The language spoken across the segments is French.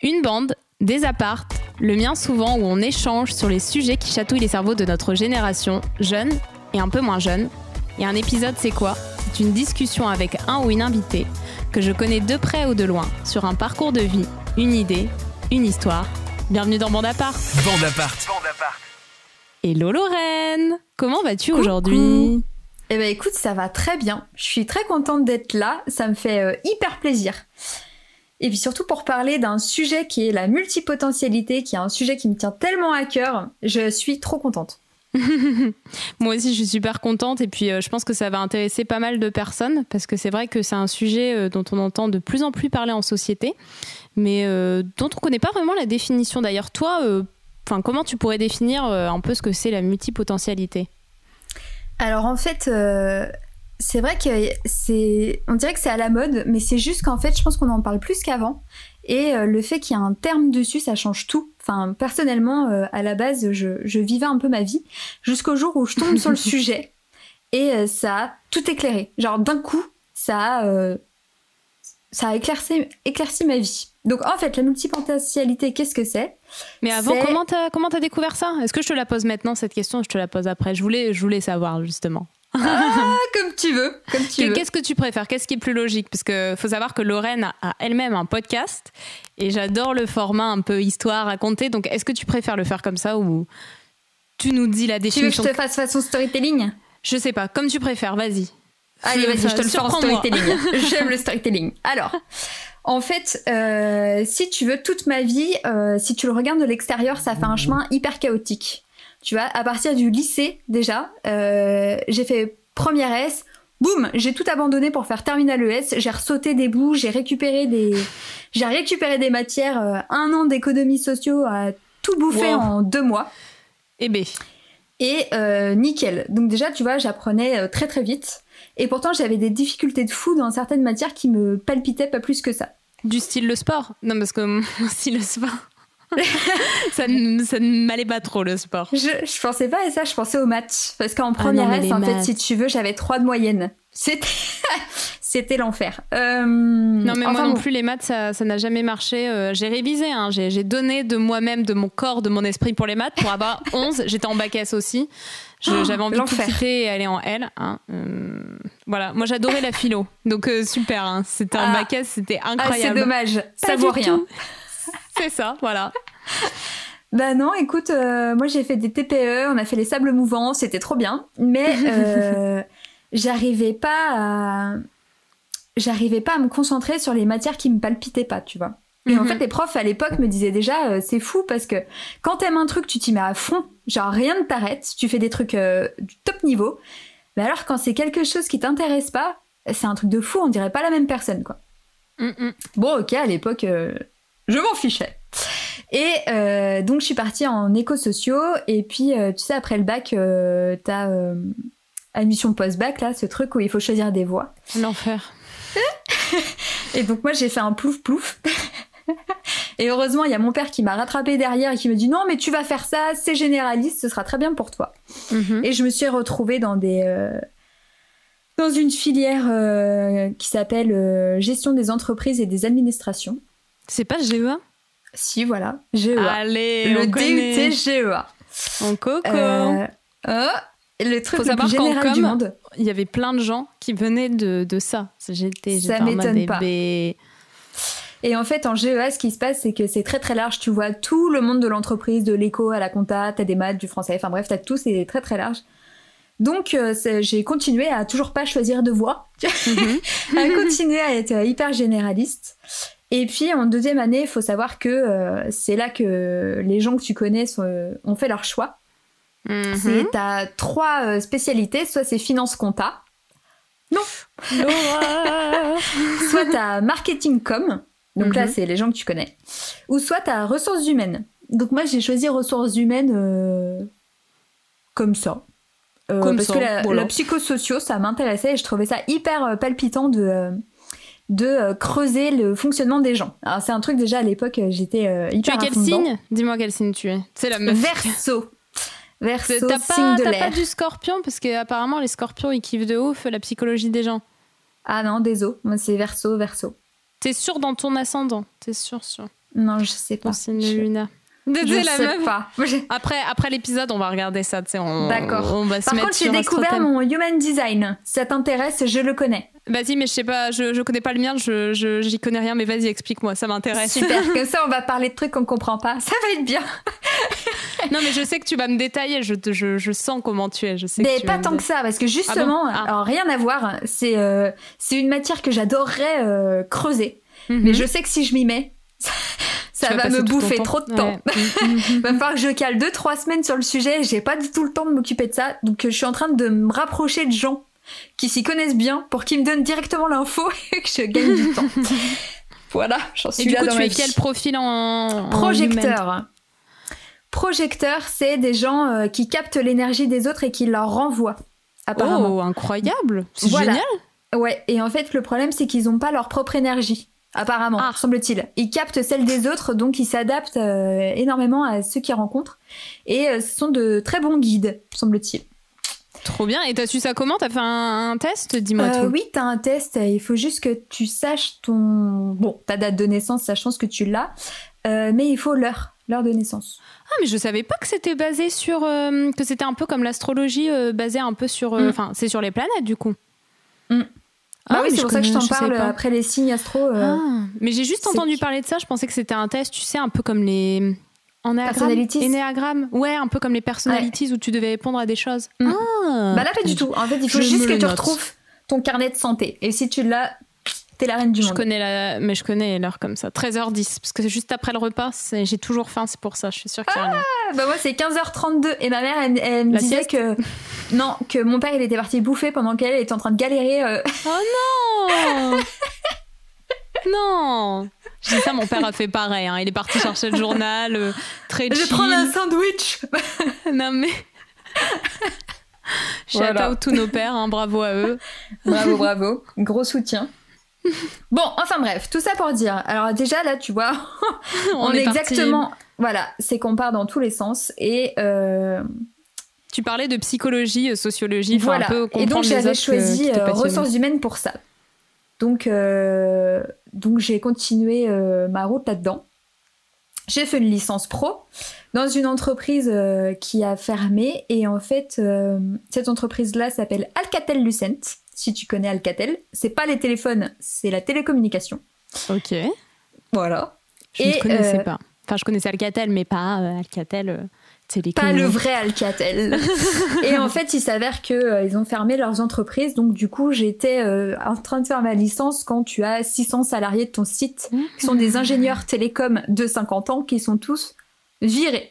Une bande, des appartes, le mien souvent où on échange sur les sujets qui chatouillent les cerveaux de notre génération, jeunes et un peu moins jeunes. Et un épisode, c'est quoi? C'est une discussion avec un ou une invitée que je connais de près ou de loin sur un parcours de vie, une idée, une histoire. Bienvenue dans Bande Apart. Bande Apart. Bande Apart. Hello Lorraine Comment vas-tu aujourd'hui? Eh ben écoute, ça va très bien. Je suis très contente d'être là. Ça me fait euh, hyper plaisir. Et puis surtout pour parler d'un sujet qui est la multipotentialité, qui est un sujet qui me tient tellement à cœur, je suis trop contente. Moi aussi, je suis super contente et puis euh, je pense que ça va intéresser pas mal de personnes parce que c'est vrai que c'est un sujet euh, dont on entend de plus en plus parler en société, mais euh, dont on connaît pas vraiment la définition. D'ailleurs, toi, enfin, comment tu pourrais définir un peu ce que c'est la multipotentialité? Alors en fait, c'est vrai que c'est, on dirait que c'est à la mode, mais c'est juste qu'en fait, je pense qu'on en parle plus qu'avant. Et euh, le fait qu'il y ait un terme dessus, ça change tout. Enfin, personnellement, euh, à la base, je, vivais un peu ma vie jusqu'au jour où je tombe sur le sujet et euh, ça a tout éclairé. Genre d'un coup, ça a, ça a éclairci, éclairci ma vie. Donc en fait, la multipotentialité, qu'est-ce que c'est? Mais avant, comment t'as comment as découvert ça? Est-ce que je te la pose maintenant cette question? Je te la pose après. Je voulais je voulais savoir justement. Ah, comme tu veux. Comme tu Qu'est-ce que tu préfères? Qu'est-ce qui est plus logique? Parce que faut savoir que Lorraine a elle-même un podcast et j'adore le format un peu histoire racontée. Donc, est-ce que tu préfères le faire comme ça ou tu nous dis la définition Tu veux que je te fasse façon storytelling? Je sais pas, comme tu préfères, vas-y. Allez, vas-y, je te le fais en storytelling. J'aime le storytelling. Alors, en fait, euh, si tu veux, toute ma vie, euh, si tu le regardes de l'extérieur, ça fait un chemin hyper chaotique. Tu vois, à partir du lycée déjà, euh, j'ai fait première S. Boum, j'ai tout abandonné pour faire terminal ES. J'ai ressauté des bouts, j'ai récupéré des, j'ai récupéré des matières. Euh, un an d'économie sociaux à tout bouffer en deux mois. Eh ben. Et euh, nickel. Donc déjà, tu vois, j'apprenais très très vite. Et pourtant, j'avais des difficultés de fou dans certaines matières qui me palpitaient pas plus que ça. Du style le sport Non, parce que aussi, le sport. ça, ne, ça ne m'allait pas trop le sport. Je, je pensais pas à ça, je pensais aux maths. Parce qu'en ah première S, en fait, si tu veux, j'avais 3 de moyenne. C'était, c'était l'enfer. Euh, non, mais moi non plus, les maths, ça, ça n'a jamais marché. Euh, j'ai révisé, hein. j'ai, j'ai donné de moi-même, de mon corps, de mon esprit pour les maths pour avoir 11. J'étais en bac S aussi. Je, oh, j'avais envie de quitter et aller en L. Hein. Euh, voilà, moi j'adorais la philo. Donc super, hein. c'était un ah. bac S, c'était incroyable. Ah, c'est dommage, ça vaut rien. C'est ça, voilà. Bah non, écoute, euh, moi j'ai fait des TPE, on a fait les sables mouvants, c'était trop bien, mais euh, j'arrivais pas à j'arrivais pas à me concentrer sur les matières qui me palpitaient pas, tu vois. Et en mhm. fait, les profs à l'époque me disaient déjà, euh, c'est fou parce que quand t'aimes un truc, tu t'y mets à fond, genre rien ne t'arrête, tu fais des trucs du top niveau. Mais alors quand c'est quelque chose qui t'intéresse pas, c'est un truc de fou, on dirait pas la même personne, quoi. Mhm. Bon, ok, à l'époque, je m'en fichais. Et euh, donc je suis partie en éco-sociaux et puis euh, tu sais après le bac euh, t'as admission post-bac là ce truc où il faut choisir des voies. L'enfer. et donc moi j'ai fait un plouf plouf. et heureusement il y a mon père qui m'a rattrapé derrière et qui me dit non mais tu vas faire ça c'est généraliste ce sera très bien pour toi. Mhm. Et je me suis retrouvée dans des dans une filière qui s'appelle gestion des entreprises et des administrations. C'est pas GEA Si, voilà, GEA. Allez, le DUT GEA. En coco. Euh, oh, le truc le plus général du monde. Il y avait plein de gens qui venaient de, de ça. J'étais, ça m'étonne pas. Et en fait, en GEA, ce qui se passe, c'est que c'est très très large. Tu vois tout le monde de l'entreprise, de l'éco à la compta, t'as des maths, du français, enfin bref, t'as tout, c'est très très large. Donc euh, j'ai continué à toujours pas choisir de voie, mhm. à continuer à être hyper généraliste. Et puis en deuxième année, il faut savoir que euh, c'est là que les gens que tu connais ont fait leur choix. Mhm. C'est t'as trois euh, spécialités, soit c'est finance compta. Non. soit t'as marketing com. Donc là, mhm. c'est les gens que tu connais. Ou soit t'as ressources humaines. Donc moi, j'ai choisi ressources humaines euh, comme ça. comme parce que la, la psychosociaux, ça m'intéressait et je trouvais ça hyper palpitant de de euh, creuser le fonctionnement des gens. Alors c'est un truc déjà à l'époque, euh, j'étais euh, hyper Tu es quel signe? Dis-moi quel signe tu es. C'est la meuf. Verso. Verso, t'as pas, de l'air. pas du scorpion? Parce qu'apparemment les scorpions ils kiffent de ouf la psychologie des gens. Ah non, désolé, moi c'est verso, verso. T'es sûr dans ton ascendant? T'es sûr, sûr Non, je sais pas. Ton signe Je- lunaire. Je la sais meuf. pas. Après, après l'épisode, on va regarder ça, on- D'accord. On va se Par mettre contre, j'ai découvert mon human design. Si ça t'intéresse, je le connais. Vas-y, mais je sais pas, je, je connais pas le mien, je, je- j'y connais rien, mais vas-y, explique-moi, ça m'intéresse. Super. Comme ça, on va parler de trucs qu'on comprend pas. Ça va être bien. non, mais je sais que tu vas me détailler, je, je, je sens comment tu es. Je sais Mais que tu pas me tant que ça, parce que justement, Ah bon Ah. alors rien à voir. C'est euh, c'est une matière que j'adorerais euh, creuser. Mhm. Mais je sais que si je m'y mets, ça, va me bouffer trop de temps. Ouais. Mhm. va falloir que je cale deux trois semaines sur le sujet. J'ai pas du tout le temps de m'occuper de ça, donc euh, je suis en train de me rapprocher de gens qui s'y connaissent bien pour qu'ils me donnent directement l'info et que je gagne du temps. Voilà, j'en suis Et du là coup, dans tu ma es vie. quel profil en. Projecteur. Projecteur, c'est des gens euh, qui captent l'énergie des autres et qui leur renvoient. Apparemment. Oh, incroyable C'est Voilà. génial Ouais, et en fait, le problème, c'est qu'ils n'ont pas leur propre énergie. Apparemment, Ah. semble-t-il. Ils captent celle des autres, donc ils s'adaptent euh, énormément à ceux qu'ils rencontrent. Et euh, ce sont de très bons guides, semble-t-il. Trop bien. Et t'as su ça comment? T'as fait un, un test? Dis-moi Euh, tout. oui, t'as un test. Il faut juste que tu saches ton. Bon, ta date de naissance, pense que tu l'as. Mais il faut l'heure, l'heure de naissance. Ah, mais je savais pas que c'était basé sur. que c'était un peu comme l'astrologie, euh, basé un peu sur. Mm. Enfin, c'est sur les planètes, du coup. Mm. Ah, bah oui, c'est pour ça que je t'en parle après les signes astro. euh, Ah, mais j'ai juste entendu parler de ça. Je pensais que c'était un test, tu sais, un peu comme les. En Personalities. Énéagramme. Ouais, un peu comme les personnalities où tu devais répondre à des choses. Mm. Ah. Bah là, pas du tout. En fait, il faut Je juste que tu retrouves ton carnet de santé. Et si tu l'as, t'es la reine du Je monde. connais la, mais je connais l'heure comme ça. 13h10, parce que c'est juste après le repas. J'ai toujours faim, c'est pour ça. Je suis sûre qu'il y a. Ah, bah moi, c'est 15h32. Et ma mère, elle, elle me disait que. Non, que mon père, il était parti bouffer pendant qu'elle était en train de galérer. euh, Oh non Non Je dis ça, mon père a fait pareil. hein. Il est parti chercher le journal, euh, très Je vais prendre un sandwich Non mais... Shout Voilà. out tous nos pères, hein, bravo à eux. Bravo, bravo. Gros soutien. Bon, enfin bref, tout ça pour dire. Alors déjà là, tu vois, on, est, exactement. Voilà, c'est qu'on part dans tous les sens et euh, Tu parlais de psychologie, euh, sociologie, voilà. un peu et donc j'avais choisi euh, passionnent. ressources humaines pour ça. Donc, euh, donc j'ai continué ma route là-dedans. J'ai fait une licence pro dans une entreprise qui a fermé et en fait cette entreprise-là s'appelle Alcatel Lucent. Si tu connais Alcatel, c'est pas les téléphones, c'est la télécommunication. Ok. Voilà. Je Et, ne connaissais euh, pas. Enfin, je connaissais Alcatel, mais pas euh, Alcatel euh, Télécom. Pas le vrai Alcatel. et en fait, il s'avère que ils ont fermé leurs entreprises. Donc du coup, j'étais en train de faire ma licence quand tu as 600 salariés de ton site qui sont des ingénieurs télécoms de 50 ans qui sont tous virés.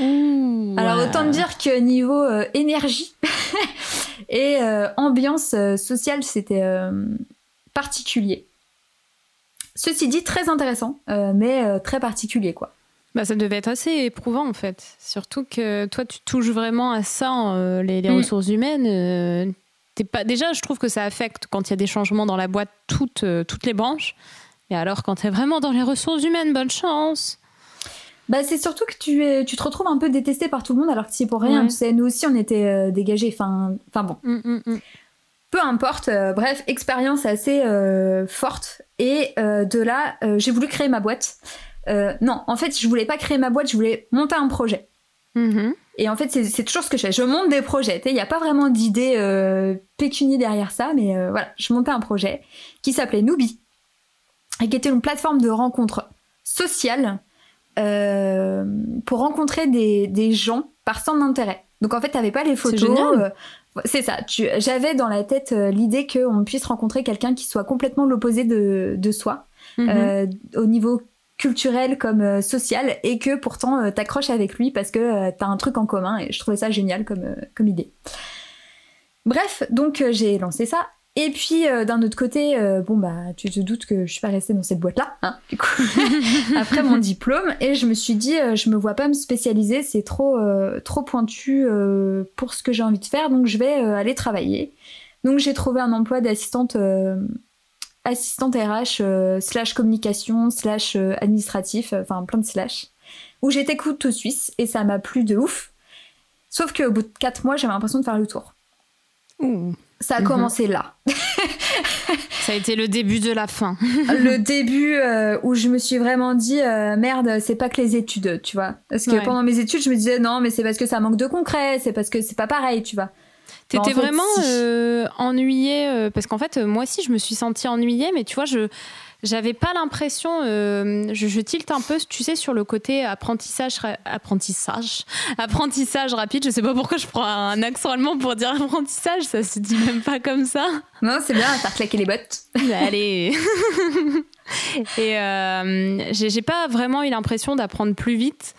Ouh, Alors autant te dire que niveau énergie et euh, ambiance euh, sociale, c'était euh, particulier. Ceci dit, très intéressant, mais très particulier quoi. Bah, ça devait être assez éprouvant en fait. Surtout que toi, tu touches vraiment à ça, euh, les, les Mm. ressources humaines. euh, t'es pas... Déjà, je trouve que ça affecte quand il y a des changements dans la boîte toutes, euh, toutes les branches. Et alors, quand tu es vraiment dans les ressources humaines, bonne chance. Bah, c'est surtout que tu, es, tu te retrouves un peu détesté par tout le monde alors que c'est pour rien. Ouais. Tu sais, nous aussi, on était euh, dégagés. Enfin, enfin bon, Mm, mm, mm. peu importe. euh, bref, expérience assez euh, forte. Et euh, de là, j'ai voulu créer ma boîte. Non, en fait, je voulais pas créer ma boîte, je voulais monter un projet. Mhm. Et en fait, c'est toujours ce que je fais. Je monte des projets. Il n'y a pas vraiment d'idée pécunier derrière ça, mais voilà, je montais un projet qui s'appelait Nubi et qui était une plateforme de rencontre sociale euh, pour rencontrer des, des gens par centre d'intérêt. Donc en fait, tu n'avais pas les photos. euh, c'est ça. Tu- J'avais dans la tête euh, l'idée qu'on puisse rencontrer quelqu'un qui soit complètement l'opposé de, de soi euh, au niveau culturel comme social et que pourtant t'accroches avec lui parce que t'as un truc en commun et je trouvais ça génial comme, comme idée. Bref, donc j'ai lancé ça. Et puis euh, d'un autre côté, euh, bon bah tu te doutes que je suis pas restée dans cette boîte là, hein, du coup, après mon diplôme, et je me suis dit euh, je me vois pas me spécialiser, c'est trop euh, trop pointu euh, pour ce que j'ai envie de faire, donc je vais euh, aller travailler. Donc j'ai trouvé un emploi d'assistante euh, assistante RH euh, slash communication slash euh, administratif, enfin plein de slash, où j'étais couteau suisse et ça m'a plu de ouf. Sauf qu'au bout de 4 mois, j'avais l'impression de faire le tour. Ça a Mhm. commencé là. Ça a été le début de la fin. le début euh, où je me suis vraiment dit euh, merde, c'est pas que les études, tu vois. Parce que pendant mes études, je me disais non, mais c'est parce que ça manque de concret, c'est parce que c'est pas pareil, tu vois. T'étais vraiment euh, ennuyée parce qu'en fait, moi aussi, je me suis sentie ennuyée, mais tu vois, je j'avais pas l'impression, euh, je, je, tilte un peu, tu sais, sur le côté apprentissage, apprentissage, apprentissage rapide. Je sais pas pourquoi je prends un accent allemand pour dire apprentissage, ça se dit même pas comme ça. Non, c'est bien, faire claquer les bottes. Allez. Et euh, j'ai pas vraiment eu l'impression d'apprendre plus vite.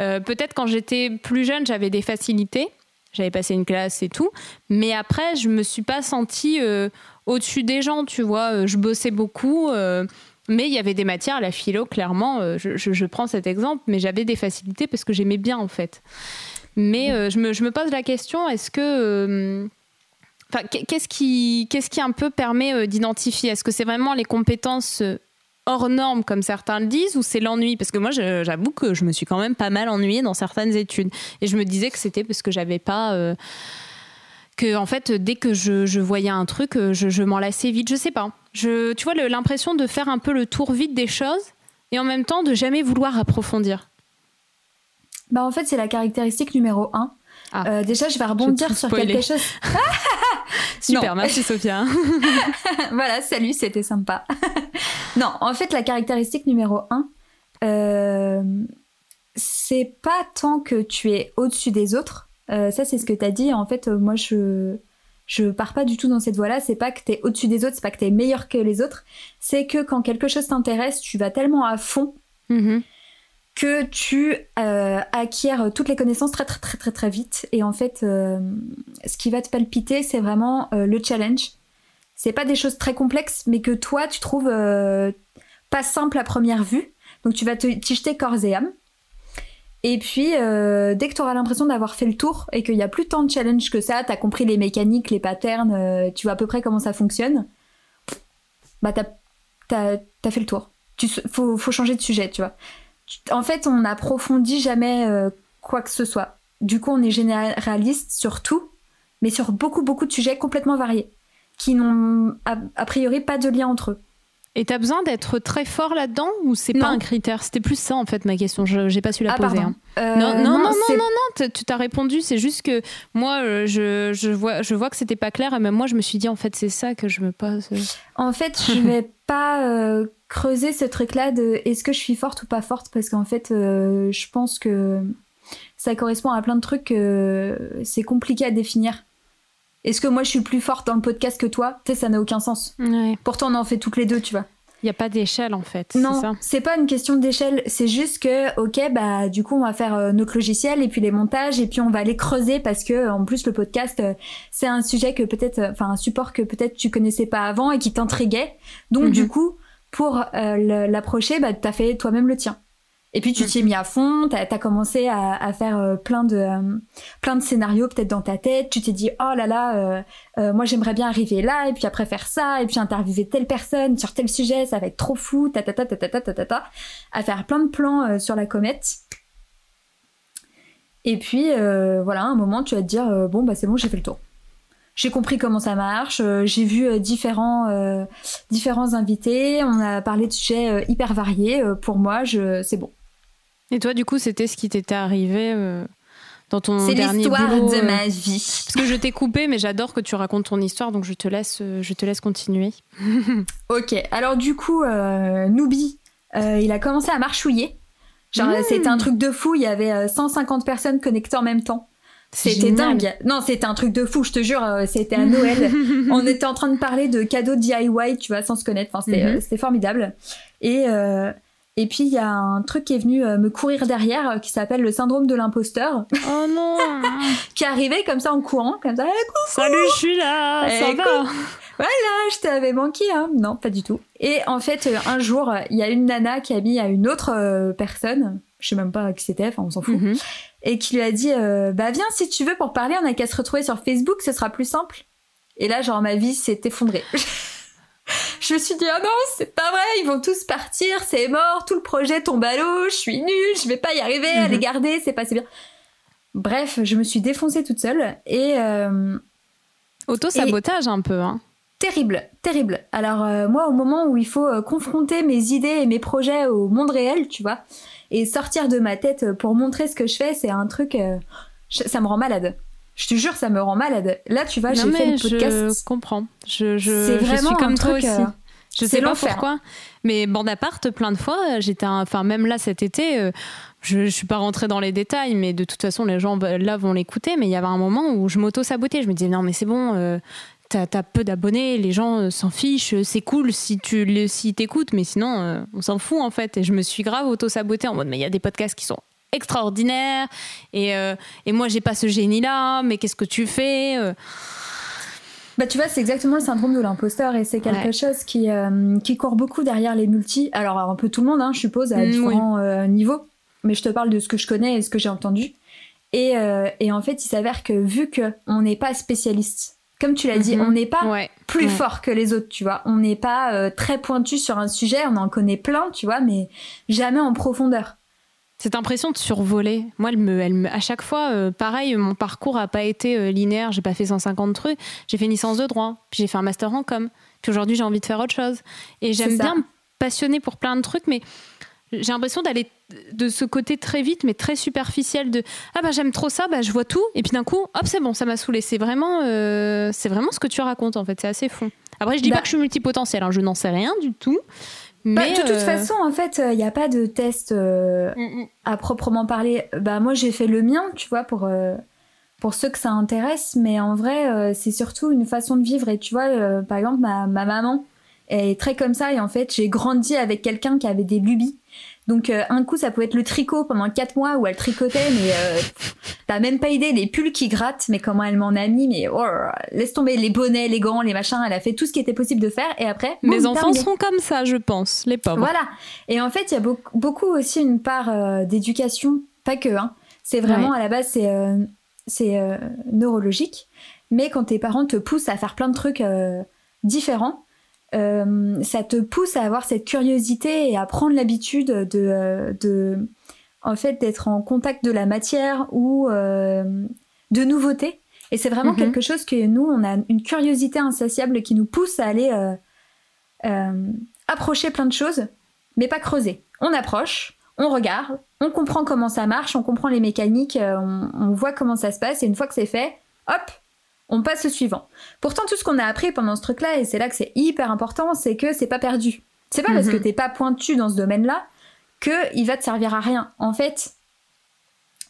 Euh, Peut-être quand j'étais plus jeune, j'avais des facilités. J'avais passé une classe et tout. Mais après, je me suis pas sentie euh, au-dessus des gens, tu vois. Euh, je bossais beaucoup, euh, mais il y avait des matières, la philo, clairement, euh, je, prends cet exemple, mais j'avais des facilités parce que j'aimais bien, en fait. Mais je, me, pose la question, est-ce que... qu'est-ce qui, qu'est-ce qui un peu permet d'identifier? Est-ce que c'est vraiment les compétences hors normes, comme certains le disent, ou c'est l'ennui? Parce que moi, j'avoue que je me suis quand même pas mal ennuyée dans certaines études. Et je me disais que c'était parce que j'avais pas que en fait dès que je, voyais un truc euh, je, m'en lassais vite je sais pas. Je tu vois l'impression de faire un peu le tour vite des choses et en même temps de jamais vouloir approfondir. Bah en fait c'est la caractéristique numéro un. Ah. euh, déjà je vais rebondir sur quelque chose. Super merci Sophia voilà salut c'était sympa. Non en fait la caractéristique numéro un euh, c'est pas tant que tu es au-dessus des autres euh, ça, c'est ce que tu as dit. En fait, euh, moi, je je pars pas du tout dans cette voie-là. C'est pas que t'es au-dessus des autres, c'est pas que t'es meilleur que les autres. C'est que quand quelque chose t'intéresse, tu vas tellement à fond mm-hmm. que tu euh, acquiers toutes les connaissances très très très très très vite. Et en fait, ce qui va te palpiter, c'est vraiment le challenge. C'est pas des choses très complexes, mais que toi, tu trouves pas simple à première vue. Donc tu vas t'y jeter corps et âme. Et puis, euh, dès que tu auras l'impression d'avoir fait le tour et qu'il n'y a plus tant de challenge que ça, tu as compris les mécaniques, les patterns, euh, tu vois à peu près comment ça fonctionne, bah t'as as, fait le tour. Faut, faut, changer de sujet, tu vois. En fait, on n'approfondit jamais euh, quoi que ce soit. Du coup, on est généraliste sur tout, mais sur beaucoup, beaucoup de sujets complètement variés, qui n'ont a priori pas de lien entre eux. Et t'as besoin d'être très fort là-dedans ou c'est pas un critère? C'était plus ça en fait ma question. Je j'ai pas su la ah, poser. Hein. Euh, non, non, non, non, non, Tu t'as répondu. C'est juste que moi, euh, je, je, vois, je vois que c'était pas clair et même moi, je me suis dit en fait c'est ça que je me pose. En fait, je vais pas euh, creuser ce truc-là de est-ce que je suis forte ou pas forte parce qu'en fait, je pense que ça correspond à plein de trucs. c'est compliqué à définir. Est-ce que moi je suis plus forte dans le podcast que toi? Tu sais, ça n'a aucun sens. Pourtant, on en fait toutes les deux, tu vois. Il n'y a pas d'échelle en fait. Non, c'est pas une question d'échelle. C'est juste que, ok, bah du coup on va faire euh, notre logiciel et puis les montages et puis on va les creuser parce que en plus le podcast euh, c'est un sujet que peut-être, euh, enfin un support que peut-être tu connaissais pas avant et qui t'intriguait. Donc du mhm. coup pour l'approcher, bah t'as fait toi-même le tien. Et puis tu mm. t'y es mis à fond, t'as as commencé à, faire euh, plein de euh, plein de scénarios peut-être dans ta tête. Tu t'es dit oh là là, euh, moi j'aimerais bien arriver là et puis après faire ça et puis interviewer telle personne sur tel sujet, ça va être trop fou, ta ta ta ta ta ta ta, ta à faire plein de plans sur la comète. Et puis voilà, à un moment tu vas te dire bon bah c'est bon j'ai fait le tour. J'ai compris comment ça marche, j'ai vu différents différents invités, on a parlé de sujets hyper variés. pour moi, c'est bon et toi, du coup, c'était ce qui t'était arrivé euh, dans ton dernier C'est l'histoire de euh, ma vie. Parce que je t'ai coupé, mais j'adore que tu racontes ton histoire, donc je te laisse, euh, je te laisse continuer. ok, alors du coup, Noubi, il a commencé à marchouiller. Genre, mmh. c'était un truc de fou, il y avait 150 personnes connectées en même temps. C'était dingue. Non, c'était un truc de fou, je te jure. C'était à Noël. On était en train de parler de cadeaux DIY, tu vois, sans se connaître. Enfin, c'était mmh. formidable. Et, et puis il y a un truc qui est venu euh, me courir derrière euh, qui s'appelle le syndrome de l'imposteur. Oh non Qui est arrivé comme ça en courant, comme ça. Eh, Salut, je suis là, ça va Voilà, je t'avais manqué, hein Non, pas du tout. Et en fait, euh, un jour, il y a une nana qui a mis à une autre personne, je sais même pas qui c'était, enfin on s'en fout, mhm. et qui lui a dit bah viens si tu veux pour parler, on a qu'à se retrouver sur Facebook, ce sera plus simple. Et là, genre ma vie s'est effondrée. je me suis dit, oh non, c'est pas vrai, ils vont tous partir, c'est mort, tout le projet tombe à l'eau, je suis nulle, je vais pas y arriver à les mhm. garder, c'est pas si bien. Bref, je me suis défoncée toute seule et. Euh, Auto-sabotage un peu, hein. Terrible, terrible. Alors euh, moi, au moment où il faut euh, confronter mes idées et mes projets au monde réel, tu vois, et sortir de ma tête pour montrer ce que je fais, c'est un truc, euh, ça me rend malade. Je te jure, ça me rend malade. Là, tu vois, j'ai fait le podcast. Je comprends. Je, je, c'est vraiment suis comme toi aussi. je sais pas pourquoi, mais bande appart, plein de fois, j'étais, enfin même là cet été, je, ne suis pas rentrée dans les détails, mais de toute façon, les gens là vont l'écouter. Mais il y avait un moment où je m'auto-sabotais. Je me disais, non, mais c'est bon, t'as as peu d'abonnés, les gens euh, s'en fichent, c'est cool si tu si t'écoutes, mais sinon, euh, on s'en fout en fait. Et je me suis grave auto-sabotée en mode, mais il y a des podcasts qui sont extraordinaires, et, euh, et moi j'ai pas ce génie-là, mais qu'est-ce que tu fais bah, tu vois, c'est exactement le syndrome de l'imposteur et c'est quelque chose qui, qui court beaucoup derrière les multis. Alors, un peu tout le monde, hein, je suppose, à mm, différents niveaux. Mais je te parle de ce que je connais et ce que j'ai entendu. Et, et, en fait, il s'avère que vu qu'on n'est pas spécialiste comme tu l'as dit, mhm. on n'est pas plus fort que les autres, tu vois. On n'est pas euh, très pointu sur un sujet, on en connaît plein, tu vois, mais jamais en profondeur. Cette impression de survoler, moi, elle me, elle me, à chaque fois, euh, pareil, mon parcours a pas été euh, linéaire. J'ai pas fait 150 trucs. J'ai fait une licence de droit, puis j'ai fait un master en com. Puis aujourd'hui, j'ai envie de faire autre chose. Et j'aime bien me passionner pour plein de trucs, mais j'ai l'impression d'aller de ce côté très vite, mais très superficiel de ah bah j'aime trop ça, bah je vois tout, et puis d'un coup, hop, c'est bon, ça m'a saoulé. C'est vraiment, euh, c'est vraiment ce que tu racontes en fait, c'est assez fond. Après, je dis pas bah que je suis multipotentiel, hein, je n'en sais rien du tout. Bah, mais de toute euh, façon, en fait, il n'y a pas de test euh, mm, mm. à proprement parler. Bah moi, j'ai fait le mien, tu vois, pour pour ceux que ça intéresse, mais en vrai, c'est surtout une façon de vivre. Et tu vois, par exemple, ma, ma maman est très comme ça, et en fait, j'ai grandi avec quelqu'un qui avait des lubies. Donc euh, un coup ça pouvait être le tricot pendant quatre mois où elle tricotait mais euh, t'as même pas idée les pulls qui grattent mais comment elle m'en a mis mais oh, laisse tomber les bonnets les gants les machins elle a fait tout ce qui était possible de faire et après mes enfants seront comme ça je pense les pauvres. Voilà. Et en fait il y a beaucoup, aussi une part euh, d'éducation pas que hein. C'est vraiment à la base c'est c'est neurologique mais quand tes parents te poussent à faire plein de trucs différents euh, ça te pousse à avoir cette curiosité et à prendre l'habitude de, euh, de, en fait, d'être en contact de la matière ou euh, de nouveautés. Et c'est vraiment mhm. quelque chose que nous, on a une curiosité insatiable qui nous pousse à aller approcher plein de choses, mais pas creuser. On approche, on regarde, on comprend comment ça marche, on comprend les mécaniques, on, on voit comment ça se passe, et une fois que c'est fait, hop, on passe au suivant. Pourtant, tout ce qu'on a appris pendant ce truc-là, et c'est là que c'est hyper important, c'est que c'est pas perdu. C'est pas parce que mhm. t'es pas pointu dans ce domaine-là que il va te servir à rien. En fait,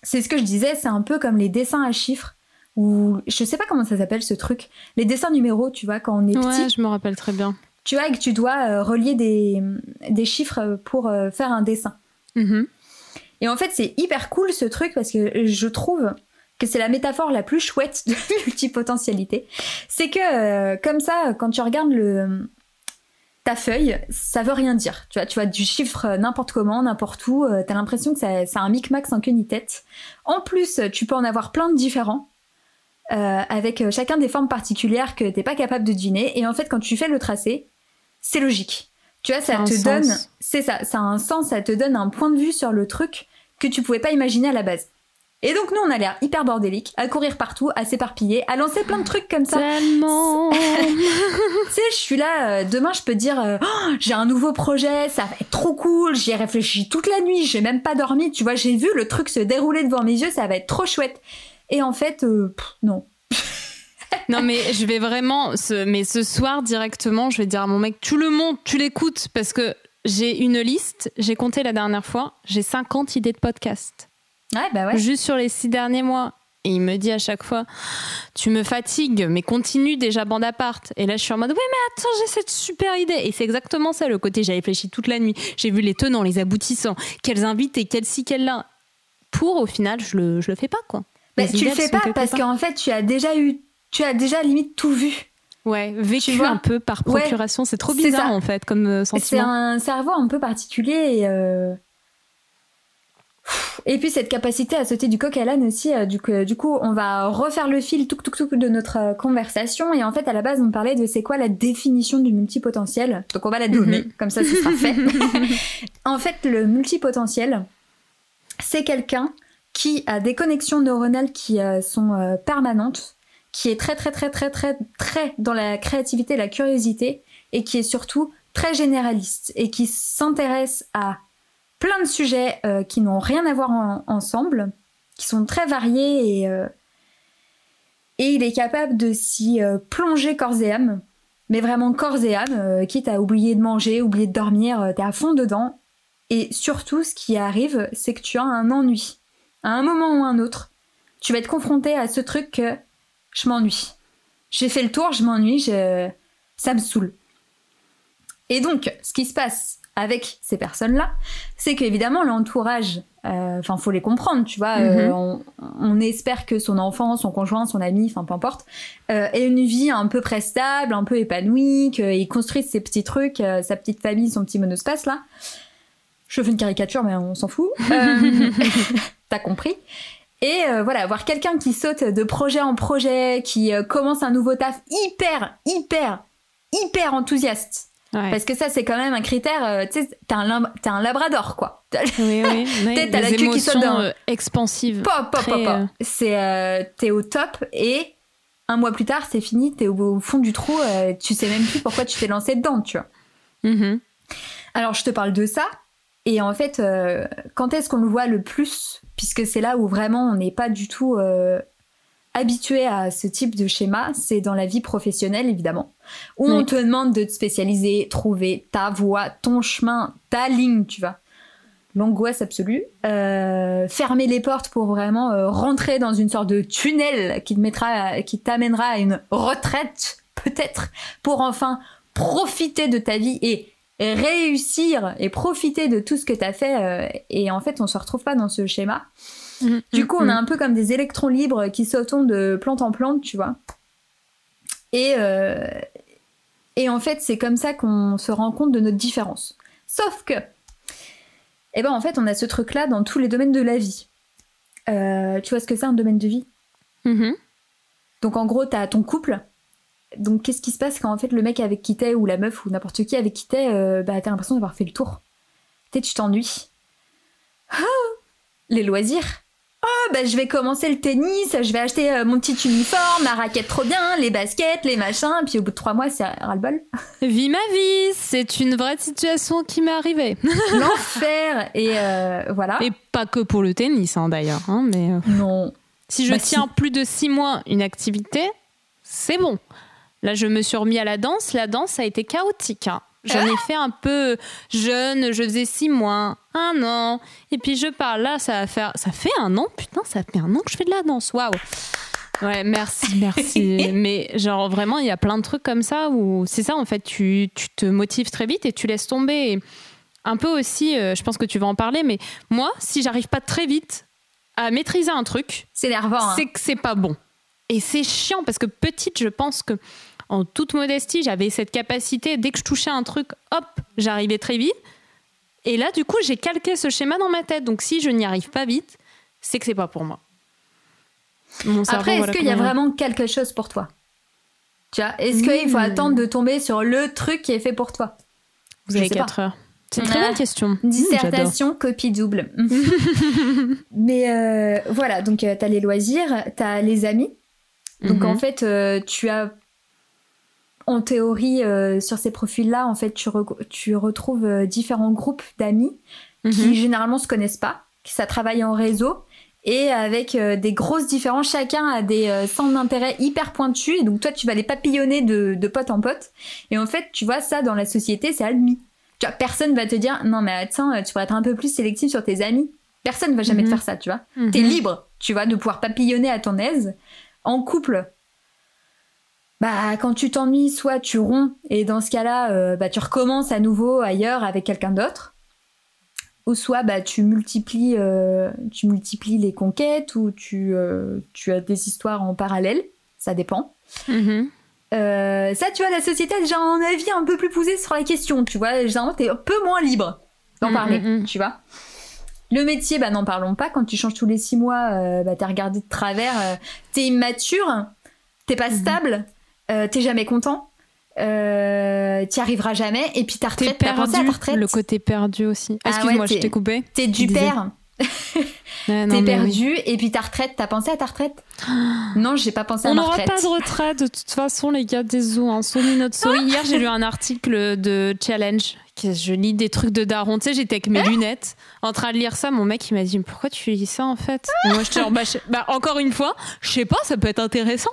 c'est ce que je disais, c'est un peu comme les dessins à chiffres ou je sais pas comment ça s'appelle ce truc, les dessins numéros, tu vois, quand on est ouais, je me rappelle très bien. Tu vois, que tu dois euh, relier des, des, chiffres pour euh, faire un dessin. Mhm. Et en fait, c'est hyper cool ce truc parce que je trouve que c'est la métaphore la plus chouette de multipotentialité. C'est que euh, comme ça, quand tu regardes le ta feuille, ça veut rien dire. Tu vois, tu vois du chiffre n'importe comment, n'importe où. tu euh, T'as l'impression que ça, ça a un micmac sans queue ni tête. En plus, tu peux en avoir plein de différents. Euh, avec chacun des formes particulières que t'es pas capable de deviner. Et en fait, quand tu fais le tracé, c'est logique. Tu vois, ça, te donne, c'est ça, ça a un sens, ça te donne un point de vue sur le truc que tu pouvais pas imaginer à la base. Et donc nous, on a l'air hyper bordélique, à courir partout, à s'éparpiller, à lancer plein de trucs comme ça. Tellement. tu sais, je suis là. Euh, demain, je peux dire, euh, oh, j'ai un nouveau projet, ça va être trop cool. J'y ai réfléchi toute la nuit, j'ai même pas dormi. Tu vois, j'ai vu le truc se dérouler devant mes yeux, ça va être trop chouette. Et en fait, euh, non. non mais je vais vraiment, ce, mais ce soir directement, je vais dire à mon mec, tu le montes, tu l'écoutes, parce que j'ai une liste, j'ai compté la dernière fois, j'ai 50 idées de Bah Juste sur les six derniers mois. Et il me dit à chaque fois, tu me fatigues, mais continue déjà bande appart. Et là, je suis en mode, oui, mais attends, j'ai cette super idée. Et c'est exactement ça le côté. J'ai réfléchi toute la nuit. J'ai vu les tenants, les aboutissants, quels invités, quels ci, quels là. Pour, au final, je le, je le fais pas, quoi. Bah, tu le fais pas parce qu'en fait, tu as déjà eu, tu as déjà limite tout vu. Ouais, vécu un peu par procuration. c'est trop bizarre, en fait, comme euh, sentiment. C'est un cerveau un peu particulier et. Euh, et puis cette capacité à sauter du coq à l'âne aussi, euh, du, du, coup, on va refaire le fil tout, tout, tout de notre euh, conversation. Et en fait, à la base, on parlait de c'est quoi la définition du multipotentiel. Donc on va la donner, mhm. comme ça, ce sera fait. en fait, le multipotentiel, c'est quelqu'un qui a des connexions neuronales qui euh, sont permanentes, qui est très très très très très très dans la créativité, la curiosité et qui est surtout très généraliste et qui s'intéresse à plein de sujets euh, qui n'ont rien à voir ensemble, qui sont très variés et, euh, il est capable de s'y euh, plonger corps et âme, mais vraiment corps et âme, quitte à oublier de manger, oublier de dormir, t'es à fond dedans. Et surtout, ce qui arrive, c'est que tu as un ennui. À un moment ou un autre, tu vas être confronté à ce truc que je m'ennuie. J'ai fait le tour, je m'ennuie, ça me saoule. Et donc, ce qui se passe avec ces personnes-là, c'est qu'évidemment l'entourage, euh, enfin faut les comprendre, tu vois, euh, mhm. on, espère que son enfant, son conjoint, son ami, enfin peu importe, euh, ait une vie un peu prestable, un peu épanouie, qu'il construise ses petits trucs, sa petite famille, son petit monospace là. Je fais une caricature, mais on s'en fout. T'as compris et voilà, voir quelqu'un qui saute de projet en projet, qui commence un nouveau taf hyper, hyper, hyper enthousiaste, parce que ça, c'est quand même un critère. Euh, tu sais, t'es un, un, labrador, quoi. Oui, oui. t'as la queue qui saute dans. Euh, expansive. Pop, pop, pop, euh, C'est, t'es au top et un mois plus tard, c'est fini. T'es au, fond du trou. tu sais même plus pourquoi tu t'es lancé dedans, tu vois. Mm-hmm. Alors, je te parle de ça. Et en fait, quand est-ce qu'on le voit le plus? Puisque c'est là où vraiment on n'est pas du tout habitué à ce type de schéma, c'est dans la vie professionnelle évidemment, où on te demande de te spécialiser, trouver ta voie, ton chemin, ta ligne, tu vois. L'angoisse absolue. Euh, fermer les portes pour vraiment euh, rentrer dans une sorte de tunnel qui te mettra, qui t'amènera à une retraite, peut-être, pour enfin profiter de ta vie et réussir et profiter de tout ce que tu as fait. Euh, et en fait, on se retrouve pas dans ce schéma. Mm, du coup, on a mm, un peu comme des électrons libres qui sautent de plante en plante, tu vois. Et, euh, et en fait, c'est comme ça qu'on se rend compte de notre différence. Sauf que, eh ben, en fait, on a ce truc-là dans tous les domaines de la vie. Euh, tu vois ce que c'est un domaine de vie? Mm-hmm. Donc, en gros, t'as ton couple. Donc, qu'est-ce qui se passe quand en fait le mec avec qui t'es ou la meuf ou n'importe qui avec qui t'es, euh, bah, t'as l'impression d'avoir fait le tour. Tu tu t'ennuies. Ah les loisirs oh bah je vais commencer le tennis, je vais acheter euh, mon petit uniforme, ma raquette trop bien, les baskets, les machins, puis au bout de trois mois c'est ras-le-bol. Vie ma vie, c'est une vraie situation qui m'est arrivée. L'enfer et euh, voilà. Et pas que pour le tennis hein, d'ailleurs, hein, mais euh, non. Si je bah, tiens plus de six mois une activité, c'est bon. Là je me suis remis à la danse, la danse a été chaotique. Hein. J'en ai fait un peu jeune, je faisais six mois, un an, et puis je parle là, ça va faire, ça fait un an, putain, ça fait un an que je fais de la danse, waouh. Ouais, merci, merci. Mais genre vraiment, il y a plein de trucs comme ça où c'est ça en fait, tu, tu, te motives très vite et tu laisses tomber. un peu aussi, euh, je pense que tu vas en parler, mais moi, si j'arrive pas très vite à maîtriser un truc, c'est nervant. Hein. C'est que c'est pas bon. Et c'est chiant parce que petite, je pense que en toute modestie, j'avais cette capacité, dès que je touchais un truc, hop, j'arrivais très vite. Et là, du coup, j'ai calqué ce schéma dans ma tête. Donc, si je n'y arrive pas vite, c'est que c'est pas pour moi. Après, est-ce qu'il y a vraiment quelque chose pour toi? Tu vois, est-ce qu'il faut hmm. attendre de tomber sur le truc qui est fait pour toi? Vous avez 4 heures. C'est une très bonne question. Dissertation, copie double. Mais euh, voilà, donc euh, tu as les loisirs, tu as les amis. Donc mhm. en fait, euh, tu as en théorie, euh, sur ces profils-là, en fait, tu, tu retrouves euh, différents groupes d'amis qui mhm. généralement se connaissent pas, qui ça travaille en réseau et avec euh, des grosses différences. Chacun a des centres d'intérêt hyper pointus et donc toi, tu vas les papillonner de, de pote en pote. Et en fait, tu vois ça dans la société, c'est admis. Tu vois, personne va te dire non mais attends, tu pourrais être un peu plus sélectif sur tes amis. Personne va jamais te mhm. faire ça, tu vois. T'es mhm. libre, tu vois, de pouvoir papillonner à ton aise. En couple, bah quand tu t'ennuies, soit tu romps et dans ce cas-là, euh, bah tu recommences à nouveau ailleurs avec quelqu'un d'autre, ou soit bah tu multiplies, euh, tu multiplies les conquêtes ou tu euh, tu as des histoires en parallèle, ça dépend. Mm-hmm. ça, tu vois, la société a déjà un avis un peu plus poussé sur la question, tu vois. Généralement, t'es un peu moins libre d'en mm-hmm, parler, mm-hmm. tu vois. Le métier, bah n'en parlons pas. Quand tu changes tous les six mois, bah t'es regardé de travers, t'es immature, t'es pas stable, euh, t'es jamais content. Euh, t'y arriveras jamais et puis ta retraite, t'as pensé à ta retraite. Le côté perdu aussi. Ah Excuse-moi, je t'ai coupé. T'es du père. T'es perdu, et puis ta retraite, t'as pensé à ta retraite? Non, j'ai pas pensé à On ma n'aura retraite. pas de retraite de toute façon, les gars, des zoos. Hein. Notre. Hier, j'ai lu un article de Challenge. Je lis des trucs de daron. Tu sais, j'étais avec mes lunettes en train de lire ça. Mon mec, il m'a dit Pourquoi tu lis ça en fait? Et Moi, je te bah, bah, encore une fois, je sais pas, ça peut être intéressant.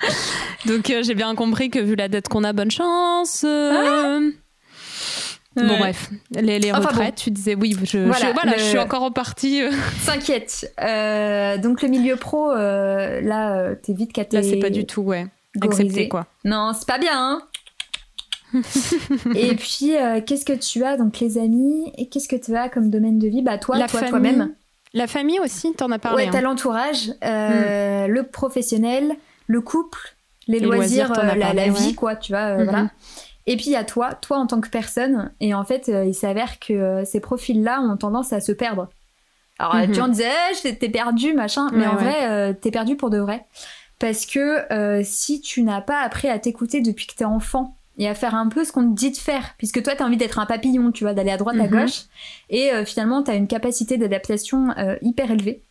Donc, euh, j'ai bien compris que vu la dette qu'on a, bonne chance. euh, Bon, Ouais. bref, les, les Enfin, retraites, tu disais oui, je, je- Voilà, voilà, le- je suis encore en partie. T'inquiète. Euh, donc le milieu pro, là, t'es vite Là, catégorisé. c'est pas du tout, ouais. Accepté, quoi. Non, c'est pas bien. hein. et puis, qu'est-ce que tu as Donc les amis, et qu'est-ce que tu as comme domaine de vie? Bah toi, La toi, toi-même. La famille aussi, t'en as parlé. Ouais, hein. t'as l'entourage, euh, le professionnel, le couple, les, Les loisirs, euh, la, parlé, la ouais. vie, quoi, tu vois, euh, Mhm. voilà. Et puis il y a toi, toi en tant que personne, et en fait, euh, il s'avère que ces profils-là ont tendance à se perdre. Alors, Mhm. tu gens disaient, Eh, je- t'es perdu, machin, mais en ouais. vrai, euh, t'es perdu pour de vrai. Parce que euh, si tu n'as pas appris à t'écouter depuis que t'es enfant et à faire un peu ce qu'on te dit de faire, puisque toi, t'as envie d'être un papillon, tu vois, d'aller à droite, à Mhm. gauche, et euh, finalement, t'as une capacité d'adaptation hyper élevée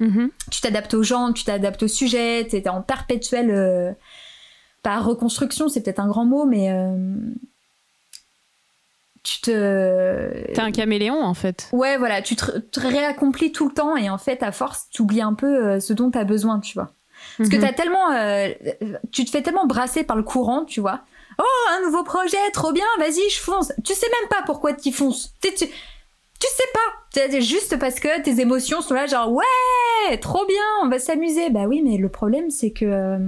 Mhm. tu t'adaptes aux gens, tu t'adaptes au sujet, t'es en perpétuelle euh, pas reconstruction, c'est peut-être un grand mot, mais euh, tu te T'es un caméléon en fait. ouais voilà, tu te, te réaccomplis tout le temps et en fait à force tu oublies un peu euh, ce dont t'as besoin, tu vois. Parce que Mhm. t'as tellement, euh, tu te fais tellement brasser par le courant, tu vois. Oh un nouveau projet, trop bien, vas-y je fonce. Tu sais même pas pourquoi tu fonces. Tu, tu, tu sais pas. C'est juste parce que tes émotions sont là genre ouais trop bien, on va s'amuser. Bah oui mais le problème c'est que euh,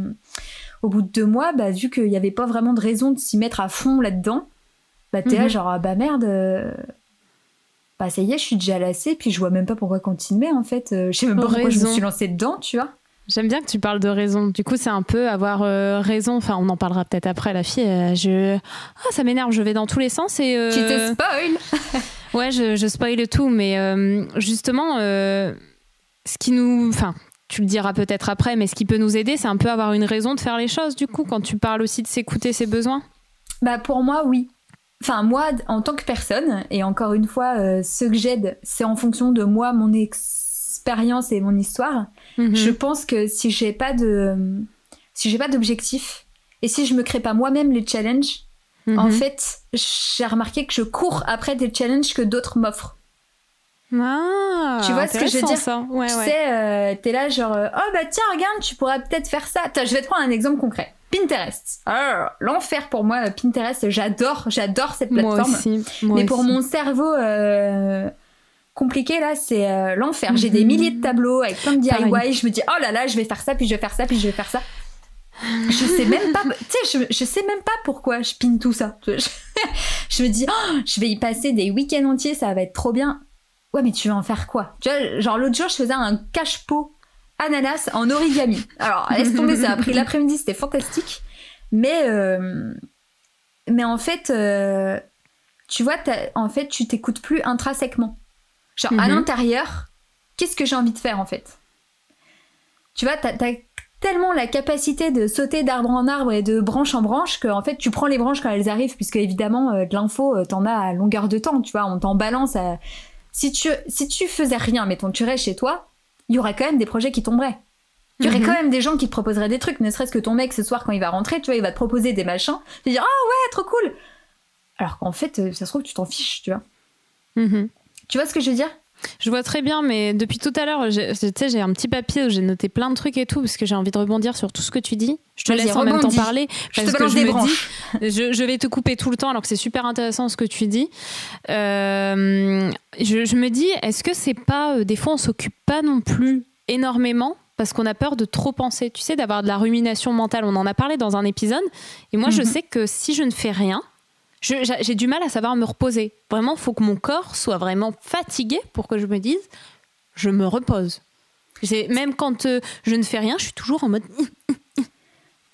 au bout de deux mois, bah vu qu'il y avait pas vraiment de raison de s'y mettre à fond là-dedans, bah t'es là Mhm. genre ah, bah merde. euh, Bah ça y est, je suis déjà lassée, puis je vois même pas pourquoi continuer en fait. Euh, je sais même pas pourquoi je me suis lancée dedans, tu vois. J'aime bien que tu parles de raison. Du coup, c'est un peu avoir euh, raison. Enfin, on en parlera peut-être après. La fille, euh, je, ah, ça m'énerve. Je vais dans tous les sens et euh, Tu te spoil ouais, je, je spoil tout. Mais justement, ce qui nous, enfin, tu le diras peut-être après, mais ce qui peut nous aider, c'est un peu avoir une raison de faire les choses. Du coup, quand tu parles aussi de s'écouter ses besoins. Bah pour moi, oui. Enfin, moi, en tant que personne, et encore une fois, ce que j'aide, c'est en fonction de moi, mon expérience et mon histoire. Mhm. Je pense que si j'ai pas de, si j'ai pas d'objectif, et si je me crée pas moi-même les challenges, en Mhm. fait, j'ai remarqué que je cours après des challenges que d'autres m'offrent. Ah, Tu vois ce que je veux dire ça. Ouais, tu ouais. sais, euh, t'es là genre, euh, oh bah tiens, regarde, tu pourras peut-être faire ça. Attends, je vais te prendre un exemple concret. Pinterest. Alors, l'enfer pour moi, Pinterest, j'adore, j'adore cette Moi plateforme. aussi. moi Mais pour aussi. mon cerveau euh, compliqué, là, c'est euh, l'enfer. J'ai Mhm. des milliers de tableaux avec plein de DIY. Pareil. Je me dis, oh là là, je vais faire ça, puis je vais faire ça, puis je vais faire ça. Je sais même pas, tu sais, je, je sais même pas pourquoi je pine tout ça. Je, je me dis, oh, je vais y passer des week-ends entiers, ça va être trop bien. Ouais, mais tu vas en faire quoi? Tu vois, genre l'autre jour, je faisais un cache-pot ananas en origami. Alors, laisse tomber, ça a pris l'après-midi, c'était fantastique. Mais, euh, mais en fait, euh, tu vois, en fait, tu t'écoutes plus intrinsèquement. Genre, à Mhm. l'intérieur, qu'est-ce que j'ai envie de faire, en fait? Tu vois, t'as as tellement la capacité de sauter d'arbre en arbre et de branche en branche que, en fait, tu prends les branches quand elles arrivent, puisque, évidemment, euh, de l'info, euh, t'en as à longueur de temps, tu vois, on t'en balance à... Si tu, si tu faisais rien, mettons, tu restes chez toi, il y aurait quand même des projets qui tomberaient. Il y aurait Mhm. quand même des gens qui te proposeraient des trucs, ne serait-ce que ton mec ce soir quand il va rentrer, tu vois, il va te proposer des machins, tu vas dire ah ouais, trop cool. Alors qu'en fait, euh, ça se trouve tu t'en fiches, tu vois. Mhm. Tu vois ce que je veux dire? Je vois très bien, mais depuis tout à l'heure, j'ai- tu sais, j'ai un petit papier où j'ai noté plein de trucs et tout, parce que j'ai envie de rebondir sur tout ce que tu dis. Je te laisse en même temps parler. Je parce te que je des me dis, je, je vais te couper tout le temps, alors que c'est super intéressant ce que tu dis. Euh, je, je me dis, est-ce que c'est pas, euh, des fois, on s'occupe pas non plus énormément parce qu'on a peur de trop penser, tu sais, d'avoir de la rumination mentale. On en a parlé dans un épisode. Et moi, je Mhm. sais que si je ne fais rien, je- j'ai du mal à savoir me reposer. Vraiment, faut que mon corps soit vraiment fatigué pour que je me dise, je me repose. Même quand euh, je ne fais rien, je suis toujours en mode.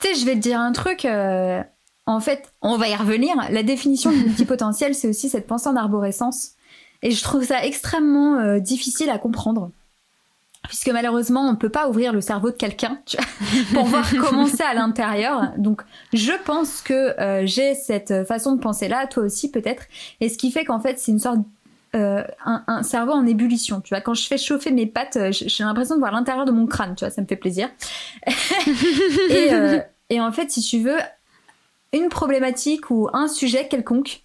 Tu sais, je vais te dire un truc. euh, en fait, on va y revenir. La définition du multipotentiel, c'est aussi cette pensée en arborescence. Et je trouve ça extrêmement euh, difficile à comprendre. Puisque malheureusement, on ne peut pas ouvrir le cerveau de quelqu'un pour voir comment c'est à l'intérieur. Donc, je pense que euh, j'ai cette façon de penser-là, toi aussi peut-être. Et ce qui fait qu'en fait, c'est une sorte euh, un, cerveau en ébullition. Tu vois, quand je fais chauffer mes pattes, euh, j'ai l'impression de voir l'intérieur de mon crâne. Tu vois, ça me fait plaisir. et, et en fait, si tu veux, une problématique ou un sujet quelconque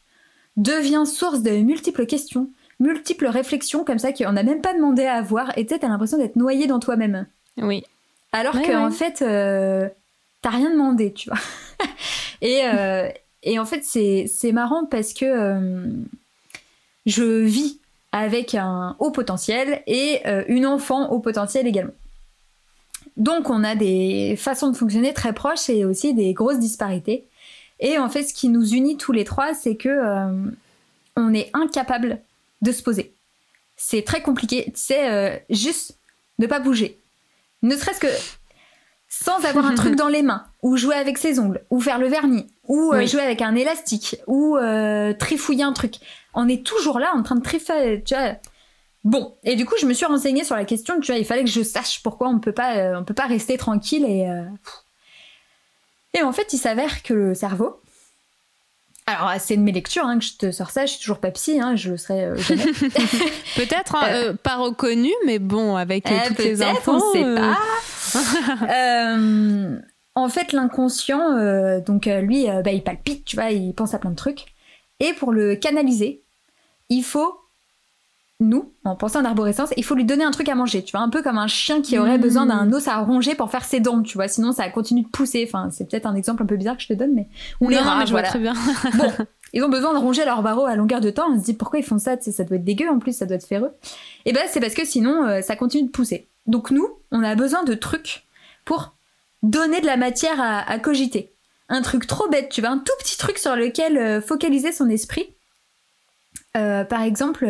devient source de multiples questions, multiples réflexions comme ça qu'on n'a même pas demandé à avoir. Et tu as l'impression d'être noyé dans toi-même. Oui. Alors qu'en fait, euh, t'as rien demandé, tu vois. et, euh, et en fait, c'est marrant parce que euh, je vis avec un haut potentiel et une enfant haut potentiel également. Donc on a des façons de fonctionner très proches et aussi des grosses disparités. Et en fait, ce qui nous unit tous les trois, c'est que on est incapable de se poser. C'est très compliqué. C'est juste ne pas bouger ne serait-ce que sans avoir un truc dans les mains, ou jouer avec ses ongles, ou faire le vernis, ou euh, jouer avec un élastique, ou euh, trifouiller un truc. On est toujours là en train de trifouiller, tu vois. Bon, et du coup, je me suis renseignée sur la question, tu vois, il fallait que je sache pourquoi on peut pas, euh, on peut pas rester tranquille et. Et en fait, il s'avère que le cerveau, alors, c'est de mes lectures hein, que je te sors ça, je suis toujours pas psy, hein, je le serai euh, jamais. Peut-être hein, euh, pas reconnu, mais bon, avec euh, toutes les infos. On sait pas. en fait, l'inconscient, donc lui, bah, il palpite, tu vois, il pense à plein de trucs. Et pour le canaliser, il faut nous, en pensant en arborescence, il faut lui donner un truc à manger, tu vois, un peu comme un chien qui aurait besoin d'un os à ronger pour faire ses dents, tu vois, sinon ça continue de pousser. Enfin, c'est peut-être un exemple un peu bizarre que je te donne, mais ou les rats, je vois très bien. bon, ils ont besoin de ronger leur barreau à longueur de temps. On se dit pourquoi ils font ça, ça doit être dégueu en plus, ça doit être féreux. Et eh ben c'est parce que sinon euh, ça continue de pousser. Donc nous, on a besoin de trucs pour donner de la matière à, cogiter. Un truc trop bête, tu vois, un tout petit truc sur lequel euh, focaliser son esprit. Euh, par exemple,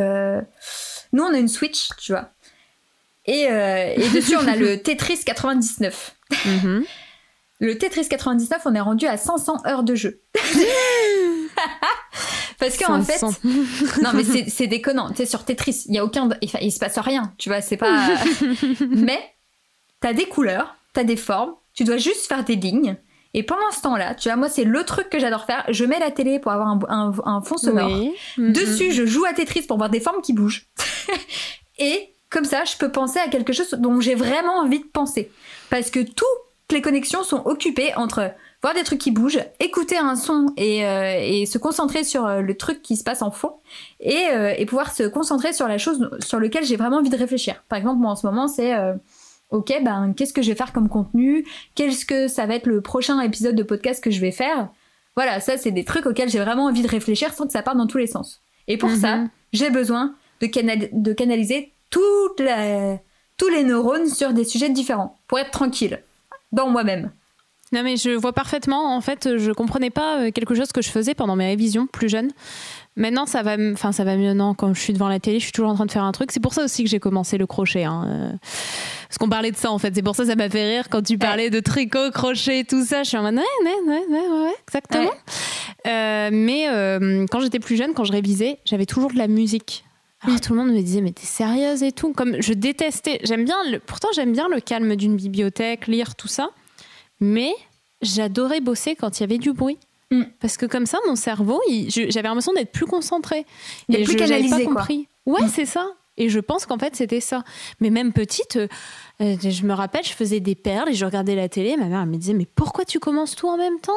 nous, on a une Switch, tu vois. Et, euh, dessus, on a le Tetris 99. Mhm. Le Tetris 99, on est rendu à 500 heures de jeu. Parce qu'en fait, non mais c'est déconnant. Tu sais, sur Tetris, il y a aucun, il, se passe rien. Tu vois, c'est pas. mais t'as des couleurs, t'as des formes. Tu dois juste faire des lignes. Et pendant ce temps-là, tu vois, moi, c'est le truc que j'adore faire. Je mets la télé pour avoir un, fond sonore. Dessus, je joue à Tetris pour voir des formes qui bougent. et comme ça, je peux penser à quelque chose dont j'ai vraiment envie de penser. Parce que toutes les connexions sont occupées entre voir des trucs qui bougent, écouter un son et, euh, se concentrer sur euh, le truc qui se passe en fond et, euh, et pouvoir se concentrer sur la chose sur laquelle j'ai vraiment envie de réfléchir. Par exemple, moi en ce moment, c'est ok, ben qu'est-ce que je vais faire comme contenu? Qu'est-ce que ça va être le prochain épisode de podcast que je vais faire? Voilà, ça c'est des trucs auxquels j'ai vraiment envie de réfléchir sans que ça parte dans tous les sens. Et pour ça, mhm. j'ai besoin de, canaliser tous les neurones sur des sujets différents pour être tranquille dans moi-même. Non mais je vois parfaitement. En fait, je comprenais pas euh, quelque chose que je faisais pendant mes révisions plus jeune. Maintenant, ça va, enfin ça va mieux. Non, quand je suis devant la télé, je suis toujours en train de faire un truc. C'est pour ça aussi que j'ai commencé le crochet. Hein. Euh, parce qu'on parlait de ça en fait. C'est pour ça que ça m'a fait rire quand tu parlais de tricot, crochet, tout ça. Je suis en mode ouais, ouais, ouais, ouais, ouais exactement. Euh, mais quand j'étais plus jeune, quand je révisais, j'avais toujours de la musique alors, tout le monde me disait mais t'es sérieuse et tout. Comme je détestais, j'aime bien le, pourtant j'aime bien le calme d'une bibliothèque, lire tout ça, mais j'adorais bosser quand il y avait du bruit. Mm. Parce que comme ça, mon cerveau, j'avais l'impression d'être plus concentré. Et plus canalisé, pas compris. Ouais, mm. c'est ça. Et je pense qu'en fait, c'était ça. Mais même petite, euh, je me rappelle, je faisais des perles et je regardais la télé. Ma mère me disait, mais pourquoi tu commences tout en même temps?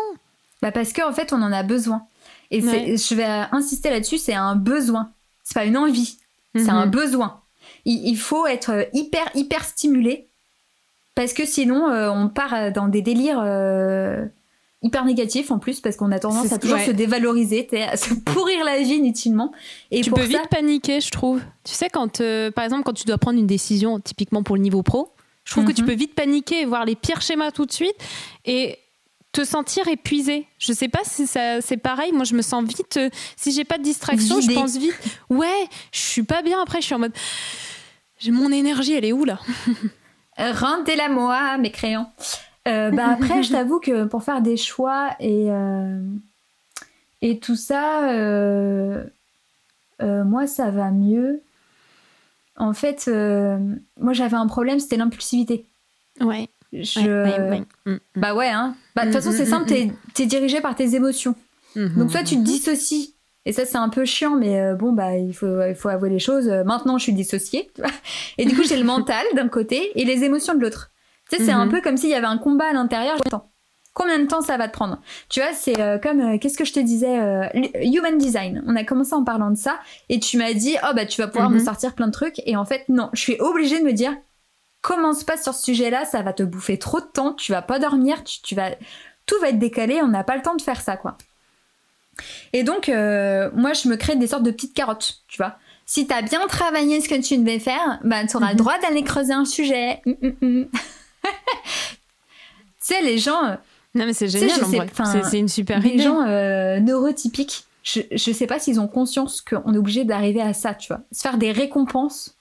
Bah Parce qu'en fait, on en a besoin. Et je vais insister là-dessus, c'est un besoin c'est pas une envie, c'est un mhm. besoin. Il, faut être hyper, hyper stimulé parce que sinon, euh, on part dans des délires euh, hyper négatifs en plus parce qu'on a tendance à toujours se dévaloriser, à se pourrir la vie inutilement. Et tu peux vite paniquer, je trouve. Tu sais, quand, euh, par exemple, quand tu dois prendre une décision, typiquement pour le niveau pro, je trouve que tu mhm. peux vite paniquer et voir les pires schémas tout de suite. Et te sentir épuisé. Je sais pas si ça c'est pareil. Moi, je me sens vite. Euh, si j'ai pas de distraction, je pense vite. Ouais, je suis pas bien. Après, je suis en mode. Mon énergie, elle est où là? Rendez-la moi, mes crayons. Euh, bah après, je t'avoue que pour faire des choix et euh, et tout ça, moi, ça va mieux. En fait, moi, j'avais un problème, c'était l'impulsivité. Ouais. Je... Mm, mm. Bah ouais, hein. Bah, de toute façon, mm, c'est simple, t'es es dirigé par tes émotions. Mm-hmm. Donc, soit tu te dissocies Et ça, c'est un peu chiant, mais euh, bon, bah, il faut, il faut avouer les choses. Euh, Maintenant, je suis dissociée. tu vois. Et du coup, j'ai le mental d'un côté et les émotions de l'autre. Tu sais, c'est un Mhm. peu comme s'il y avait un combat à l'intérieur. Attends, Combien de temps ça va te prendre? Tu vois, c'est euh, comme, euh, qu'est-ce que je te disais euh, Human Design. On a commencé en parlant de ça. Et tu m'as dit, oh, bah, tu vas pouvoir Mhm. me sortir plein de trucs. Et en fait, non, je suis obligée de me dire, commence pas sur ce sujet-là, ça va te bouffer trop de temps. Tu vas pas dormir, tu, tu vas... Tout va être décalé, on n'a pas le temps de faire ça, quoi. Et donc, euh, moi, je me crée des sortes de petites carottes, tu vois. Si t'as bien travaillé ce que tu devais faire, bah, t'auras le Mhm. droit d'aller creuser un sujet. Hum, hum, hum. tu sais, les gens, euh, Non, mais c'est génial C'est une super les idée. gens euh, neurotypiques, je, je sais pas s'ils ont conscience qu'on est obligé d'arriver à ça, tu vois. Se faire des récompenses.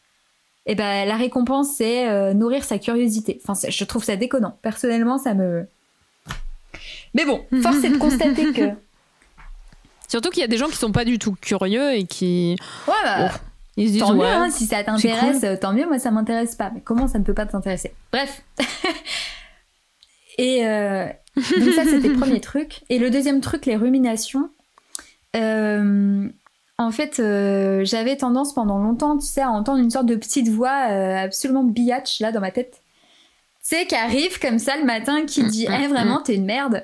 Et ben, la récompense, c'est euh, nourrir sa curiosité. Enfin, je trouve ça déconnant. Personnellement, ça me. Mais bon, force est de constater que. Surtout qu'il y a des gens qui sont pas du tout curieux et qui Ouais, bah, Oh, ils se disent tant mieux, hein, si ça t'intéresse, tant mieux, moi ça m'intéresse pas. Mais comment ça ne peut pas t'intéresser? Bref. Et euh, donc ça c'était le premier truc. Et le deuxième truc, les ruminations. Euh, en fait, euh, j'avais tendance pendant longtemps, tu sais, à entendre une sorte de petite voix absolument biatch là dans ma tête. Tu sais, qui arrive comme ça le matin, qui dit Eh vraiment, t'es une merde.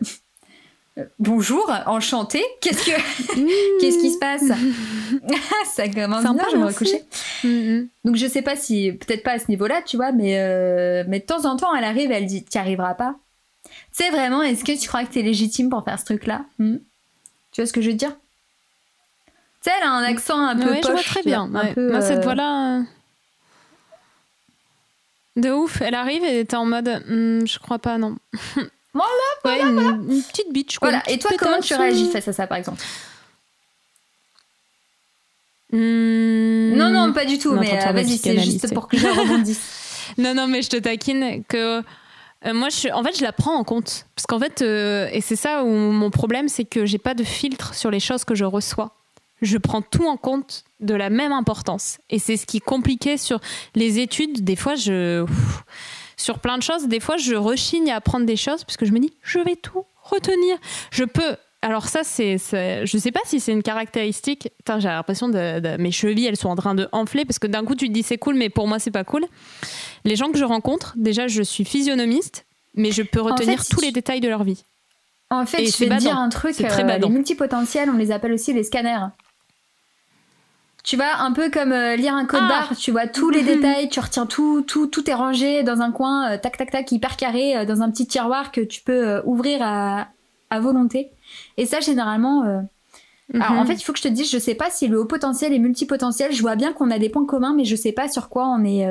Bonjour, enchanté. Qu'est-ce que qu'est-ce qui se passe Ça commence Sympa, bien, je me recoucher. Mhm. Donc je sais pas si, peut-être pas à ce niveau-là, tu vois, mais, euh, mais de temps en temps, elle arrive, elle dit, t'y arriveras pas. Tu sais vraiment, est-ce que tu crois que t'es légitime pour faire ce truc-là? Hmm Tu vois ce que je veux dire? Tu sais, elle a un accent un peu Ouais, je vois très tu vois, bien. un ouais. peu, Moi, cette euh, voix-là. euh, De ouf, elle arrive et t'es en mode. hmm, je crois pas, non. Voilà, Ouais, une, une petite bitch, quoi. Voilà. Et toi, comment tu réagis face à ça, par exemple? Hmm, Non, non, pas du tout, Non, mais euh, vas-y, c'est juste pour que je rebondisse. Non, non, mais je te taquine que. euh, moi, je, en fait, je la prends en compte. Parce qu'en fait, euh, et c'est ça où mon problème, c'est que j'ai pas de filtre sur les choses que je reçois. Je prends tout en compte de la même importance. Et c'est ce qui est compliqué sur les études. Des fois, je. Ouf, sur plein de choses, des fois, je rechigne à apprendre des choses parce que je me dis, je vais tout retenir. Je peux. Alors ça, c'est, je sais pas si c'est une caractéristique. J'ai l'impression de, de- mes chevilles, elles sont en train de enfler parce que d'un coup tu te dis c'est cool, mais pour moi c'est pas cool. Les gens que je rencontre, déjà, je suis physionomiste, mais je peux retenir fait, tous les détails de leur vie. En fait, Et je vais te dire un truc. Très euh, les multipotentiels, on les appelle aussi les scanners. Tu vois, un peu comme euh, lire un code Ah. barre, tu vois tous les détails, tu retiens tout, tout, tout est rangé dans un coin, euh, tac, tac, tac, hyper carré, euh, dans un petit tiroir que tu peux ouvrir à, à volonté. Et ça, généralement, euh, alors, Mhm. en fait, il faut que je te dise, je sais pas si le haut potentiel et multipotentiel, je vois bien qu'on a des points communs, mais je sais pas sur quoi on est.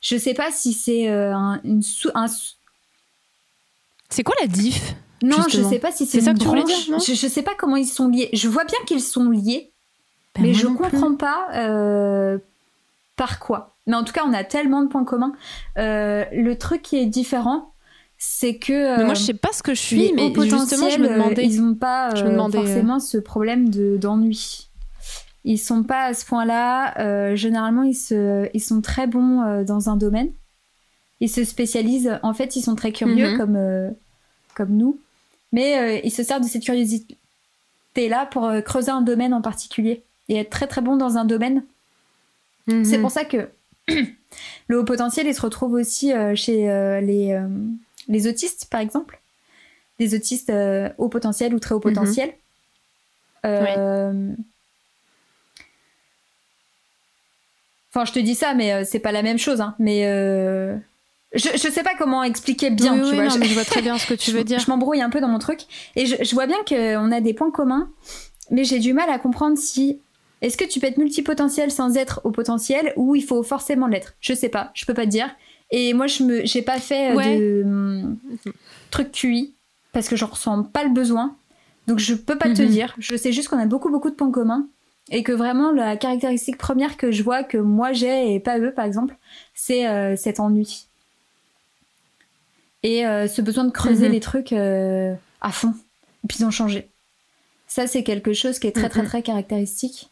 je sais pas si c'est un, une un sous- c'est quoi la diff Non, Justement? je sais pas si c'est ça que tu voulais dire, je, je sais pas comment ils sont liés. Je vois bien qu'ils sont liés, Ben, mais je plus. comprends pas euh, par quoi. Mais en tout cas, on a tellement de points communs. Euh, le truc qui est différent, c'est que Mais moi, euh, je sais pas ce que je suis, mais justement, je me demandais. ils ont pas Je me demandais, forcément ce problème de d'ennui. Ils sont pas à ce point-là. Généralement, ils se, ils sont très bons dans un domaine. Ils se spécialisent. En fait, ils sont très curieux Mhm. comme comme nous, mais ils se servent de cette curiosité-là pour creuser un domaine en particulier et être très très bons dans un domaine. Mhm. C'est pour ça que le haut potentiel, il se retrouve aussi euh, chez euh, les, euh, les autistes, par exemple. Des autistes haut potentiel ou très haut Mhm. potentiel. Euh, Enfin, je te dis ça, mais c'est pas la même chose. hein. Mais euh, je, je sais pas comment expliquer bien. Oui, tu oui, vois. non, je, mais je vois très bien ce que tu je- veux dire. je m'embrouille un peu dans mon truc. Et je, je vois bien qu'on a des points communs, mais j'ai du mal à comprendre si. Est-ce que tu peux être multipotentiel sans être au potentiel ou il faut forcément l'être? Je sais pas, je peux pas te dire. Et moi, je me, j'ai pas fait euh, Ouais. de hum, truc QI parce que j'en ressens pas le besoin. Donc je peux pas te Mhm. dire. Je sais juste qu'on a beaucoup beaucoup de points communs et que vraiment la caractéristique première que je vois que moi j'ai et pas eux par exemple, c'est euh, cet ennui et euh, ce besoin de creuser Mhm. les trucs euh, à fond et puis d'en changer. Ça c'est quelque chose qui est très très Mhm. très caractéristique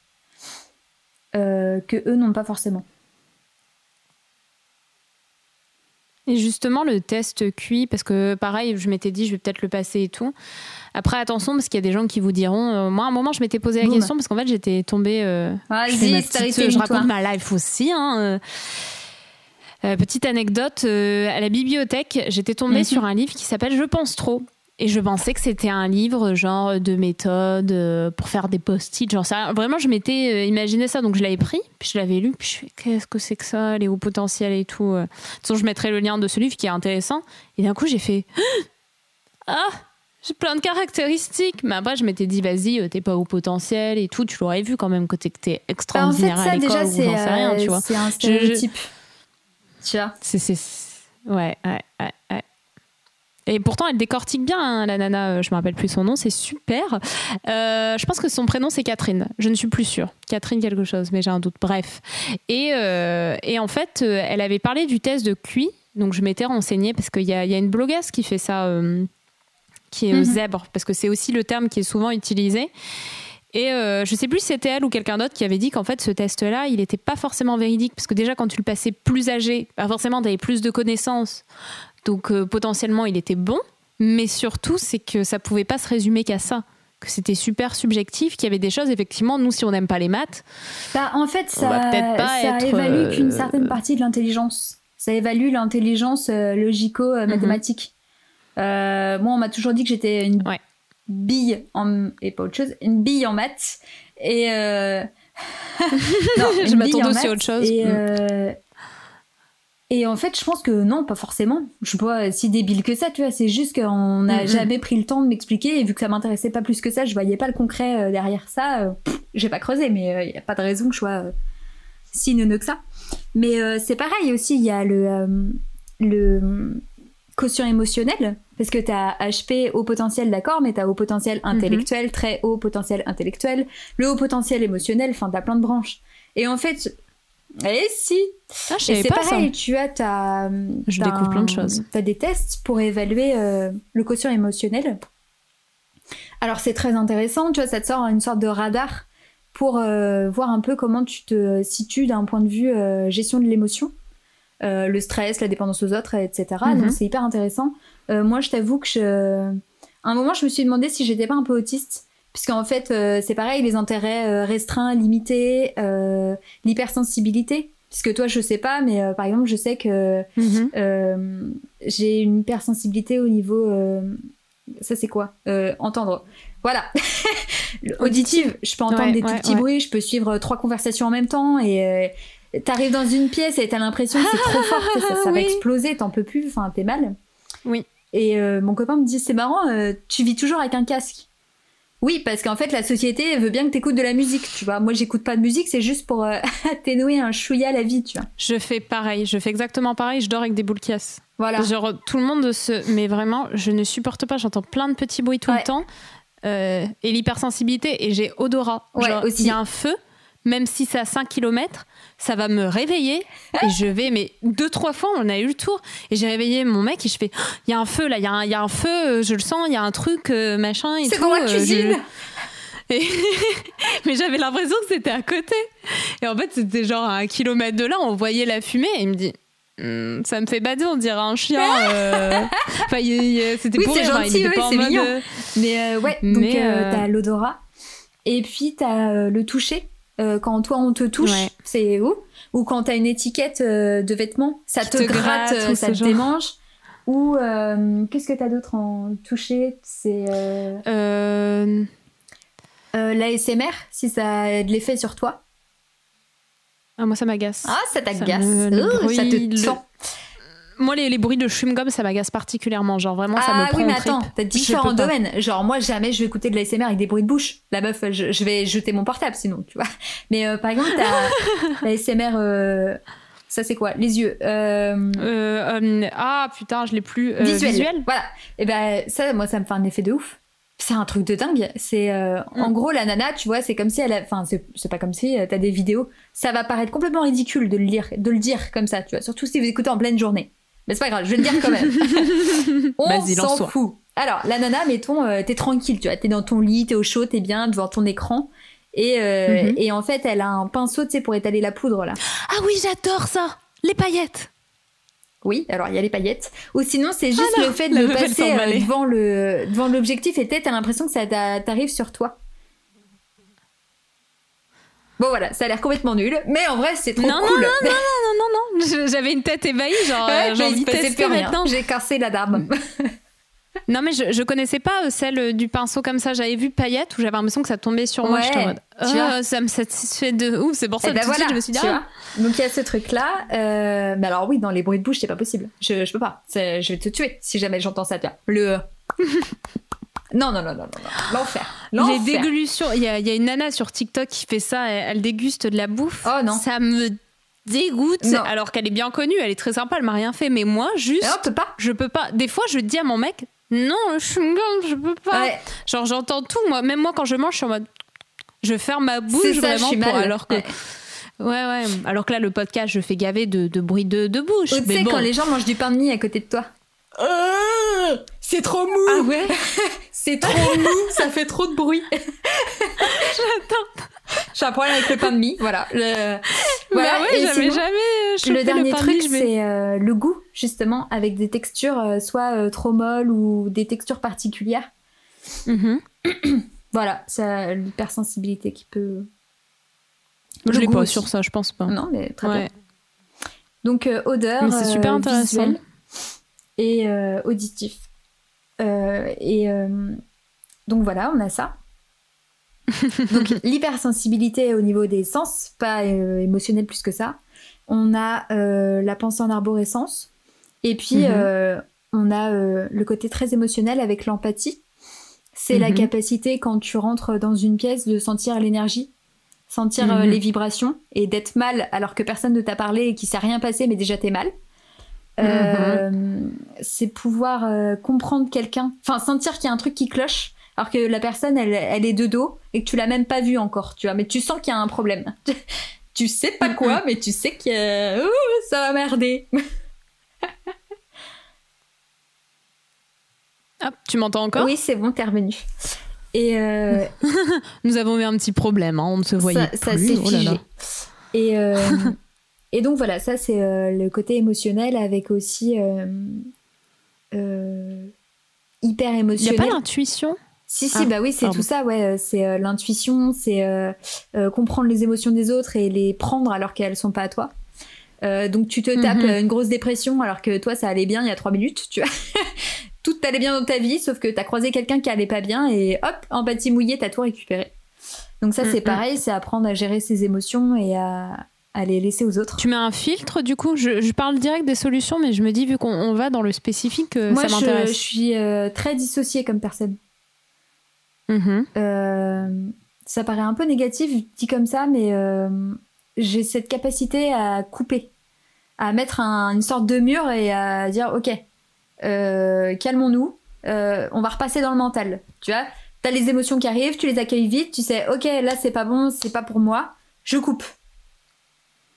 euh, que eux n'ont pas forcément. Et justement, le test QI, parce que pareil, je m'étais dit, je vais peut-être le passer et tout. Après, attention, parce qu'il y a des gens qui vous diront. euh, moi, à un moment, je m'étais posé la Boum. question, parce qu'en fait, j'étais tombée. euh, Vas-y, je, story petite- time, je raconte ma life aussi. hein, euh. Euh, petite anecdote, euh, à la bibliothèque, j'étais tombée Mhm. sur un livre qui s'appelle Je pense trop. Et je pensais que c'était un livre genre de méthode euh, pour faire des post-it, genre ça. Vraiment, je m'étais euh, imaginé ça, donc je l'avais pris, puis je l'avais lu, puis je fais qu'est-ce que c'est que ça, les hauts potentiels et tout. euh. De toute façon, je mettrai le lien de ce livre qui est intéressant. Et d'un coup, j'ai fait Ah j'ai plein de caractéristiques. Mais après, je m'étais dit, vas-y, t'es pas haut potentiel et tout. Tu l'aurais vu quand même que t'es- que t'es Bah, en fait, extraordinaire à ça l'école déjà, ou c'est j'en sais rien, euh, tu vois. c'est un je- stéréotype. Tu vois c'est- Ouais, ouais, ouais, ouais. Et pourtant, elle décortique bien, hein, la nana, euh, je me rappelle plus son nom, c'est super. Euh, je pense que son prénom, c'est Catherine. Je ne suis plus sûre. Catherine quelque chose, mais j'ai un doute. Bref. Et, euh, et en fait, elle avait parlé du test de QI, donc je m'étais renseignée, parce qu'il y y a une blogueuse qui fait ça, euh, qui est Mhm. zèbre, parce que c'est aussi le terme qui est souvent utilisé. Et euh, je sais plus si c'était elle ou quelqu'un d'autre qui avait dit qu'en fait ce test-là, il n'était pas forcément véridique parce que déjà quand tu le passais plus âgé, pas forcément t'avais plus de connaissances, donc euh, potentiellement il était bon, mais surtout c'est que ça pouvait pas se résumer qu'à ça, que c'était super subjectif, qu'il y avait des choses effectivement nous si on n'aime pas les maths, Bah, en fait, On ça, va peut-être pas ça être, évalue euh, qu'une certaine partie de l'intelligence. Ça évalue l'intelligence euh, logico-mathématique. Euh, moi, on m'a toujours dit que j'étais une Ouais. bille en et pas autre chose, une bille en maths. Et euh... non, Je m'attendais aussi à autre chose. Et, Mm. Euh, et en fait, je pense que non, pas forcément. Je suis pas si débile que ça, tu vois. C'est juste qu'on n'a Mhm. jamais pris le temps de m'expliquer. Et vu que ça m'intéressait pas plus que ça, je voyais pas le concret euh, derrière ça. euh, j'ai pas creusé, mais il y a pas de raison que je sois euh, si neuneux que ça. Mais euh, c'est pareil aussi, il y a le, euh, le quotient émotionnel. Parce que t'as HP haut potentiel, d'accord, mais t'as haut potentiel intellectuel, très haut potentiel intellectuel, le haut potentiel émotionnel, enfin, t'as plein de branches. Et en fait, eh si, Ah, et c'est ça. pareil, tu as ta, Je t'as découvre plein de choses. T'as des tests pour évaluer euh, le quotient émotionnel. Alors c'est très intéressant, tu vois, ça te sort une sorte de radar pour euh, voir un peu comment tu te situes d'un point de vue euh, gestion de l'émotion, le stress, la dépendance aux autres, etc. Mhm. Donc c'est hyper intéressant. Moi, je t'avoue que je... à un moment, je me suis demandé si j'étais pas un peu autiste. Puisqu'en fait, euh, c'est pareil, les intérêts euh, restreints, limités, euh, l'hypersensibilité. Puisque toi, je sais pas, mais euh, par exemple, je sais que Mhm. euh, j'ai une hypersensibilité au niveau. euh, ça, c'est quoi Euh, Entendre. Voilà. Auditive. Je peux entendre Ouais, des tout petits ouais. bruits, je peux suivre trois conversations en même temps et. euh, T'arrives dans une pièce et t'as l'impression que c'est trop fort, ça, ça va exploser, t'en peux plus, enfin t'es mal. Oui. Et euh, mon copain me dit c'est marrant, euh, tu vis toujours avec un casque. Oui, parce qu'en fait la société veut bien que t'écoutes de la musique, tu vois. Moi j'écoute pas de musique, c'est juste pour euh, atténuer un chouïa la vie, tu vois. Je fais pareil, je fais exactement pareil, je dors avec des boules qui. Voilà. Genre, tout le monde se. Mais vraiment, je ne supporte pas. J'entends plein de petits bruits tout Ouais. le temps. Euh, et l'hypersensibilité, et j'ai odorat. Ouais, Genre, aussi. Il y a un feu, même si c'est à 5 km, ça va me réveiller. et je vais, mais deux, trois fois, on a eu le tour. Et j'ai réveillé mon mec et je fais Oh, il y a un feu là, il y, a un- il y a un feu, euh, je le sens, il y a un truc, euh, machin. C'est dans la euh, je- cuisine et- mais j'avais l'impression que c'était à côté. Et en fait, c'était genre à un kilomètre de là, on voyait la fumée et il me dit. Hmm, ça me fait bader, on dirait un chien. euh. Enfin, c'était Oui, pour rire, gentil, en c'est mignon. Mais euh, ouais, donc Mais, euh, t'as l'odorat. Et puis t'as le toucher. Euh, quand toi on te touche, Ouais. c'est où? Ou quand t'as une étiquette euh, de vêtements, ça te, te gratte, gratte, euh, ou ça te genre. démange? Ou qu'est-ce que t'as d'autre en toucher? C'est l'ASMR, si ça a de l'effet sur toi? ah, moi, ça m'agace. Ah, ça t'agace. me- le Ouh, bruit, ça te le- sent. Moi, les, les bruits de chewing-gum, ça m'agace particulièrement. Genre, vraiment, ça me Ah prend oui, mais attends, t'as différents domaines. Genre, moi, jamais je vais écouter de l'ASMR avec des bruits de bouche. La meuf, je, je vais jeter mon portable sinon, tu vois. Mais euh, par exemple, t'as l'ASMR. Euh, ça, c'est quoi? Les yeux. Euh, euh, ah, putain, je l'ai plus. visuel. visuel Voilà. Et ben, ça, moi, ça me fait un effet de ouf. C'est un truc de dingue. C'est euh, en Mm. gros la nana, tu vois, c'est comme si elle, enfin, c'est c'est pas comme si euh, t'as des vidéos. Ça va paraître complètement ridicule de le lire, de le dire comme ça, tu vois. Surtout si vous écoutez en pleine journée. Mais c'est pas grave, je vais le dire quand même. On s'en fout. Alors, la nana, mettons, euh, t'es tranquille, tu vois, t'es dans ton lit, t'es au chaud, t'es bien devant ton écran. Et, euh, Mhm. et en fait, elle a un pinceau, tu sais, pour étaler la poudre, là. Ah oui, j'adore ça Les paillettes Oui, alors il y a les paillettes. Ou sinon, c'est juste Ah le fait de passer euh, devant le devant l'objectif et t'as l'impression que ça t'a- t'arrive sur toi. Bon voilà, ça a l'air complètement nul, mais en vrai c'est trop Non, non, cool. Non, non, non, je- j'avais une tête ébahie, genre, Ouais, euh, il passait tester plus maintenant. J'ai cassé la dame. Non, mais je, je connaissais pas euh, celle euh, du pinceau comme ça. J'avais vu paillettes où j'avais l'impression que ça tombait sur moi. Ouais, J'étais en mode, oh, ça me satisfait de ouf. C'est pour ça Et que ben tout voilà, suite, je me suis dit, ah. Donc il y a ce truc-là. euh, mais alors oui, dans les bruits de bouche, c'est pas possible. Je, je peux pas. Je vais te tuer si jamais j'entends ça. Vois. Le. Non, non, non, non, non, non. L'enfer. les L'enfer. déglutions. Il y a, il y a une nana sur TikTok qui fait ça. Elle, elle déguste de la bouffe. Oh non. Ça me dégoûte. Non. Alors qu'elle est bien connue, elle est très sympa, elle m'a rien fait. Mais moi, juste, Mais on peut pas. je peux pas. Des fois, je dis à mon mec, non, je suis je peux pas. Ouais. Genre, j'entends tout. Moi, même moi, quand je mange, je suis en mode. Je ferme ma bouche ça, je vraiment suis pour. mal. Alors que. Ouais. Ouais, ouais. Alors que là, le podcast, je fais gaver de, de bruit de, de bouche. Ou tu sais, bon. quand les gens mangent du pain de mie à côté de toi. Euh, c'est trop mou. Ah ouais? C'est trop mou. ça fait trop de bruit. J'attends. J'ai un problème avec le pain de mie. Voilà. Le... Voilà. Bah ouais, Et j'avais sinon, jamais euh, Le dernier truc, c'est euh, le goût, justement, avec des textures euh, soit euh, trop molles ou des textures particulières. Mhm. Voilà, ça, l'hypersensibilité qui peut. Je l'ai pas sur ça, je pense pas. Non, mais très Ouais. bien. Donc, odeur, Mais c'est super intéressant. visuel et auditif. Euh, et euh, donc voilà, on a ça. donc l'hypersensibilité au niveau des sens, pas euh, émotionnel plus que ça. On a la pensée en arborescence. Et puis, Mhm. on a le côté très émotionnel avec l'empathie. C'est la Mhm. capacité, quand tu rentres dans une pièce, de sentir l'énergie, sentir Mhm. les vibrations et d'être mal alors que personne ne t'a parlé et qu'il s'est rien passé, mais déjà t'es mal. Euh, c'est pouvoir euh, comprendre quelqu'un, enfin sentir qu'il y a un truc qui cloche, alors que la personne elle, elle est de dos et que tu l'as même pas vue encore, tu vois, mais tu sens qu'il y a un problème. tu sais pas quoi, mais tu sais que Ouh, ça va merder. Hop, tu m'entends encore? Oui, c'est bon, t'es revenu. Et euh, Nous avons eu un petit problème, hein, on ne se voyait ça, ça plus. s'est Oh figé. Et, euh, et donc voilà, ça c'est euh, le côté émotionnel avec aussi euh, euh, hyper Il n'y a émotionnel. pas l'intuition? Si, si, Ah, bah oui, c'est tout ça, ouais. C'est euh, l'intuition, c'est euh, euh, comprendre les émotions des autres et les prendre alors qu'elles sont pas à toi. Donc tu te tapes Mhm. euh, une grosse dépression alors que toi ça allait bien il y a trois minutes, tu vois. tout allait bien dans ta vie, sauf que t'as croisé quelqu'un qui allait pas bien et hop, empathie mouillée, t'as tout récupéré. Donc ça c'est Mhm. pareil, c'est apprendre à gérer ses émotions et à, à les laisser aux autres. Tu mets un filtre du coup je, je parle direct des solutions, mais je me dis, vu qu'on on va dans le spécifique, euh, Moi ça je, je m'intéresse. suis euh, très dissociée comme personne. Mhm. Euh, ça paraît un peu négatif dit comme ça, mais j'ai cette capacité à couper, à mettre un- une sorte de mur et à dire ok, calmons-nous, on va repasser dans le mental. Tu vois, t'as les émotions qui arrivent, tu les accueilles vite, tu sais ok là c'est pas bon, c'est pas pour moi, je coupe.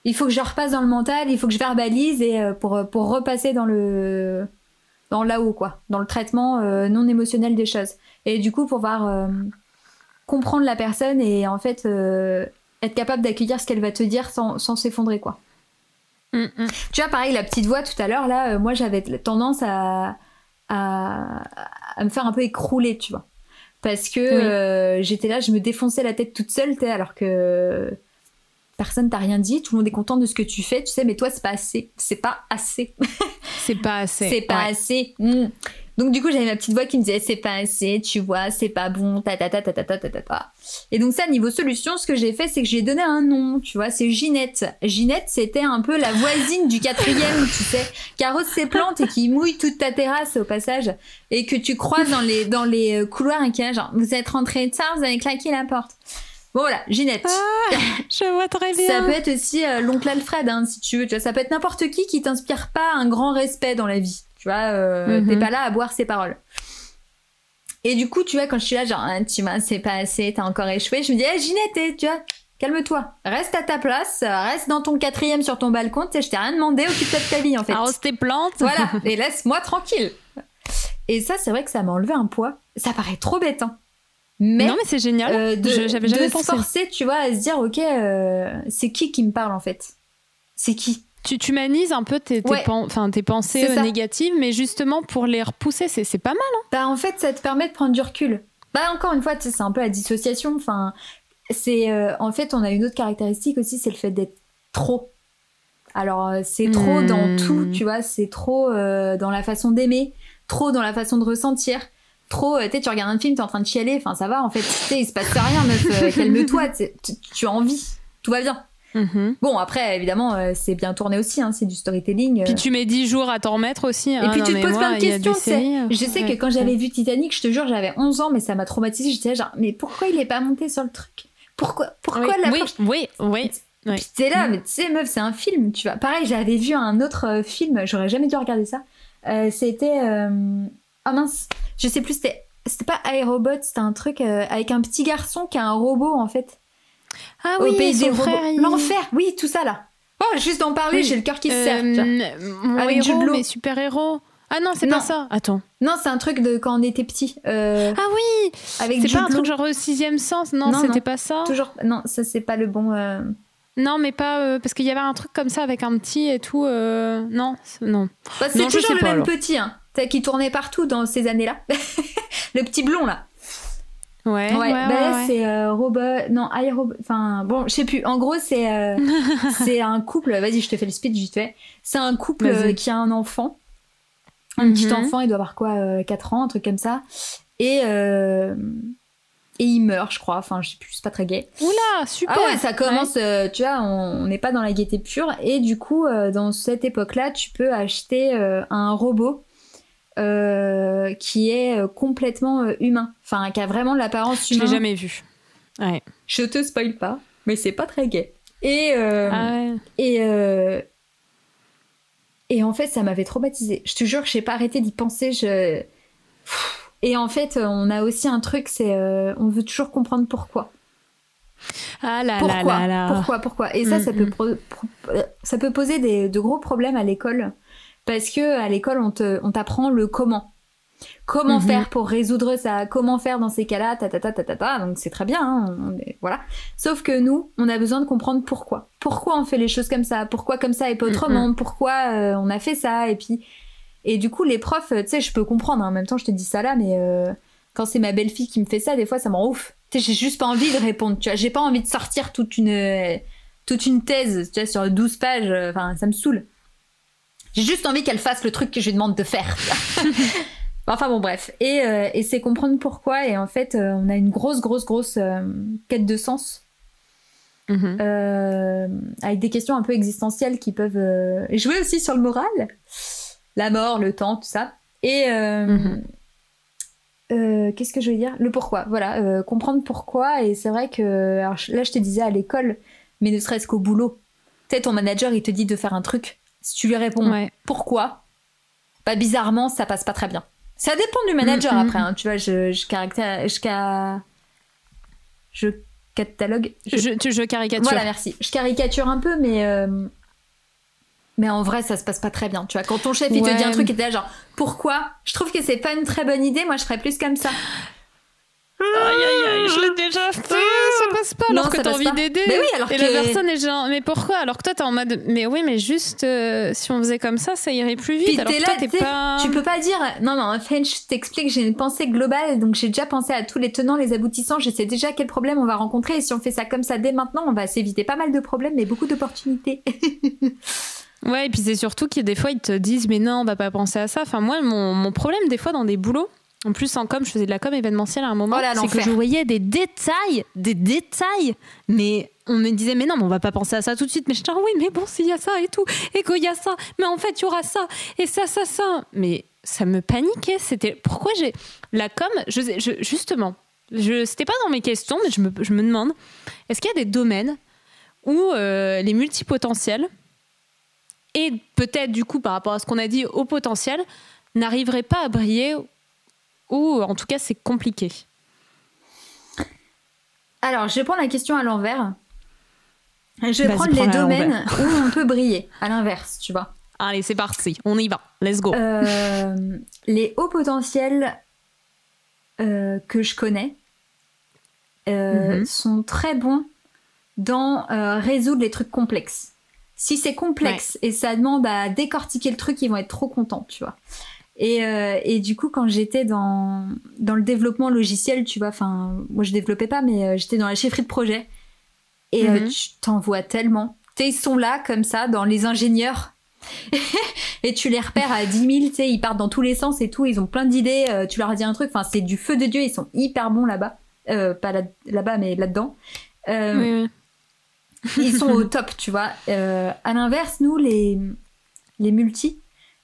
Il faut que je repasse dans le mental, il faut que je verbalise et euh, pour pour repasser dans le dans là-haut quoi, dans le traitement euh, non émotionnel des choses. Et du coup, pour pouvoir euh, comprendre la personne et en fait euh, être capable d'accueillir ce qu'elle va te dire sans, sans s'effondrer, quoi. Mm, mm. Tu vois, pareil, la petite voix tout à l'heure, là, euh, moi j'avais tendance à, à, à me faire un peu écrouler, tu vois. Parce que euh, j'étais là, je me défonçais la tête toute seule, tu sais, alors que personne t'a rien dit, tout le monde est content de ce que tu fais, tu sais, mais toi c'est pas assez. C'est pas assez. C'est pas assez. C'est pas Ouais. assez. Mm. Donc du coup, j'avais ma petite voix qui me disait c'est pas assez, tu vois, c'est pas bon, ta ta ta ta ta ta ta ta ta. Et donc ça, niveau solution, ce que j'ai fait, c'est que j'ai donné un nom, tu vois, c'est Ginette. Ginette, c'était un peu la voisine du quatrième, tu sais, qui arrose ses plantes et qui mouille toute ta terrasse au passage, et que tu croises dans les dans les couloirs et qui là, genre vous êtes rentré tard, vous avez claqué la porte. Bon voilà, Ginette. Je vois très bien. Ça peut être aussi euh, l'oncle Alfred, hein, si tu veux. Tu vois, ça peut être n'importe qui qui t'inspire pas un grand respect dans la vie. Tu vois, euh, Mhm. t'es pas là à boire ses paroles. Et du coup, tu vois, quand je suis là, genre, Ah, tu vois, c'est pas assez, t'as encore échoué, je me dis, hé Ginette, eh, tu vois, calme-toi. Reste à ta place, euh, reste dans ton quatrième sur ton balcon, tu sais, je t'ai rien demandé, occupe-toi de ta vie, en fait. Arrose tes plantes. Voilà, et laisse-moi tranquille. Et ça, c'est vrai que ça m'a enlevé un poids. Ça paraît trop bête, hein. Mais, non, mais c'est génial. euh, de, J'avais jamais de pensé. forcer, tu vois, à se dire, ok, euh, c'est qui qui me parle en fait? C'est qui? Tu, tu humanises un peu tes, tes, Ouais. pen- enfin, tes pensées euh, négatives, mais justement pour les repousser, c'est pas mal. hein. Bah en fait, ça te permet de prendre du recul. Bah encore une fois, c'est un peu la dissociation. Enfin, c'est euh, en fait, on a une autre caractéristique aussi, c'est le fait d'être trop. Alors c'est trop Hmm. dans tout, tu vois, c'est trop dans la façon d'aimer, trop dans la façon de ressentir, trop. euh, tu regardes un film, t'es en train de chialer, enfin ça va, en fait, tu il se passe rien, meuf, euh, calme-toi, tu, as envie, tout va bien. Mhm. Bon après, évidemment, euh, c'est bien tourné aussi, hein, c'est du storytelling. euh. Puis tu mets 10 jours à t'en remettre aussi. Et hein. puis Non, tu te poses plein de questions. séries, euh, Je sais ouais, que quand ouais. j'avais vu Titanic, je te jure, j'avais 11 ans, mais ça m'a traumatisée. J'étais genre, mais pourquoi il est pas monté sur le truc? Pourquoi Pourquoi oui, la oui, prochaine- oui, oui. oui. Puis t'es là, mais tu sais, meuf, c'est un film, tu vois. Pareil, j'avais vu un autre film, j'aurais jamais dû regarder ça. C'était. Ah mince, je sais plus, c'était. C'était pas iRobot, c'était un truc euh, avec un petit garçon qui a un robot en fait. Ah au oui, pays des frère, robots. il- L'enfer, oui, tout ça là. Oh, juste d'en parler, Oui. j'ai le cœur qui se serre. Euh, mon Avec héros, mes super-héros. Ah non, c'est Non. pas ça. Attends. Non, c'est un truc de quand on était petit. euh, Ah oui avec C'est pas un truc genre au sixième sens? Non, Non, c'était non. pas ça? Toujours. Non, ça c'est pas le bon. euh, Non, mais pas... euh, parce qu'il y avait un truc comme ça avec un petit et tout. Non, non. Bah, c'est je toujours sais le pas, même alors. petit, hein. Qui tournait partout dans ces années-là. le petit blond là. Ouais, Ouais, ouais, bah ouais, là ouais. c'est euh, Robot. Non, iRobot. Enfin, bon, je sais plus. En gros, c'est euh, c'est un couple. Vas-y, je te fais le speech vite fait. C'est un couple euh, qui a un enfant. Un petit Mhm. enfant, il doit avoir quoi euh, 4 ans, un truc comme ça. Et, euh, et il meurt, je crois. Enfin, je sais plus, c'est pas très gay. Oula, super Ah ouais, ça commence, euh, tu vois, on n'est pas dans la gaieté pure. Et du coup, euh, dans cette époque-là, tu peux acheter euh, un robot euh, qui est euh, complètement euh, humain. Enfin, qui a vraiment l'apparence Je l'ai humaine. jamais vu. Ouais. Je te spoil pas, mais c'est pas très gay. Et, euh, Ah ouais. et, euh, et en fait, ça m'avait traumatisée. Je te jure que j'ai pas arrêté d'y penser. Je... Et en fait, on a aussi un truc, c'est on veut toujours comprendre pourquoi. Ah là pourquoi, là là là. pourquoi, pourquoi? Et ça, Mm, ça peut, mm. ça peut poser des, de gros problèmes à l'école parce que à l'école, on te, on t'apprend le comment. Comment Mhm. faire pour résoudre ça? Comment faire dans ces cas-là? Ta, ta, ta, ta, ta, ta. Donc c'est très bien, hein, on est- voilà. Sauf que nous, on a besoin de comprendre pourquoi. Pourquoi on fait les choses comme ça? Pourquoi comme ça et pas Mhm. autrement? Pourquoi euh, on a fait ça? Et puis, et du coup, les profs, tu sais, je peux comprendre. hein, en même temps, je te dis ça là, mais euh, quand c'est ma belle-fille qui me fait ça, des fois, ça me rend ouf. Tu sais, j'ai juste pas envie de répondre. Tu vois, j'ai pas envie de sortir toute une toute une thèse, tu vois, sur 12 pages. euh, Enfin, ça me saoule. J'ai juste envie qu'elle fasse le truc que je lui demande de faire. enfin bon, bref. Et, euh, et c'est comprendre pourquoi. Et en fait, euh, on a une grosse, grosse, grosse euh, quête de sens. Mhm. euh, avec des questions un peu existentielles qui peuvent euh, jouer aussi sur le moral. La mort, le temps, tout ça. Et euh, qu'est-ce que je veux dire? Le pourquoi. Voilà, euh, comprendre pourquoi. Et c'est vrai que alors, là, je te disais à l'école, mais ne serait-ce qu'au boulot. Tu sais, ton manager, il te dit de faire un truc. Si tu lui réponds Ouais. pourquoi, bah bizarrement, ça passe pas très bien. Ça dépend du manager Mhm, après. hein. Tu vois, je, je caractérise, je, ca- je catalogue. je- Je, tu- je caricature. voilà, merci. Je caricature un peu, mais euh, mais en vrai, ça se passe pas très bien. Tu vois, quand ton chef il te dit un truc et t'es là genre pourquoi? Je trouve que c'est pas une très bonne idée. Moi, je serais plus comme ça. Aïe aïe aïe, je l'ai déjà fait. Ça passe pas alors Non, que t'as envie d'aider. Mais oui, alors Et que- la personne est genre, mais pourquoi? Alors que toi t'es en mode, mais oui, mais juste euh, si on faisait comme ça, ça irait plus vite. Puis alors t'es que là, toi t'es tu sais, pas. tu peux pas dire non non. En fait, je t'explique, j'ai une pensée globale, donc j'ai déjà pensé à tous les tenants, les aboutissants. Je sais déjà quel problème on va rencontrer et si on fait ça comme ça dès maintenant, on va s'éviter pas mal de problèmes, mais beaucoup d'opportunités. Ouais, et puis c'est surtout que des fois ils te disent, mais non, on va pas penser à ça. Enfin, moi, mon, mon problème des fois dans des boulots, en plus en com, je faisais de la com événementielle à un moment, Oh c'est que je voyais des détails, des détails, mais on me disait, mais non, mais on va pas penser à ça tout de suite. Mais je dis, ah oui, mais bon, s'il y a ça et tout, et qu'il y a ça, mais en fait, il y aura ça, et ça, ça, ça. Mais ça me paniquait. C'était pourquoi j'ai la com, je, je- justement, je, c'était pas dans mes questions, mais je me, je me demande, est-ce qu'il y a des domaines où euh, les multipotentiels et peut-être du coup par rapport à ce qu'on a dit au potentiel n'arriveraient pas à briller ou en tout cas c'est compliqué. Alors, je vais prendre la question à l'envers. Je vais prendre les domaines où on peut briller, à l'inverse, tu vois. Allez, c'est parti, on y va, let's go. Euh, les hauts potentiels euh, que je connais euh, Mhm. sont très bons dans résoudre les trucs complexes. Si c'est complexe et ça demande à décortiquer le truc, ils vont être trop contents, tu vois. Et, euh, et du coup, quand j'étais dans, dans le développement logiciel, tu vois, enfin, moi je développais pas, mais euh, j'étais dans la chefferie de projet. Et euh, Mhm. tu t'en vois tellement. Tu ils sont là, comme ça, dans les ingénieurs. et tu les repères à 10 000, tu sais, ils partent dans tous les sens et tout, ils ont plein d'idées, euh, tu leur dis un truc, enfin, c'est du feu de Dieu, ils sont hyper bons là-bas. Euh, pas là- là-bas, mais là-dedans. Euh, Oui, oui. ils sont au top, tu vois. Euh, à l'inverse, nous, les, les multis,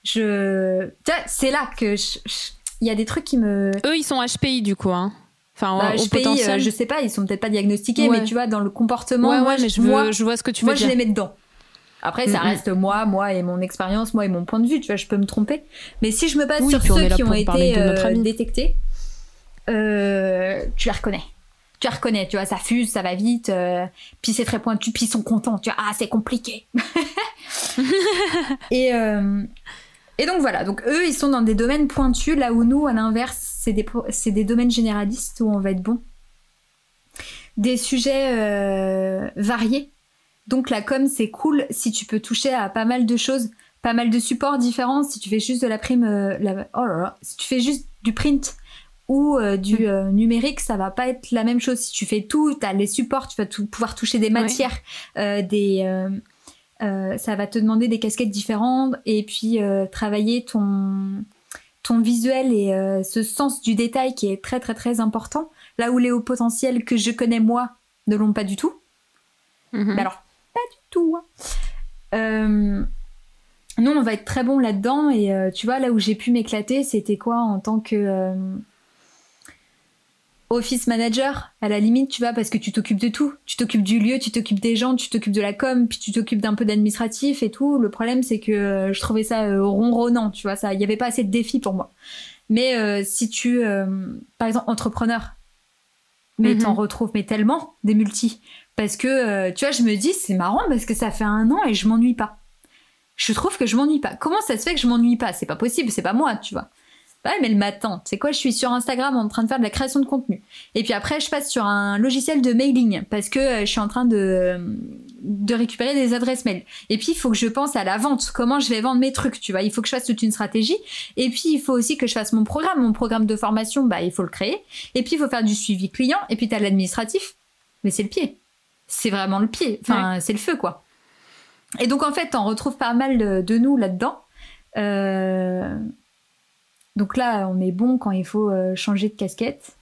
je. C'est là que je- je- il y a des trucs qui me. Eux, ils sont HPI du coup. Hein. Enfin, Bah, au HPI, euh, potentiel. je sais pas, ils sont peut-être pas diagnostiqués, Ouais. mais tu vois, dans le comportement, ouais, moi, ouais, mais je, je, veux- moi, je vois ce que tu moi, veux je dire. les mets dedans. Après, ça Mm, mm. reste moi, moi et mon expérience, moi et mon point de vue, tu vois, je peux me tromper. Mais si je me base Oui, sur ceux qui ont été euh, détectés, euh, tu les reconnais. Tu les reconnais, tu vois, ça fuse, ça va vite, euh, puis c'est très pointu, puis ils sont contents, tu vois, ah, c'est compliqué. et, euh, et donc voilà, donc eux, ils sont dans des domaines pointus, là où nous, à l'inverse, c'est des, pro- c'est des domaines généralistes où on va être bon. Des sujets euh, variés. Donc la com, c'est cool si tu peux toucher à pas mal de choses, pas mal de supports différents. Si tu fais juste de la prime, euh, la- oh là là, si tu fais juste du print ou euh, du euh, numérique, ça va pas être la même chose. Si tu fais tout, tu as les supports, tu vas tout- pouvoir toucher des matières, euh, des, euh, ça va te demander des casquettes différentes et puis euh, travailler ton, ton visuel et euh, ce sens du détail qui est très très très important. Là où les hauts potentiels que je connais moi ne l'ont pas du tout. Mhm. Mais alors, pas du tout. hein. Nous, on va être très bon là-dedans. Et tu vois, là où j'ai pu m'éclater, c'était quoi en tant que office manager À la limite, tu vois, parce que tu t'occupes de tout. Tu t'occupes du lieu, tu t'occupes des gens, tu t'occupes de la com, puis tu t'occupes d'un peu d'administratif et tout. Le problème, c'est que euh, je trouvais ça euh, ronronnant, tu vois. ça Il n'y avait pas assez de défis pour moi. Mais euh, si tu, euh, par exemple, entrepreneur, mais Mhm. t'en retrouves mais tellement des multis. Parce que, euh, tu vois, je me dis, c'est marrant parce que ça fait un an et je m'ennuie pas. Je trouve que je m'ennuie pas. Comment ça se fait que je m'ennuie pas? C'est pas possible, c'est pas moi, tu vois. Ouais, mais le matin, c'est quoi Je suis sur Instagram en train de faire de la création de contenu. Et puis après, je passe sur un logiciel de mailing parce que euh, je suis en train de, de récupérer des adresses mail. Et puis, il faut que je pense à la vente. Comment je vais vendre mes trucs, tu vois Il faut que je fasse toute une stratégie. Et puis, il faut aussi que je fasse mon programme. Mon programme de formation, bah, il faut le créer. Et puis, il faut faire du suivi client. Et puis, tu as l'administratif. Mais c'est le pied. C'est vraiment le pied. Enfin, c'est le feu, quoi. Et donc, en fait, on retrouve pas mal de, de nous là-dedans. Euh, Donc là, on est bon quand il faut euh, changer de casquette.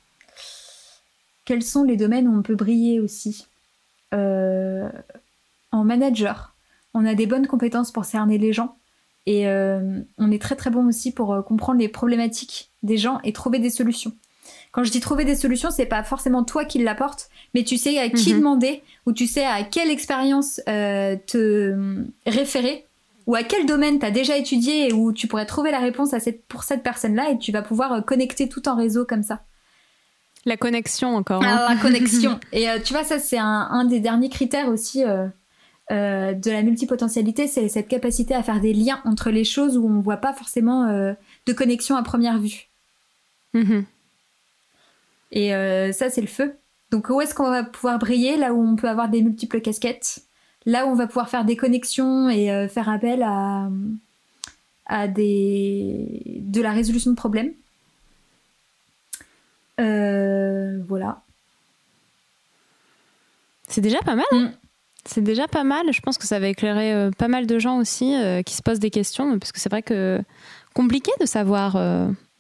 Quels sont les domaines où on peut briller aussi Euh, En manager, on a des bonnes compétences pour cerner les gens. Et euh, on est très très bon aussi pour comprendre les problématiques des gens et trouver des solutions. Quand je dis trouver des solutions, c'est pas forcément toi qui l'apportes, mais tu sais à qui Mhm. demander ou tu sais à quelle expérience euh, te référer ou à quel domaine tu as déjà étudié et où tu pourrais trouver la réponse à cette, pour cette personne-là et tu vas pouvoir euh, connecter tout en réseau comme ça? La connexion encore. hein. Ah, la connexion. et euh, tu vois, ça, c'est un, un des derniers critères aussi euh, euh, de la multipotentialité, c'est cette capacité à faire des liens entre les choses où on voit pas forcément de connexion à première vue. Mhm. Et ça, c'est le feu. Donc, où est-ce qu'on va pouvoir briller? Là où on peut avoir des multiples casquettes. Là où on va pouvoir faire des connexions et euh, faire appel à, à des... de la résolution de problèmes. Euh, voilà. C'est déjà pas mal. hein. Mm. C'est déjà pas mal. Je pense que ça va éclairer euh, pas mal de gens aussi qui se posent des questions, parce que c'est vrai que compliqué de savoir,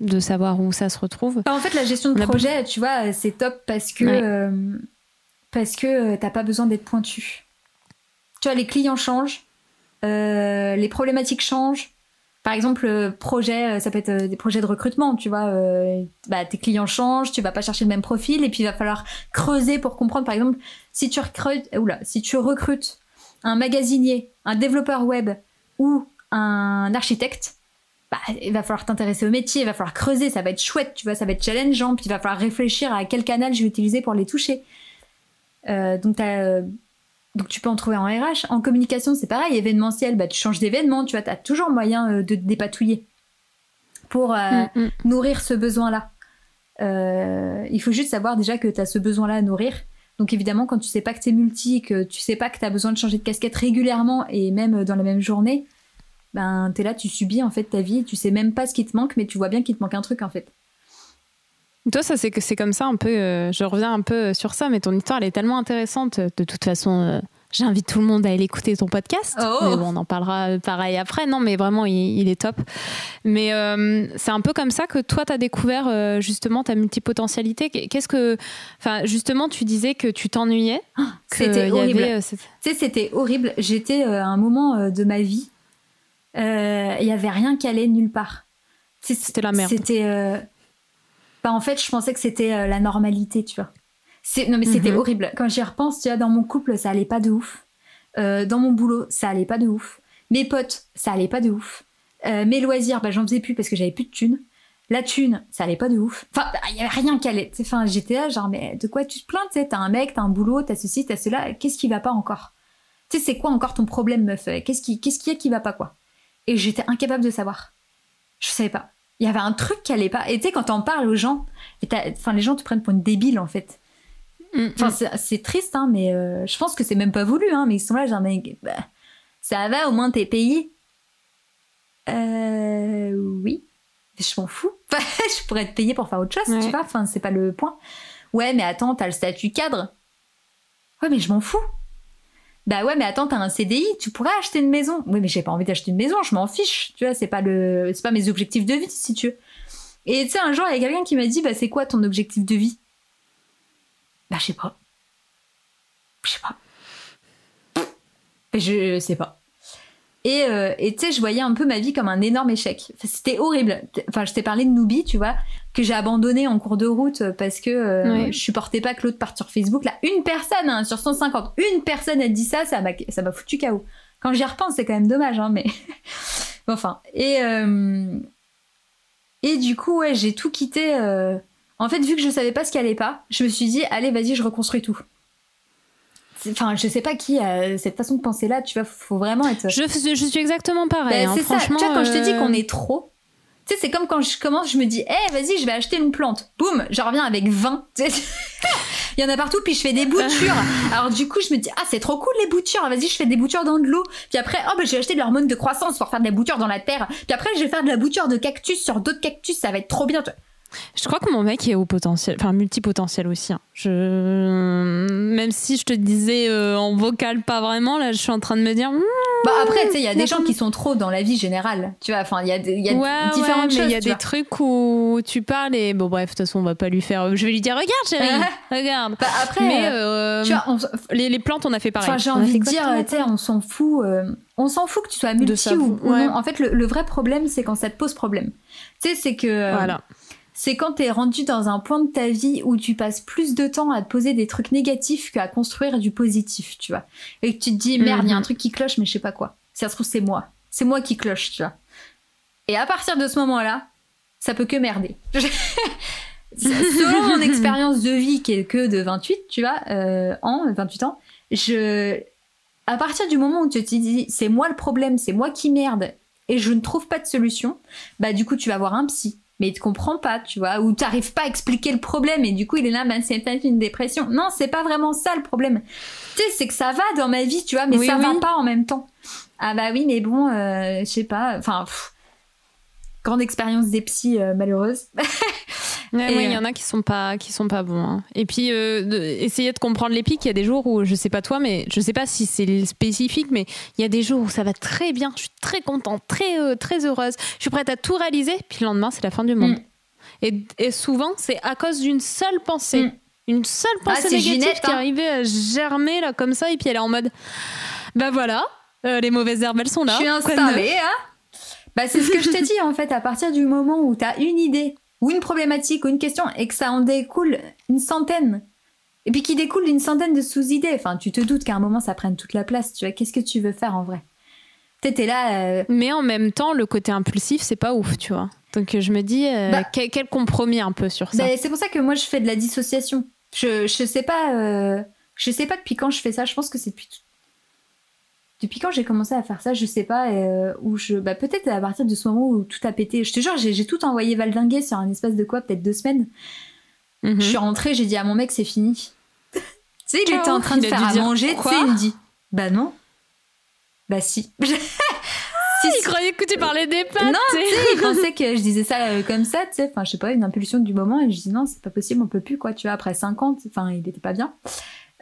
de savoir où ça se retrouve. En fait, la gestion de projet, tu vois, c'est top parce que Ouais. parce que t'as pas besoin d'être pointu. Tu vois, les clients changent, euh, les problématiques changent. Par exemple, le projet, euh, ça peut être euh, des projets de recrutement, tu vois. euh, bah, tes clients changent, tu vas pas chercher le même profil, et puis il va falloir creuser pour comprendre. Par exemple, si tu recrutes, si tu recrutes un magasinier, un développeur web ou un architecte, bah, il va falloir t'intéresser au métier, il va falloir creuser, ça va être chouette, tu vois, ça va être challengeant, puis il va falloir réfléchir à quel canal je vais utiliser pour les toucher. Euh, donc, t'as, euh, donc tu peux en trouver en RH. En communication, c'est pareil, événementiel, bah, tu changes d'événement, tu vois, tu as toujours moyen euh, de te dépatouiller pour euh, Mm, mm. nourrir ce besoin-là. Euh, il faut juste savoir déjà que tu as ce besoin-là à nourrir. Donc évidemment, quand tu sais pas que t'es multi, que tu sais pas que t'as besoin de changer de casquette régulièrement et même dans la même journée, ben t'es là, tu subis en fait ta vie, tu sais même pas ce qui te manque, mais tu vois bien qu'il te manque un truc en fait. Toi, ça c'est que c'est comme ça un peu. euh, je reviens un peu sur ça, mais ton histoire elle est tellement intéressante. De toute façon, euh, j'invite tout le monde à aller écouter ton podcast. Oh. Mais bon, on en parlera euh, pareil après. Non, mais vraiment, il, il est top. Mais euh, c'est un peu comme ça que toi, tu as découvert euh, justement ta multipotentialité. Qu'est-ce que, enfin, justement, tu disais que tu t'ennuyais. que C'était horrible. euh, Tu sais, c'était horrible. J'étais euh, à un moment euh, de ma vie, euh, il y avait rien qui allait nulle part. C'était la merde. C'était. Bah, en fait, je pensais que c'était euh, la normalité, tu vois. C'est- Non, mais c'était Mhm. horrible. Quand j'y repense, tu vois, dans mon couple, ça allait pas de ouf. Euh, dans mon boulot, ça allait pas de ouf. Mes potes, ça allait pas de ouf. Euh, mes loisirs, bah, j'en faisais plus parce que j'avais plus de thunes. La thune, ça allait pas de ouf. Enfin, il y avait rien qui allait. Enfin, j'étais là, genre, mais de quoi tu te plains, tu sais, t'as un mec, t'as un boulot, t'as ceci, t'as cela. Qu'est-ce qui va pas encore? Tu sais, c'est quoi encore ton problème, meuf? Qu'est-ce qui, qu'est-ce qu'il y a qui va pas, quoi? Et j'étais incapable de savoir. Je savais pas. Il y avait un truc qui allait pas. Et tu sais, quand t'en parles aux gens, enfin, les gens te prennent pour une débile, en fait. Mm, Enfin, mm. c'est- triste, hein, mais euh, je pense que c'est même pas voulu, hein, mais ils sont là, genre, mais bah, ça va, au moins t'es payé. Euh, oui. Je m'en fous. Enfin, je pourrais te payer pour faire autre chose, Ouais. tu vois. Enfin, c'est pas le point. Ouais, mais attends, t'as le statut cadre. Ouais, mais je m'en fous. Bah ouais, mais attends, t'as un CDI, tu pourrais acheter une maison. Oui, mais j'ai pas envie d'acheter une maison, je m'en fiche. Tu vois, c'est pas le, c'est pas mes objectifs de vie, si tu veux. Et tu sais, un jour, il y a quelqu'un qui m'a dit, bah c'est quoi ton objectif de vie? Bah je sais pas. Je sais pas. Je sais pas. Et euh, et tu sais, je voyais un peu ma vie comme un énorme échec. Enfin, C'était horrible. Enfin, je t'ai parlé de Nubi, tu vois, que j'ai abandonné en cours de route parce que euh, je supportais pas que l'autre parte sur Facebook. Là, une personne hein, sur 150, une personne a dit ça, ça m'a ça m'a foutu KO. Quand j'y repense, c'est quand même dommage, hein, mais Bon, enfin. Et euh, et du coup, ouais, j'ai tout quitté. En fait, vu que je savais pas ce qui allait pas, je me suis dit, allez, vas-y, je reconstruis tout. Enfin, je sais pas qui a cette façon de penser là, tu vois, faut vraiment être. Je, je suis exactement pareil. Bah, hein, c'est ça. Tu vois, quand je te dis euh, qu'on est trop, tu sais, c'est comme quand je commence, je me dis, hé, vas-y, je vais acheter une plante. Boum, je reviens avec 20. Tu sais, Il y en a partout, puis je fais des boutures. Alors du coup, je me dis, ah, c'est trop cool les boutures. Vas-y, je fais des boutures dans de l'eau. Puis après, oh, bah, je vais acheter de l'hormone de croissance pour faire de la bouture dans la terre. Puis après, je vais faire de la bouture de cactus sur d'autres cactus. Ça va être trop bien. Je crois que mon mec est au potentiel, enfin multipotentiel aussi. hein. Je... Même si je te disais euh, en vocal pas vraiment, là je suis en train de me dire. hmm, Bah après, tu sais, il y a des gens qui sont trop dans la vie générale. Tu vois, enfin, il y a, des- y a ouais, différentes ouais, choses. il y a des vois. trucs où tu parles et bon bref, de toute façon on va pas lui faire. Je vais lui dire regarde chérie, regarde. Bah, après, mais euh, euh, tu vois, on, les, les plantes on a fait pareil. Enfin, j'ai envie de dire, tu sais, on s'en fout. euh, on s'en fout que tu sois multi ou, non. En fait, le, le vrai problème, c'est quand ça te pose problème. Tu sais, c'est que. Voilà. C'est quand t'es rendu dans un point de ta vie où tu passes plus de temps à te poser des trucs négatifs qu'à construire du positif, tu vois. Et que tu te dis, merde, il y a un Mhm. truc qui cloche, mais je sais pas quoi. Si ça se trouve, c'est moi. C'est moi qui cloche, tu vois. Et à partir de ce moment-là, ça peut que merder. Selon mon expérience de vie, qui est que de 28, tu vois, euh, ans, 28 ans, je. À partir du moment où tu te dis, c'est moi le problème, c'est moi qui merde, et je ne trouve pas de solution, bah du coup, tu vas voir un psy. Mais il te comprend pas, tu vois, ou t'arrives pas à expliquer le problème, et du coup, il est là, bah, c'est peut-être une dépression. Non, c'est pas vraiment ça le problème. Tu sais, c'est que ça va dans ma vie, tu vois, mais Oui, ça va pas en même temps. Ah bah oui, mais bon, euh, je sais pas, enfin, pff, grande expérience des psys euh. Ouais, Et, ouais, il y euh, en a qui sont pas qui sont pas bons. hein. Et puis euh, de- essayer de comprendre les pics. Il y a des jours où je sais pas toi, mais je sais pas si c'est spécifique, mais il y a des jours où ça va très bien. Je suis très contente, très euh, très heureuse. Je suis prête à tout réaliser. Puis le lendemain, c'est la fin du monde. Mm. Et, et souvent, c'est à cause d'une seule pensée. Mm. Une seule Ah, pensée c'est négative Ginette, qui hein. arrivait à germer là comme ça, et puis elle est en mode, bah voilà, euh, les mauvaises herbes elles sont là. je suis installée, hein Bah c'est ce que je t'ai dit en fait, à partir du moment où t'as une idée, ou une problématique, ou une question, et que ça en découle une centaine, et puis qui découle d'une centaine de sous-idées, enfin tu te doutes qu'à un moment ça prenne toute la place, tu vois, qu'est-ce que tu veux faire en vrai? T'es là, euh, Mais en même temps, le côté impulsif, c'est pas ouf, tu vois. Donc je me dis, euh, Bah- quel, quel compromis un peu sur ça? bah, c'est pour ça que moi je fais de la dissociation. Je, je sais pas, euh, je sais pas depuis quand je fais ça, je pense que c'est depuis... Depuis quand j'ai commencé à faire ça, je sais pas, euh, où je, bah peut-être à partir de ce moment où tout a pété. Je te jure, j'ai tout envoyé valdinguer sur un espace de quoi, peut-être deux semaines. Mhm. Je suis rentrée, j'ai dit à mon mec, c'est fini. Tu sais, il était en train de faire à manger, tu sais, il me dit Bah non. Bah si. si, Il croyait que tu parlais des pâtes. Non, tu sais. il pensait que je disais ça euh, comme ça, tu sais, enfin, je sais pas, une impulsion du moment, et je dis non, c'est pas possible, on peut plus, quoi, tu vois, après 50, enfin, il était pas bien.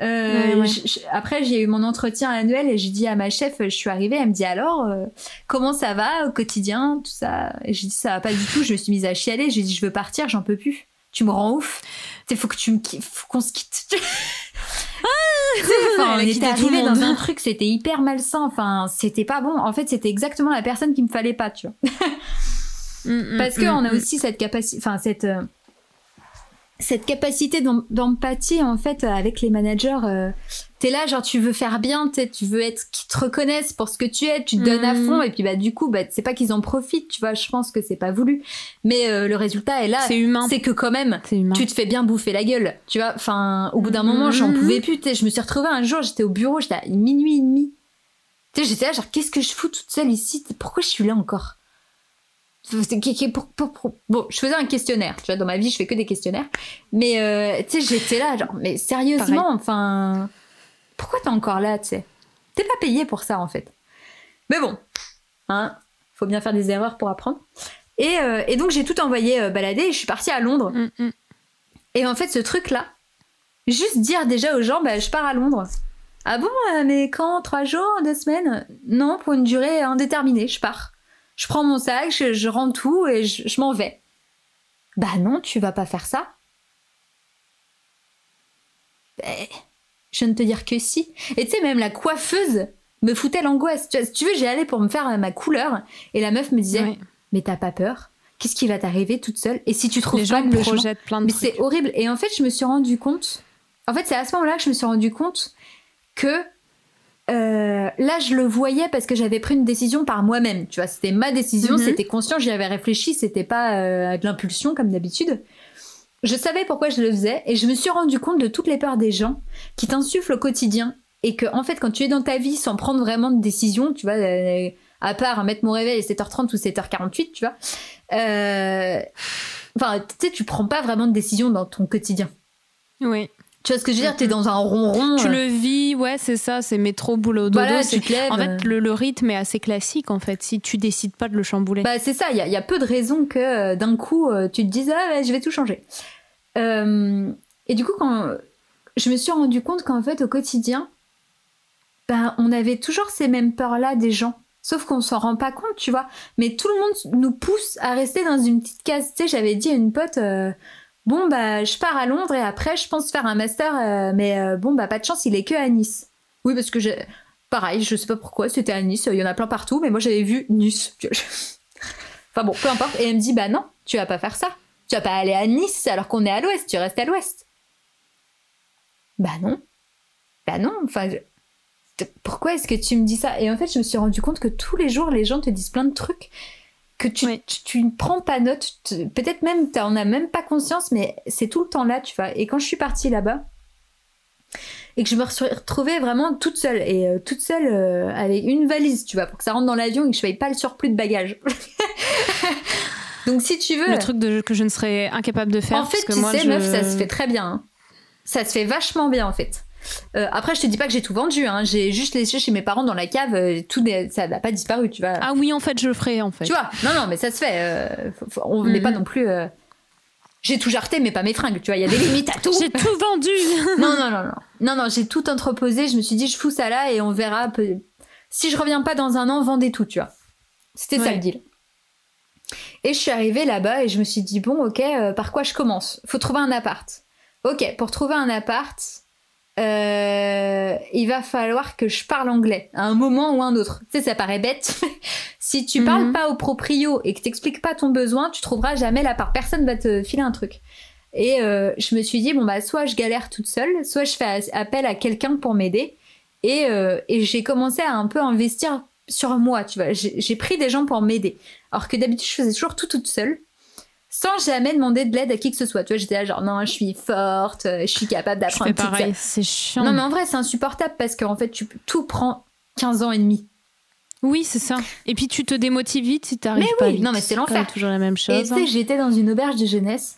Euh, Ouais, ouais. je- je- après, j'ai eu mon entretien annuel et j'ai dit à ma chef, je suis arrivée, elle me dit alors, euh, comment ça va au quotidien, tout ça? Et j'ai dit ça va pas du tout, je me suis mise à chialer, j'ai dit je veux partir, j'en peux plus. Tu me rends ouf. Sais, faut que tu me faut qu'on se quitte. Enfin, on Elle a était arrivé dans un truc, c'était hyper malsain. Enfin, c'était pas bon. En fait, c'était exactement la personne qu'il me fallait pas, tu vois. Mm, mm, Parce mm, qu'on a aussi cette capacité, enfin cette euh, cette capacité d'em- d'empathie en fait euh, avec les managers. euh, T'es là, genre tu veux faire bien, t'es- tu veux être qu'ils te reconnaissent pour ce que tu es, tu te donnes à Mhm. fond et puis bah du coup bah c'est pas qu'ils en profitent, tu vois. Je pense que c'est pas voulu, mais euh, le résultat est là. C'est humain. C'est que quand même tu te fais bien bouffer la gueule, tu vois. Enfin, au bout d'un moment, j'en pouvais plus. tu sais, Je me suis retrouvée un jour, j'étais au bureau, j'étais à minuit et demi. Tu sais, j'étais là, genre, qu'est-ce que je fous toute seule ici? Pourquoi je suis là encore? Pour- pour- pour- Bon, je faisais un questionnaire, tu vois, dans ma vie, je fais que des questionnaires. Mais, euh, tu sais, j'étais là, genre, mais sérieusement, enfin, pourquoi t'es encore là, tu sais? T'es pas payé pour ça, en fait. Mais bon, hein, faut bien faire des erreurs pour apprendre. Et, euh, et donc, j'ai tout envoyé euh, balader et je suis partie à Londres. Mm, mm. Et en fait, ce truc-là, juste dire déjà aux gens, bah, je pars à Londres. Ah bon, mais quand? Trois jours, deux semaines? Non, pour une durée indéterminée, je pars. Je prends mon sac, je, je rends tout et je, je m'en vais. Bah non, tu vas pas faire ça. Ben, je de te dire que si. Et tu sais, même la coiffeuse me foutait l'angoisse. Tu vois, Si tu veux, j'y allais pour me faire euh, ma couleur et la meuf me disait, mais t'as pas peur? Qu'est-ce qui va t'arriver toute seule? Et si tu trouves Les pas gens projettent plein de mais c'est horrible. Et en fait, je me suis rendu compte. En fait, c'est à ce moment-là que je me suis rendu compte que euh, là, je le voyais parce que j'avais pris une décision par moi-même. Tu vois, c'était ma décision, Mhm. c'était conscient, j'y avais réfléchi, c'était pas euh, de l'impulsion comme d'habitude. Je savais pourquoi je le faisais et je me suis rendu compte de toutes les peurs des gens qui t'insufflent au quotidien et que en fait, quand tu es dans ta vie sans prendre vraiment de décision, tu vois, euh, à part mettre mon réveil à 7h30 ou 7h48, tu vois, euh, enfin, tu sais, tu prends pas vraiment de décision dans ton quotidien. Oui. Tu vois ce que je veux dire? T'es dans un ronron. Tu euh, le vis, ouais, c'est ça, c'est métro, boulot, dodo. voilà, c'est- tu te lèves. En fait, le, le rythme est assez classique, en fait, si tu décides pas de le chambouler. Bah, c'est ça, il y, y a peu de raisons que euh, d'un coup euh, tu te dises ah je vais tout changer. Euh, et du coup, quand je me suis rendu compte qu'en fait au quotidien, bah, on avait toujours ces mêmes peurs-là des gens. Sauf qu'on s'en rend pas compte, tu vois. Mais tout le monde nous pousse à rester dans une petite case. Tu sais, j'avais dit à une pote, euh, bon, bah, je pars à Londres et après, je pense faire un master, euh, mais euh, bon, bah, pas de chance, il est que à Nice. Oui, parce que j'ai. Pareil, je sais pas pourquoi, c'était à Nice, il y en a plein partout, mais moi j'avais vu Nice. Enfin bon, peu importe. Et elle me dit, bah non, tu vas pas faire ça. Tu vas pas aller à Nice alors qu'on est à l'ouest, tu restes à l'ouest. Bah non. Bah non, enfin, pourquoi est-ce que tu me dis ça? Et en fait, je me suis rendu compte que tous les jours, les gens te disent plein de trucs que tu, Oui. tu, tu ne prends pas note. Peut-être même, tu as même pas conscience, mais c'est tout le temps là, tu vois. Et quand je suis partie là-bas, et que je me suis retrouvée vraiment toute seule, et euh, toute seule euh, avec une valise, tu vois, pour que ça rentre dans l'avion et que je paye pas le surplus de bagages. Donc si tu veux... Le truc de, que je ne serais incapable de faire. En fait, parce que tu moi, sais, je... meuf, ça se fait très bien. hein. Ça se fait vachement bien, en fait. Euh, après, je te dis pas que j'ai tout vendu. Hein. J'ai juste laissé chez mes parents dans la cave. euh, tout ça n'a pas disparu, tu vois. Ah oui, en fait, je le ferai, en fait. Tu vois? Non, non, mais ça se fait. euh, faut- faut- on n'est pas non plus. euh, J'ai tout jarté, mais pas mes fringues. Tu vois, il y a des limites à tout. J'ai tout vendu non, non, non, non. Non, non, j'ai tout entreposé. Je me suis dit, je fous ça là et on verra. peu- Si je reviens pas dans un an, vendez tout, tu vois. C'était ça le deal. Et je suis arrivée là-bas et je me suis dit, bon, ok, par quoi je commence? Faut trouver un appart. Ok, pour trouver un appart, euh, il va falloir que je parle anglais à un moment ou un autre. Tu sais, ça paraît bête. si tu Mhm. parles pas au proprio et que t'expliques pas ton besoin, tu trouveras jamais l'appart. Personne va te filer un truc. Et euh, je me suis dit, bon, bah, soit je galère toute seule, soit je fais appel à quelqu'un pour m'aider. Et, euh, et j'ai commencé à un peu investir sur moi, tu vois. J'ai j'ai pris des gens pour m'aider. Alors que d'habitude, je faisais toujours tout toute seule, sans jamais demander de l'aide à qui que ce soit. Tu vois, j'étais là genre, non, je suis forte, euh, je suis capable d'apprendre seule. pareil, c'est chiant. Non, mais en vrai, c'est insupportable parce qu'en fait, tu, tout prend 15 ans et demi. Oui, c'est ça. Et puis tu te démotives vite si t'arrives Mais pas oui, vite. non, mais c'est l'enfer. toujours la même Et chose. tu sais, j'étais dans une auberge de jeunesse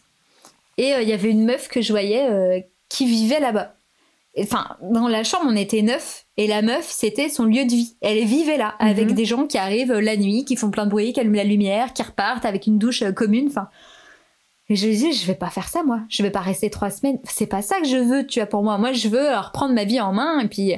et euh, il y avait une meuf que je voyais euh, qui vivait là-bas. Enfin, dans la chambre, on était neuf, et la meuf, c'était son lieu de vie. Elle vivait là, avec Mhm. des gens qui arrivent la nuit, qui font plein de bruit, qui allument la lumière, qui repartent avec une douche euh, commune, enfin. Et je lui dis, je vais pas faire ça, moi. Je vais pas rester trois semaines. C'est pas ça que je veux, tu vois, pour moi. Moi, je veux euh, reprendre ma vie en main, et puis, euh,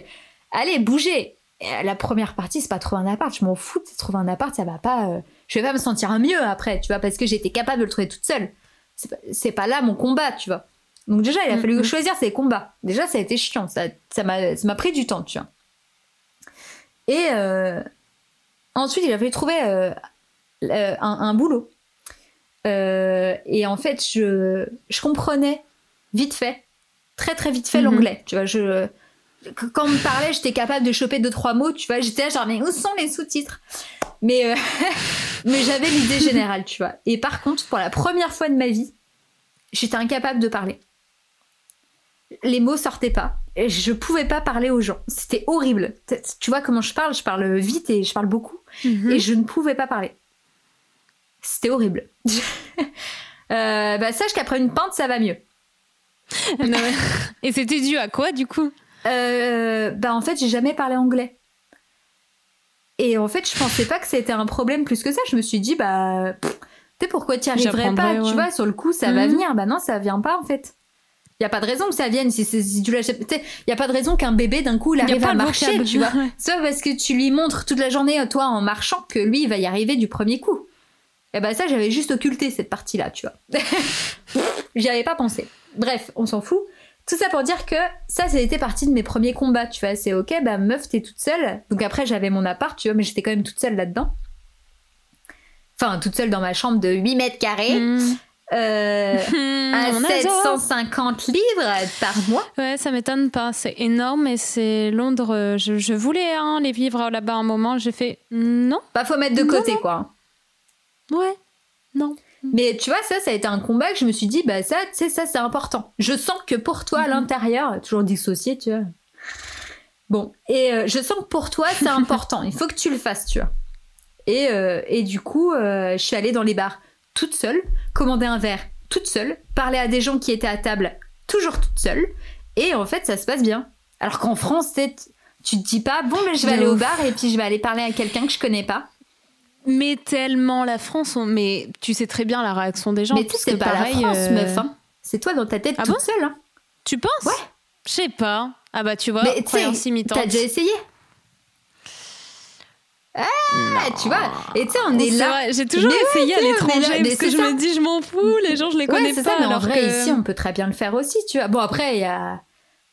allez, bouger. Et, euh, la première partie, c'est pas trouver un appart. Je m'en fous de trouver un appart, ça va pas. euh, Je vais pas me sentir mieux après, tu vois, parce que j'étais capable de le trouver toute seule. C'est pas, c'est pas là mon combat, tu vois. Donc déjà, il a fallu Mhm. choisir ses combats. Déjà, ça a été chiant. Ça, m'a, ça pris du temps, tu vois. Et euh, ensuite, il a fallu trouver euh, euh, un, un boulot. Euh, et en fait, je, je comprenais vite fait, très très vite fait Mhm. l'anglais. Tu vois, je, quand on me parlait, j'étais capable de choper deux trois mots. Tu vois, j'étais là genre mais où sont les sous-titres? Mais mais j'avais l'idée générale, tu vois. Et par contre, pour la première fois de ma vie, j'étais incapable de parler. Les mots sortaient pas. Et je pouvais pas parler aux gens. C'était horrible. Tu vois comment je parle? Je parle vite et je parle beaucoup. Mhm. Et je ne pouvais pas parler. C'était horrible. Euh, bah, sache qu'après une pinte, ça va mieux. Non, Et c'était dû à quoi du coup? Euh, bah, en fait, j'ai jamais parlé anglais. Et en fait, je pensais pas que c'était un problème plus que ça. Je me suis dit, bah, tu sais, pourquoi tu arriverais pas? Ouais. Tu vois, sur le coup, ça va Mhm. venir. Bah non, ça vient pas en fait. Il y a pas de raison que ça vienne si, c'est- si tu l'achètes. Il y a pas de raison qu'un bébé d'un coup il arrive pas à marcher, vocable. tu vois. Pas parce que tu lui montres toute la journée, euh, toi, en marchant, que lui, il va y arriver du premier coup. Et bah ça, j'avais juste occulté cette partie-là, tu vois. J'y avais pas pensé. Bref, on s'en fout. Tout ça pour dire que ça, été partie de mes premiers combats, tu vois. C'est ok, bah meuf, t'es toute seule. Donc après, j'avais mon appart, tu vois, mais j'étais quand même toute seule là-dedans. Enfin, toute seule dans ma chambre de 8 mètres carrés. Mhm. Euh, à on adore. 750 livres par mois. Ouais, ça m'étonne pas. C'est énorme et c'est Londres. Je, je voulais hein, les vivre là-bas un moment. J'ai fait non. Bah, faut mettre de côté, non. quoi. Ouais. Non. Mais tu vois, ça, ça a été un combat que je me suis dit, bah ça, tu sais, ça, c'est important. Je sens que pour toi, à Mhm. l'intérieur, toujours dissocié, tu vois. Bon, et euh, je sens que pour toi, c'est important. Il faut que tu le fasses, tu vois. Et, euh, et du coup, euh, je suis allée dans les bars toute seule, commander un verre toute seule, parler à des gens qui étaient à table toujours toute seule. Et en fait, ça se passe bien. Alors qu'en France, tu te dis pas, bon, mais je vais De aller au bar et puis je vais aller parler à quelqu'un que je connais pas. Mais tellement la France. on- Mais tu sais très bien la réaction des gens. mais tu sais, pas pareil, la France, euh, meuf. hein. C'est toi dans ta tête Ah toute bon seule. hein. Tu penses? Ouais. Je sais pas. Ah bah tu vois, croyance imitante. T'as déjà essayé? Ah, tu vois. Et tu sais, on est là. J'ai toujours Mais ouais, essayé à l'étranger parce que je ça. me dis je m'en fous, les gens je les connais Ouais, pas. ça, mais en alors vrai, que- ici, on peut très bien le faire aussi, tu vois. Bon, après, il y a.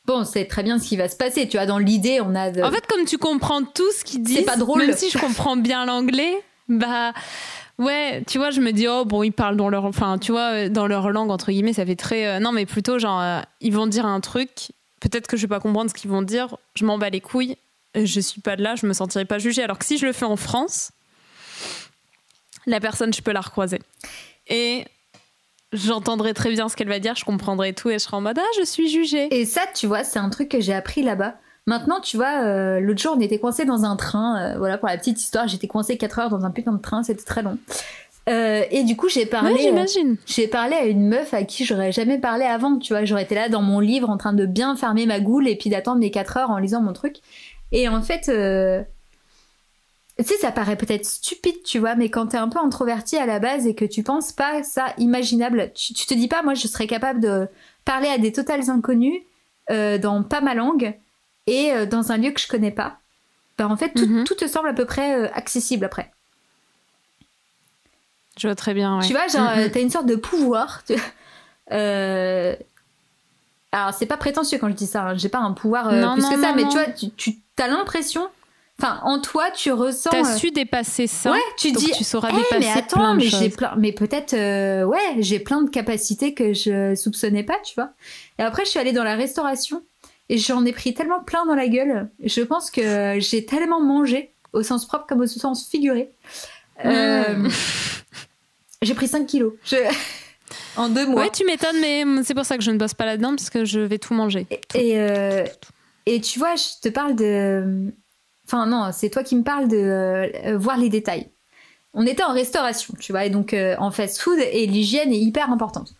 Bon, c'est très bien ce qui va se passer, tu vois. Dans l'idée, on a. de- En fait, comme tu comprends tout ce qu'ils disent, pas drôle. même si je comprends bien l'anglais, bah ouais, tu vois, je me dis oh bon, ils parlent dans leur, enfin, tu vois, euh, dans leur langue entre guillemets, ça fait très, euh, non mais plutôt genre euh, ils vont dire un truc, peut-être que je vais pas comprendre ce qu'ils vont dire, je m'en bats les couilles, je suis pas de là, je me sentirai pas jugée. Alors que si je le fais en France, la personne, je peux la recroiser et j'entendrai très bien ce qu'elle va dire, je comprendrai tout et je serai en mode ah je suis jugée. Et ça, tu vois, c'est un truc que j'ai appris là-bas. Maintenant, tu vois, euh, l'autre jour, on était coincés dans un train. euh, voilà, pour la petite histoire, j'étais coincée 4 heures dans un putain de train, c'était très long. Euh, et du coup, j'ai parlé. J'imagine. J'ai parlé à une meuf à qui j'aurais jamais parlé avant, tu vois. J'aurais été là dans mon livre en train de bien fermer ma goule et puis d'attendre mes 4 heures en lisant mon truc. Et en fait, euh, tu sais, ça paraît peut-être stupide, tu vois, mais quand t'es un peu introverti à la base et que tu penses pas ça imaginable, tu, tu te dis pas, moi, je serais capable de parler à des totales inconnus euh, dans pas ma langue et euh, dans un lieu que je connais pas. Ben, en fait, tout, Mhm. tout te semble à peu près accessible après. Je vois très bien. ouais. Tu vois, genre, Mhm. t'as une sorte de pouvoir. tu- Euh, Alors, c'est pas prétentieux quand je dis ça. hein. J'ai pas un pouvoir euh, Non, plus non, que ça, mais tu vois, tu, tu as l'impression. Enfin, en toi, tu ressens. T'as euh, su dépasser ça. Ouais, tu donc dis. tu sauras Eh, dépasser mais attends, plein de mais j'ai plein, mais peut-être, euh, ouais, j'ai plein de capacités que je soupçonnais pas, tu vois. Et après, je suis allée dans la restauration et j'en ai pris tellement plein dans la gueule. Je pense que j'ai tellement mangé, au sens propre comme au sens figuré. Euh. J'ai pris 5 kilos. Je- en deux mois. Ouais, tu m'étonnes, mais c'est pour ça que je ne bosse pas là-dedans parce que je vais tout manger. Et, euh, et tu vois, je te parle de. Enfin, non, c'est toi qui me parles de euh, voir les détails. On était en restauration, tu vois, et donc euh, en fast food, et l'hygiène est hyper importante.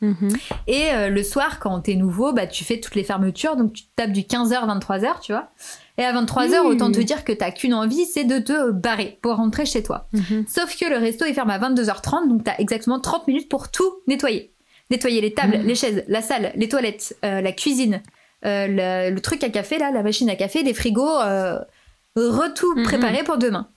Mhm. Et euh, le soir, quand t'es nouveau, bah, tu fais toutes les fermetures. Donc, tu tapes du 15h, 23h, tu vois. Et à 23h, Oui. autant te dire que t'as qu'une envie, c'est de te barrer pour rentrer chez toi. Mhm. Sauf que le resto, il ferme à 22h30. Donc, t'as exactement 30 minutes pour tout nettoyer. Nettoyer les tables, Mhm. les chaises, la salle, les toilettes, euh, la cuisine, euh, le, le truc à café, là, la machine à café, les frigos, re-tout préparé pour demain.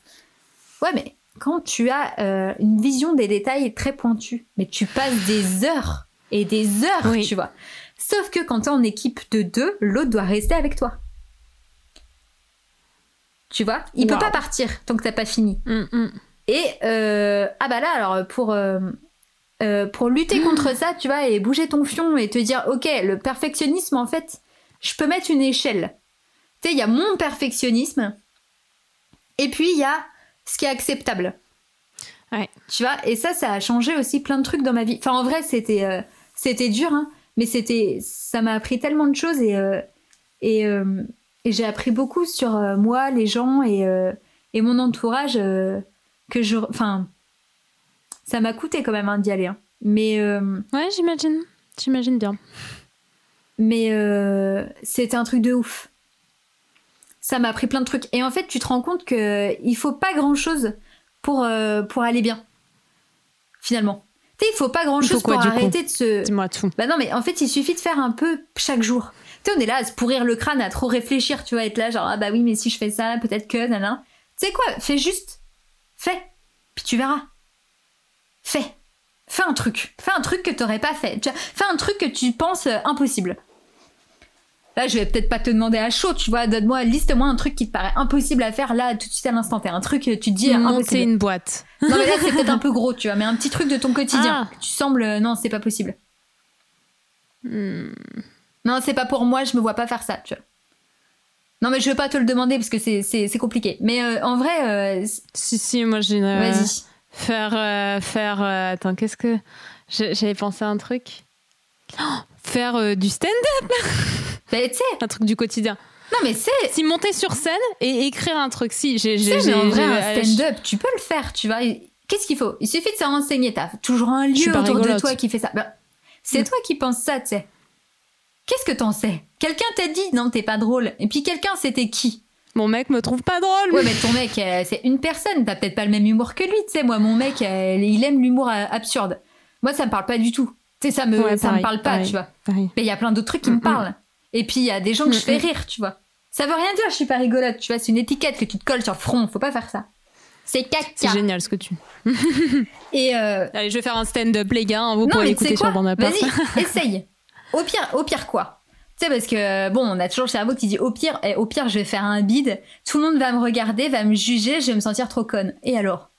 Ouais, mais quand tu as une vision des détails très pointue, mais tu passes des heures et des heures, Oui. tu vois. Sauf que quand t'es en équipe de deux, l'autre doit rester avec toi. Tu vois Il peut Wow. pas partir tant que t'as pas fini. Mm, mm. Et euh, ah bah là alors pour euh, euh, pour lutter contre ça, tu vois, et bouger ton fion et te dire ok le perfectionnisme en fait, je peux mettre une échelle. Tu sais, il y a mon perfectionnisme et puis il y a ce qui est acceptable. Ouais. Tu vois, et ça, ça a changé aussi plein de trucs dans ma vie. Enfin, en vrai, c'était c'était dur, hein, mais c'était ça m'a appris tellement de choses et euh, et, euh, et j'ai appris beaucoup sur euh, moi, les gens et euh, et mon entourage euh, que je, enfin, ça m'a coûté quand même hein, d'y aller. hein. Mais euh, Ouais, j'imagine. J'imagine bien. mais euh, c'était un truc de ouf. Ça m'a appris plein de trucs. Et en fait, tu te rends compte que il faut pas grand chose pour, euh, pour aller bien. Finalement. Tu sais, il faut pas grand chose quoi, pour arrêter de se. Dis-moi tout. Bah non, mais en fait, il suffit de faire un peu chaque jour. Tu sais, on est là à se pourrir le crâne, à trop réfléchir, tu vois, être là, genre, ah bah oui, mais si je fais ça, peut-être que, nanana. Tu sais quoi, fais juste. Fais. Puis tu verras. Fais. Fais un truc. Fais un truc que t'aurais pas fait. Fais un truc que tu penses euh, impossible. Là, je vais peut-être pas te demander à chaud, tu vois. Donne-moi, liste-moi un truc qui te paraît impossible à faire là, tout de suite à l'instant T. Un truc, que tu te dis euh, Monter impossible. une boîte. Non, mais là, c'est peut-être un peu gros, tu vois. Mais un petit truc de ton quotidien. Ah. Tu sembles, euh, non, c'est pas possible. Hmm. Non, c'est pas pour moi, je me vois pas faire ça, tu vois. Non, mais je vais pas te le demander parce que c'est- compliqué. Mais euh, en vrai, euh, Si, si, moi j'ai une. euh, vas-y. Faire. euh, faire euh, attends, qu'est-ce que. J'avais pensé à un truc. Oh, faire euh, du stand-up, Bah, tu sais, un truc du quotidien. non, mais c'est. Si monter sur scène et écrire un truc. Si, j'ai. J'ai- mais en vrai, un stand-up, tu peux le faire, tu vois. Qu'est-ce qu'il faut? Il suffit de se renseigner. T'as toujours un lieu autour de toi qui fait ça. Bah, c'est Mm. toi qui penses ça, tu sais. Qu'est-ce que t'en sais? Quelqu'un t'a dit non, t'es pas drôle. Et puis quelqu'un, c'était qui? Mon mec me trouve pas drôle. Ouais, mais ton mec, euh, c'est une personne. T'as peut-être pas le même humour que lui, tu sais. Moi, mon mec, euh, il aime l'humour euh, absurde. Moi, ça me parle pas du tout. Tu sais, ça me, Ouais, ça me pareil, parle pas, pareil. tu vois. Pareil. Mais il y a plein d'autres trucs qui Mm, me mm. parlent. Et puis il y a des gens que je Mm, fais mm. rire, tu vois. Ça veut rien dire, je suis pas rigolote, tu vois. C'est une étiquette que tu te colles sur le front. Faut pas faire ça. C'est C'est caca. génial ce que tu. Et euh, Allez, je vais faire un stand-up, les gars. hein, Vous non, pourrez l'écouter sur Bandapart. Vas-y, essaye. Au pire, au pire quoi Tu sais, parce que bon, on a toujours le cerveau qui dit au pire, eh, au pire, je vais faire un bide. Tout le monde va me regarder, va me juger, je vais me sentir trop conne. Et alors?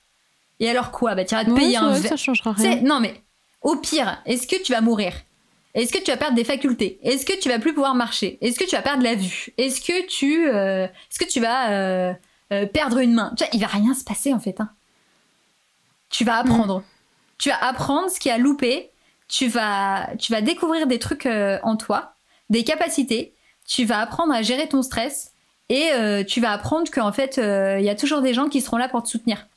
Et alors quoi? Bah, tu iras te Ouais, payer c'est un verre. ça changera non mais au pire, est-ce que tu vas mourir? Est-ce que tu vas perdre des facultés? Est-ce que tu vas plus pouvoir marcher? Est-ce que tu vas perdre la vue? Est-ce que tu, euh, est-ce que tu vas euh, euh, perdre une main? Tu vois, il va rien se passer en fait. hein. Tu vas apprendre. Tu vas apprendre ce qui a loupé. Tu vas, tu vas découvrir des trucs en toi, des capacités. Tu vas apprendre à gérer ton stress et tu vas apprendre qu'en fait, il y a toujours des gens qui seront là pour te soutenir.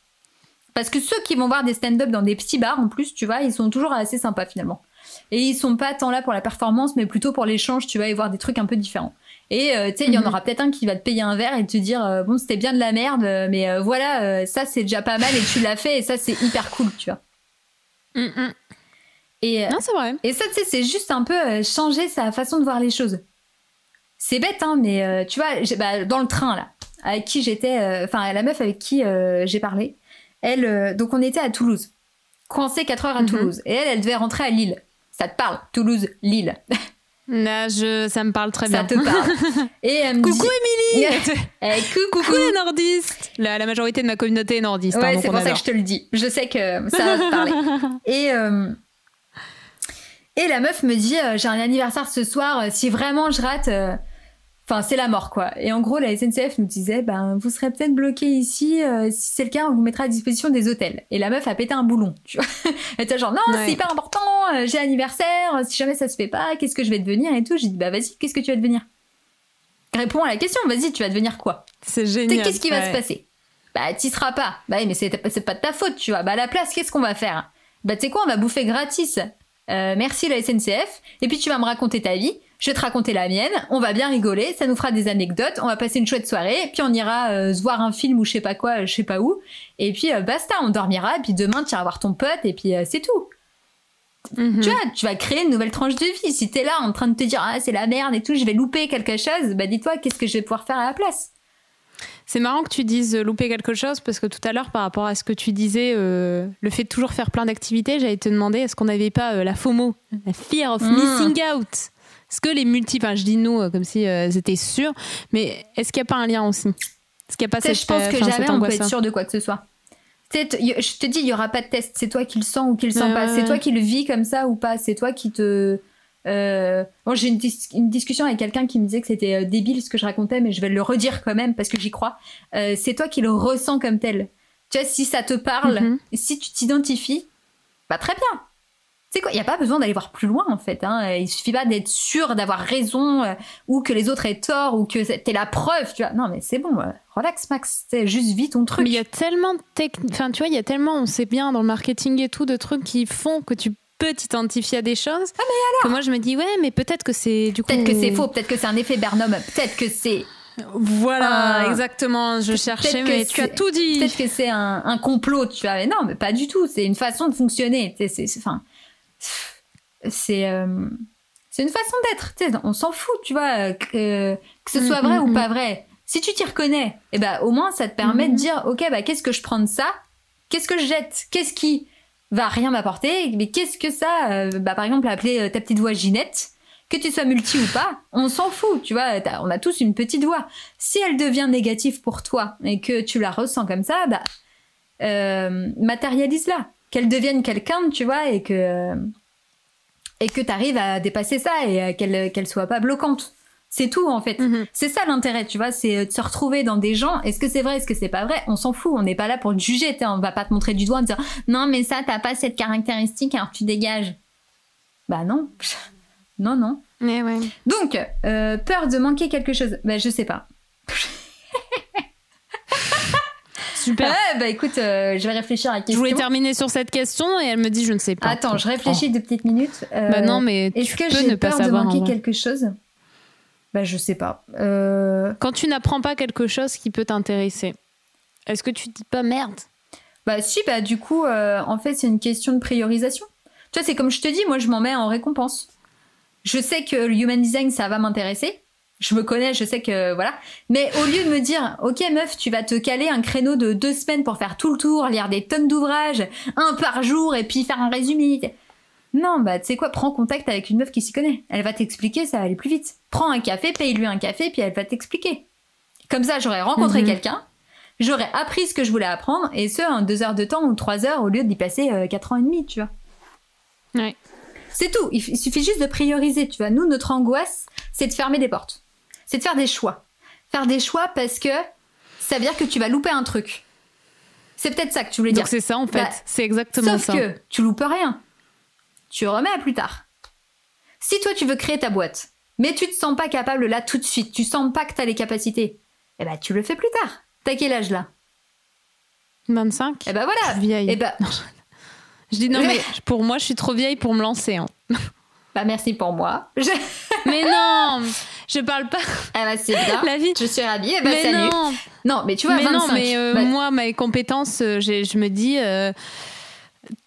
Parce que ceux qui vont voir des stand-up dans des petits bars, en plus, tu vois, ils sont toujours assez sympas finalement. Et ils sont pas tant là pour la performance, mais plutôt pour l'échange, tu vas y voir des trucs un peu différents. Et euh, tu sais, il y en Mhm. aura peut-être un qui va te payer un verre et te dire euh, bon, c'était bien de la merde, euh, mais euh, voilà, ça c'est déjà pas mal et tu l'as fait et ça c'est hyper cool, tu vois. Mm, mm. Et, Non, c'est vrai. et ça, tu sais, c'est juste un peu changer sa façon de voir les choses. C'est bête, hein, mais tu vois, bah, dans le train, là, avec qui j'étais, enfin, la meuf avec qui j'ai parlé, elle, euh, donc on était à Toulouse, coincé 4 heures à Mhm. Toulouse, et elle, elle devait rentrer à Lille. Ça te parle, Toulouse, Lille. Là, je... ça me parle très Ça bien. te parle. Et elle me Coucou dit... Émilie Eh, coucou, Coucou les nordistes la, la majorité de ma communauté est nordiste. Ouais, c'est pour ça que je te le dis. Je sais que ça va te parler. Et, euh, et la meuf me dit euh, J'ai un anniversaire ce soir, si vraiment je rate, enfin, c'est la mort, quoi. Et en gros, la SNCF nous disait Ben, vous serez peut-être bloqué ici. euh, si c'est le cas, on vous mettra à disposition des hôtels. Et la meuf a pété un boulon, tu vois. Elle était genre Non, Ouais. c'est hyper important, euh, j'ai anniversaire, si jamais ça se fait pas, qu'est-ce que je vais devenir et tout. J'ai dit Bah, vas-y, qu'est-ce que tu vas devenir? Réponds à la question, vas-y, tu vas devenir quoi? C'est génial. qu'est-ce qui va se passer? Bah, t'y seras pas. Bah mais c'est c'est pas de ta faute, tu vois. Bah, à la place, qu'est-ce qu'on va faire? Bah, tu sais quoi, on va bouffer gratis. Euh, merci la SNCF. Et puis tu vas me raconter ta vie. Je vais te raconter la mienne. On va bien rigoler. Ça nous fera des anecdotes. On va passer une chouette soirée. Puis on ira euh, se voir un film ou je sais pas quoi, je sais pas où. Et puis euh, basta, on dormira. Et puis demain tu iras voir ton pote. Et puis c'est tout. Mhm. Tu vois, tu vas créer une nouvelle tranche de vie. Si t'es là en train de te dire ah c'est la merde et tout, je vais louper quelque chose. Bah dis-toi qu'est-ce que je vais pouvoir faire à la place? C'est marrant que tu dises euh, louper quelque chose parce que tout à l'heure, par rapport à ce que tu disais, euh, le fait de toujours faire plein d'activités, j'allais te demander est-ce qu'on n'avait pas euh, la FOMO, la fear of Mm. missing out? Est-ce que les multi, enfin je dis nous euh, comme si euh, c'était sûr, mais est-ce qu'il n'y a pas un lien aussi? Est-ce qu'il n'y a pas cette je pense que enfin, jamais on peut être sûr de quoi que ce soit. Je te dis, il y aura pas de test. C'est toi qui le sens ou qui le sens Ouais, pas. ouais, C'est ouais. toi qui le vis comme ça ou pas. C'est toi qui te. Euh... Bon, j'ai une, dis- une discussion avec quelqu'un qui me disait que c'était euh, débile ce que je racontais, mais je vais le redire quand même parce que j'y crois. Euh, c'est toi qui le ressens comme tel. Tu vois, si ça te parle, Mhm. si tu t'identifies, bah très bien. C'est quoi Il n'y a pas besoin d'aller voir plus loin en fait. Hein. Il suffit pas d'être sûr d'avoir raison euh, ou que les autres aient tort ou que t'es la preuve. Tu vois Non mais c'est bon, euh, relax Max. C'est juste vis ton truc. Mais il y a tellement de techniques, enfin tu vois, il y a tellement, on sait bien dans le marketing et tout, de trucs qui font que tu peux t'identifier à des choses. Ah mais alors Que moi je me dis ouais, mais peut-être que c'est du coup. Peut-être que c'est faux, peut-être que c'est un effet Bernum, peut-être que c'est Voilà, exactement. Je cherchais, mais tu as tout dit. peut-être que c'est un, un complot. Tu vois Mais non, mais pas du tout. C'est une façon de fonctionner. C'est- enfin, c'est, euh, c'est une façon d'être. On s'en fout, tu vois, euh, que, que ce Mm, soit vrai mm, ou mm. pas vrai. Si tu t'y reconnais, eh ben au moins ça te permet de dire, ok, bah qu'est-ce que je prends de ça? Qu'est-ce que je jette? Qu'est-ce qui va rien m'apporter? Mais qu'est-ce que ça euh, Bah par exemple, appeler euh, ta petite voix Ginette? Que tu sois multi ou pas, on s'en fout, tu vois, on a tous une petite voix. Si elle devient négative pour toi et que tu la ressens comme ça, bah, euh, matérialise-la. Qu'elle devienne quelqu'un, tu vois, et que, et que tu arrives à dépasser ça et euh, qu'elle qu'elle soit pas bloquante. C'est tout, en fait. Mhm. C'est ça l'intérêt, tu vois, c'est euh, de se retrouver dans des gens. Est-ce que c'est vrai, est-ce que c'est pas vrai? On s'en fout, on n'est pas là pour te juger, on va pas te montrer du doigt en disant non, mais ça, t'as pas cette caractéristique, alors tu dégages. Bah non. Non, non. Mais ouais. Donc, euh, peur de manquer quelque chose. Bah, je sais pas. Super. Ouais, bah écoute, euh, je vais réfléchir à la Je question. voulais terminer sur cette question et elle me dit je ne sais pas. Attends, je réfléchis deux petites minutes. Euh, Bah non, mais Est-ce que peux j'ai ne pas peur de manquer quelque chose? Bah je sais pas. Euh, Quand tu n'apprends pas quelque chose qui peut t'intéresser, est-ce que tu te dis pas merde? Bah si, bah du coup, euh, en fait, c'est une question de priorisation. Tu vois, c'est comme je te dis, moi, je m'en mets en récompense. Je sais que le human design, ça va m'intéresser. Je me connais, je sais que voilà. Mais au lieu de me dire, ok meuf, tu vas te caler un créneau de deux semaines pour faire tout le tour, lire des tonnes d'ouvrages, un par jour, et puis faire un résumé. Non, bah tu sais quoi, prends contact avec une meuf qui s'y connaît. Elle va t'expliquer, ça va aller plus vite. Prends un café, paye-lui un café, puis elle va t'expliquer. Comme ça, j'aurais rencontré Mhm. quelqu'un, j'aurais appris ce que je voulais apprendre, et ce, en deux heures de temps ou trois heures, au lieu d'y passer euh, quatre ans et demi, tu vois. Ouais. C'est tout. Il, suffit juste de prioriser, tu vois. Nous, notre angoisse, c'est de fermer des portes. C'est de faire des choix. Faire des choix parce que ça veut dire que tu vas louper un truc. C'est peut-être ça que tu voulais dire. Donc c'est ça en fait. Bah, c'est exactement Sauf ça. que tu loupes rien. Tu remets à plus tard. Si toi, tu veux créer ta boîte, mais tu te sens pas capable là tout de suite, tu sens pas que tu as les capacités, eh ben, tu le fais plus tard. T'as quel âge là? 25 Eh ben Je voilà. suis vieille. Eh ben, Je dis non, mais pour moi, je suis trop vieille pour me lancer. hein. bah merci pour moi. Je... Mais non Je parle pas. Ah bah c'est bien. La vie. Je suis ravie. Eh ben, mais salut. non Non, mais tu vois, mais 25. non, mais euh, bah, moi, mes compétences, euh, je me dis, euh,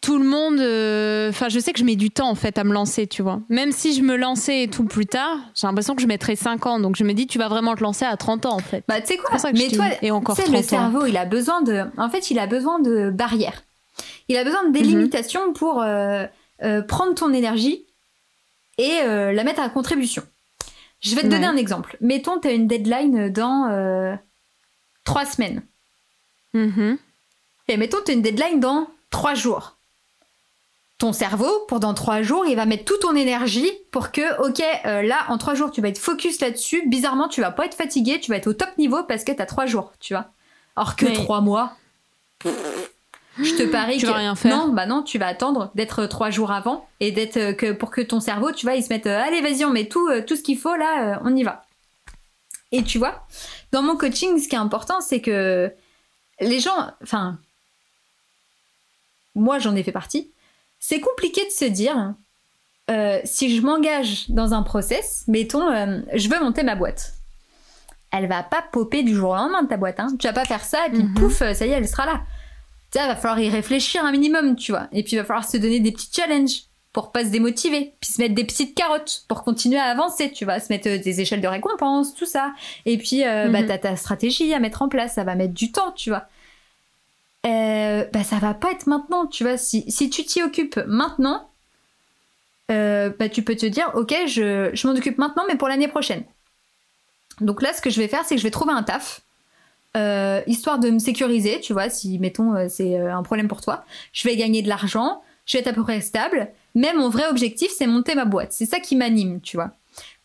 tout le monde. euh, Enfin, je sais que je mets du temps en fait à me lancer, tu vois. Même si je me lançais et tout plus tard, j'ai l'impression que je mettrais 5 ans. Donc je me dis, tu vas vraiment te lancer à 30 ans en fait. Bah, tu sais quoi pour ça que je Mais te toi. Et encore tu sais, le 30 ans. cerveau, il a besoin de. En fait, il a besoin de barrières. Il a besoin de délimitations pour euh, euh, prendre ton énergie et la mettre à contribution. Je vais te donner un exemple. Mettons, tu as une deadline dans euh, trois semaines. Mhm. Et mettons, tu as une deadline dans trois jours. Ton cerveau, pour dans trois jours, il va mettre toute ton énergie pour que, ok, euh, là, en trois jours, tu vas être focus là-dessus. Bizarrement, tu vas pas être fatigué, tu vas être au top niveau parce que tu as trois jours, tu vois. Alors que Mais- trois mois, je te parie Tu que vas rien faire. non, bah non, tu vas attendre d'être trois jours avant et d'être euh, que pour que ton cerveau, tu vois, il se mette, euh, allez, vas-y, on met tout, euh, tout ce qu'il faut là, euh, on y va. Et tu vois, dans mon coaching, ce qui est important, c'est que les gens, enfin, moi j'en ai fait partie, c'est compliqué de se dire euh, si je m'engage dans un process, mettons, euh, je veux monter ma boîte. Elle va pas popper du jour au lendemain de ta boîte. Hein. Tu vas pas faire ça et puis Mhm. pouf, ça y est, elle sera là. Sais, va falloir y réfléchir un minimum, tu vois. Et puis il va falloir se donner des petits challenges pour pas se démotiver, puis se mettre des petites carottes pour continuer à avancer, tu vois, se mettre euh, des échelles de récompense, tout ça. Et puis euh, bah, t'as ta stratégie à mettre en place, ça va mettre du temps, tu vois. Euh, bah ça va pas être maintenant, tu vois. Si, si tu t'y occupes maintenant, euh, bah, tu peux te dire, ok, je, je m'en occupe maintenant, mais pour l'année prochaine. Donc là, ce que je vais faire, c'est que je vais trouver un taf, euh, histoire de me sécuriser, tu vois, si, mettons, euh, c'est euh, un problème pour toi. Je vais gagner de l'argent, je vais être à peu près stable, mais mon vrai objectif, c'est monter ma boîte. C'est ça qui m'anime, tu vois.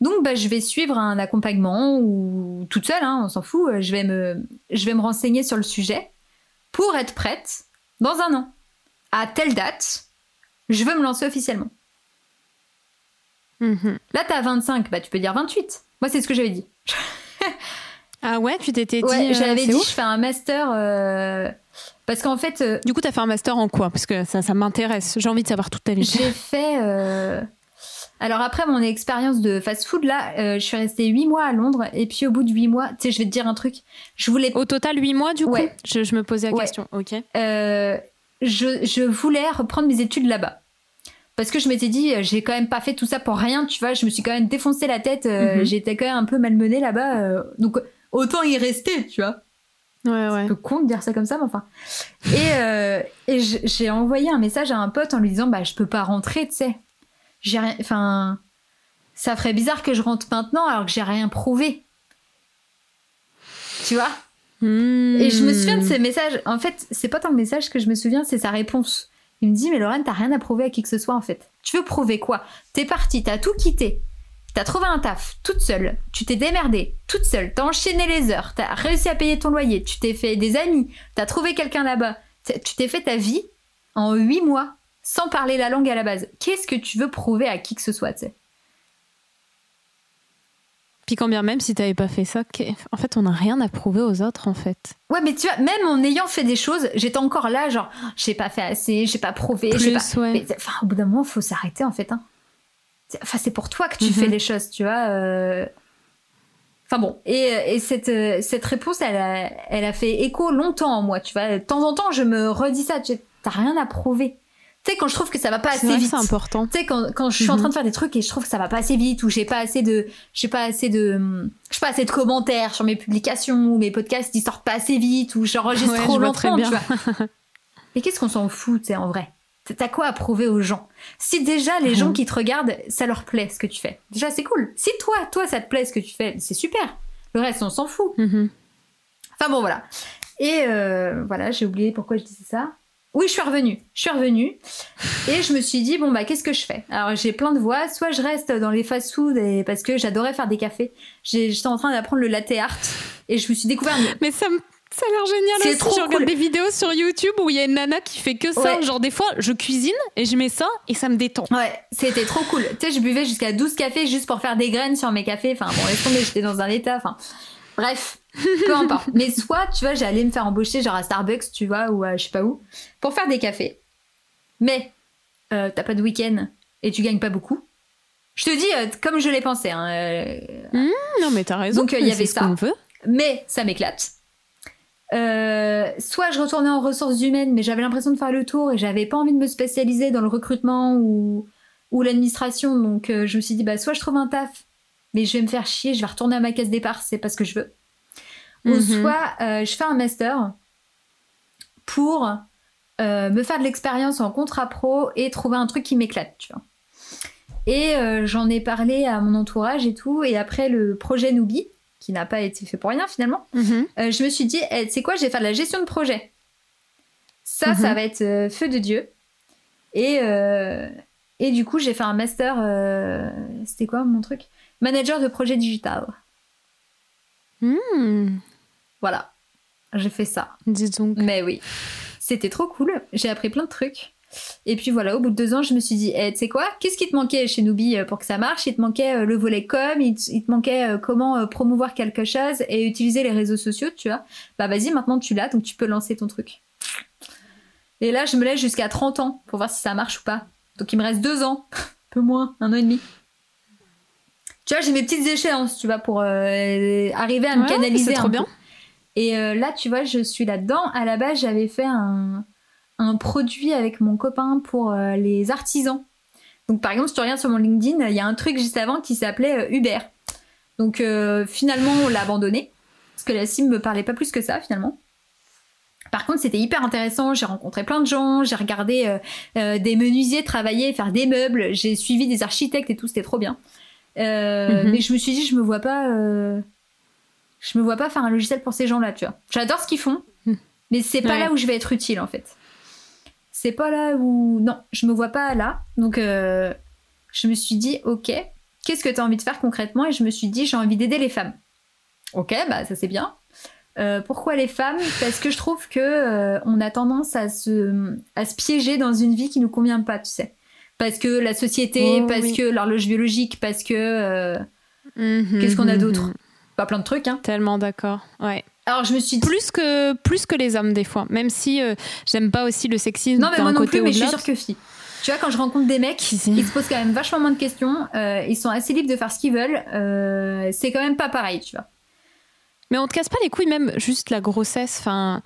Donc, bah, je vais suivre un accompagnement ou toute seule, hein, on s'en fout. Je vais, me, je vais me renseigner sur le sujet pour être prête dans un an. À telle date, je veux me lancer officiellement. Mhm. Là, t'as 25, bah tu peux dire 28. Moi, c'est ce que j'avais dit. Ah ouais, tu t'étais dit. Ouais, euh, j'avais dit, je fais un master. euh, Parce qu'en fait, euh, Du coup, t'as fait un master en quoi? Parce que ça, ça m'intéresse. J'ai envie de savoir toute ta vie. j'ai fait. euh, Alors, après mon expérience de fast-food, là, je suis restée 8 mois à Londres. Et puis, au bout de 8 mois, tu sais, je vais te dire un truc. Je voulais. Au total, 8 mois, du coup? Ouais. je, je me posais la Ouais. question. Ok. je, je voulais reprendre mes études là-bas. Parce que je m'étais dit, j'ai quand même pas fait tout ça pour rien, tu vois. Je me suis quand même défoncé la tête. euh, Mhm. J'étais quand même un peu malmenée là-bas. euh, donc, autant y rester, tu vois. Ouais, un ouais. peu con de dire ça comme ça, mais enfin. Et, euh, et j'ai envoyé un message à un pote en lui disant Bah, je peux pas rentrer, tu sais. J'ai rien. Enfin. Ça ferait bizarre que je rentre maintenant alors que j'ai rien prouvé. Tu vois? Et je me souviens de Hmm. ce message. En fait, c'est pas tant le message que je me souviens, c'est sa réponse. Il me dit Mais Lorraine, t'as rien à prouver à qui que ce soit en fait. Tu veux prouver quoi? T'es partie, t'as tout quitté. T'as trouvé un taf toute seule. Tu t'es démerdée toute seule. T'as enchaîné les heures. T'as réussi à payer ton loyer. Tu t'es fait des amis. T'as trouvé quelqu'un là-bas. Tu t'es fait ta vie en huit mois sans parler la langue à la base. Qu'est-ce que tu veux prouver à qui que ce soit, tu sais? Puis quand bien même si t'avais pas fait ça, en fait, on n'a rien à prouver aux autres, en fait. Ouais, mais tu vois, même en ayant fait des choses, j'étais encore là, genre, j'ai pas fait assez, j'ai pas prouvé, j'ai pas. ouais. Mais enfin, au bout d'un moment, faut s'arrêter en fait. Hein. Enfin, c'est pour toi que tu Mhm. fais les choses, tu vois. euh. Enfin bon, et, et cette, euh, cette réponse, elle a, elle a fait écho longtemps en moi, tu vois. De temps en temps, je me redis ça, tu t'as rien à prouver. Tu sais, quand je trouve que ça va pas assez vrai vite. c'est important. Tu sais, quand, quand je suis en Mhm. train de faire des trucs et je trouve que ça va pas assez vite ou j'ai pas assez de, j'ai pas assez de, hum, j'ai pas assez de commentaires sur mes publications ou mes podcasts ils sortent pas assez vite ou j'enregistre Ouais, trop je lentement, tu vois. Mais qu'est-ce qu'on s'en fout, tu sais, en vrai? T'as quoi à prouver aux gens? Si déjà les Rien. gens qui te regardent, ça leur plaît ce que tu fais. Déjà, c'est cool. Si toi, toi, ça te plaît ce que tu fais, c'est super. Le reste, on s'en fout. Mhm. Enfin bon, voilà. Et euh, voilà, j'ai oublié pourquoi je disais ça. Oui, je suis revenue. Je suis revenue. Et je me suis dit, bon, bah, qu'est-ce que je fais? Alors, j'ai plein de voies. Soit je reste dans les fast-food et- parce que j'adorais faire des cafés. J'étais en train d'apprendre le latte art. Et je me suis découvert. Mais ça, me- ça a l'air génial C'est aussi. trop je regarde cool. des vidéos sur YouTube où il y a une nana qui fait que ça. Ouais. Genre, des fois, je cuisine et je mets ça et ça me détend. Ouais, c'était trop cool. Tu sais, je buvais jusqu'à 12 cafés juste pour faire des graines sur mes cafés. Enfin, bon, laisse tomber, j'étais dans un état. Enfin, bref, peu importe. Mais soit, tu vois, j'allais me faire embaucher genre à Starbucks, tu vois, ou à je sais pas où, pour faire des cafés. Mais euh, t'as pas de week-end et tu gagnes pas beaucoup. Je te dis, euh, comme je l'ai pensé. Hein, euh, Non, mais t'as raison. Donc, il y avait ça. veut. mais ça m'éclate. Euh, soit je retournais en ressources humaines, mais j'avais l'impression de faire le tour et j'avais pas envie de me spécialiser dans le recrutement ou, ou l'administration. Donc euh, je me suis dit, bah, soit je trouve un taf, mais je vais me faire chier, je vais retourner à ma case départ, c'est pas ce que je veux. Ou Mhm. soit euh, je fais un master pour euh, me faire de l'expérience en contrat pro et trouver un truc qui m'éclate, tu vois. Et euh, j'en ai parlé à mon entourage et tout. Et après le projet Noobi, qui n'a pas été fait pour rien finalement, Mhm. euh, je me suis dit, eh, tu sais quoi, je vais faire de la gestion de projet. Ça, Mhm. ça va être euh, feu de Dieu. Et, euh, et du coup, j'ai fait un master. C'était quoi mon truc? Manager de projet digital. Hmm. Voilà. J'ai fait ça. Dis donc. Mais oui, c'était trop cool. J'ai appris plein de trucs. Et puis voilà, au bout de deux ans, je me suis dit, eh, tu sais quoi, qu'est-ce qui te manquait chez Noobi euh, pour que ça marche? Il te manquait euh, le volet com, il te, il te manquait euh, comment promouvoir quelque chose et utiliser les réseaux sociaux, tu vois. Bah vas-y, maintenant tu l'as, donc tu peux lancer ton truc. Et là, je me laisse jusqu'à 30 ans pour voir si ça marche ou pas. Donc il me reste deux ans. peu moins, un an et demi. Tu vois, j'ai mes petites échéances, tu vois, pour euh, arriver à me Ouais, canaliser. c'est trop un bien. peu. Et euh, là, tu vois, je suis là-dedans. À la base, j'avais fait un, un produit avec mon copain pour euh, les artisans. Donc, par exemple, si tu regardes sur mon LinkedIn, il y a un truc juste avant qui s'appelait euh, Uber. Donc, euh, finalement, on l'a abandonné. Parce que la sim me parlait pas plus que ça, finalement. Par contre, c'était hyper intéressant. J'ai rencontré plein de gens. J'ai regardé euh, euh, des menuisiers travailler, faire des meubles. J'ai suivi des architectes et tout. C'était trop bien. Euh, Mhm. Mais je me suis dit, je me vois pas. Je me vois pas faire un logiciel pour ces gens-là, tu vois. J'adore ce qu'ils font, mais c'est pas Ouais. là où je vais être utile en fait. C'est pas là où. Non, je me vois pas là. Donc, euh, je me suis dit, ok, qu'est-ce que tu as envie de faire concrètement? Et je me suis dit, j'ai envie d'aider les femmes. Ok, bah ça c'est bien. Euh, pourquoi les femmes? Parce que je trouve que euh, on a tendance à se, à se piéger dans une vie qui nous convient pas, tu sais. Parce que la société, Oh, parce oui. que l'horloge biologique, parce que euh, Mhm, qu'est-ce qu'on a mhm, d'autre? Pas plein de trucs, hein. Tellement d'accord. Ouais. Alors je me suis dit, Plus que plus que les hommes des fois. Même si euh, j'aime pas aussi le sexisme non mais moi non côté plus, mais je suis sûre que si. Tu vois, quand je rencontre des mecs, Si, si. ils se posent quand même vachement moins de questions. euh, ils sont assez libres de faire ce qu'ils veulent. euh, c'est quand même pas pareil, tu vois. Mais on te casse pas les couilles, même juste la grossesse. Enfin,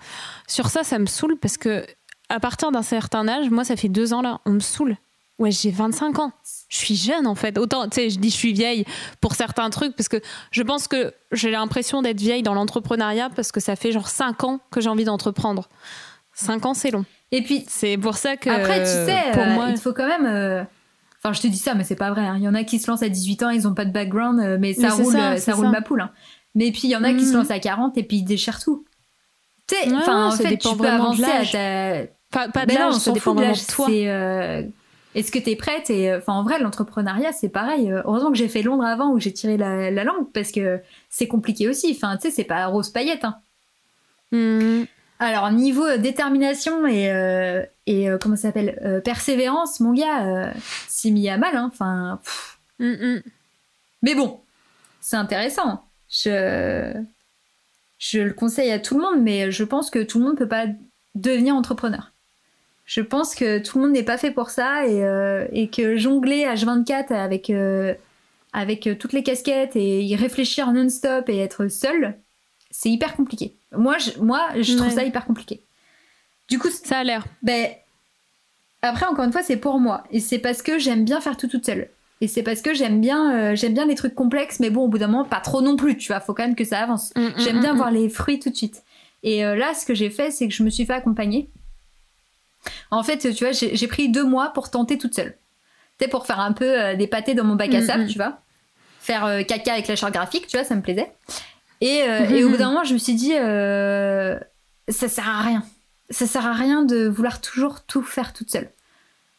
sur ça, ça me saoule parce que à partir d'un certain âge, moi, ça fait deux ans là, on me saoule. Ouais, j'ai 25 ans. Je suis jeune en fait. Autant, tu sais, je dis je suis vieille pour certains trucs parce que je pense que j'ai l'impression d'être vieille dans l'entrepreneuriat parce que ça fait genre 5 ans que j'ai envie d'entreprendre. 5 ans, c'est long. Et puis C'est pour ça que. après, tu sais, pour euh, moi, il faut quand même. euh, Enfin, je te dis ça, mais c'est pas vrai. hein. Il y en a qui se lancent à 18 ans, ils ont pas de background, euh, mais ça Mais roule, ça, roule ça. ma poule. hein. Mais puis il y en a qui se Mhm. lancent à 40 et puis ils déchirent tout. Tu sais, Ouais, enfin, en fait, tu peux avancer à ta, pas, pas de Ben l'âge, ça dépend de de toi. c'est, euh, Est-ce que t'es prête Et euh, enfin, en vrai, l'entrepreneuriat, c'est pareil. Euh, Heureusement que j'ai fait Londres avant où j'ai tiré la, la langue parce que c'est compliqué aussi. Enfin, tu sais, c'est pas rose paillette. Hein. Mhm. Alors, niveau euh, détermination et, euh, et euh, comment ça s'appelle Euh, Persévérance, mon gars, euh, s'est mis à mal. hein. Enfin, pff. Mhm. mais bon, c'est intéressant. Je, je le conseille à tout le monde, mais je pense que tout le monde peut pas devenir entrepreneur. Je pense que tout le monde n'est pas fait pour ça et, euh, et que jongler H24 avec, euh, avec euh, toutes les casquettes et y réfléchir non-stop et être seul, c'est hyper compliqué. Moi, je, moi, je trouve Ouais. ça hyper compliqué. Du coup, Ça a l'air. ben, après, encore une fois, c'est pour moi. Et c'est parce que j'aime bien faire tout toute seule. Et c'est parce que j'aime bien, euh, j'aime bien les trucs complexes, mais bon, au bout d'un moment, pas trop non plus, tu vois. Faut quand même que ça avance. Mhm, J'aime bien mhm, voir les fruits tout de suite. Et euh, là, ce que j'ai fait, c'est que je me suis fait accompagner. En fait, tu vois, j'ai pris deux mois pour tenter toute seule. Tu sais, pour faire un peu euh, des pâtés dans mon bac à Mhm, sable, mhm. tu vois. Faire euh, caca avec la charte graphique, tu vois, ça me plaisait. Et, euh, et au bout d'un moment, je me suis dit, ça sert à rien. Ça sert à rien de vouloir toujours tout faire toute seule.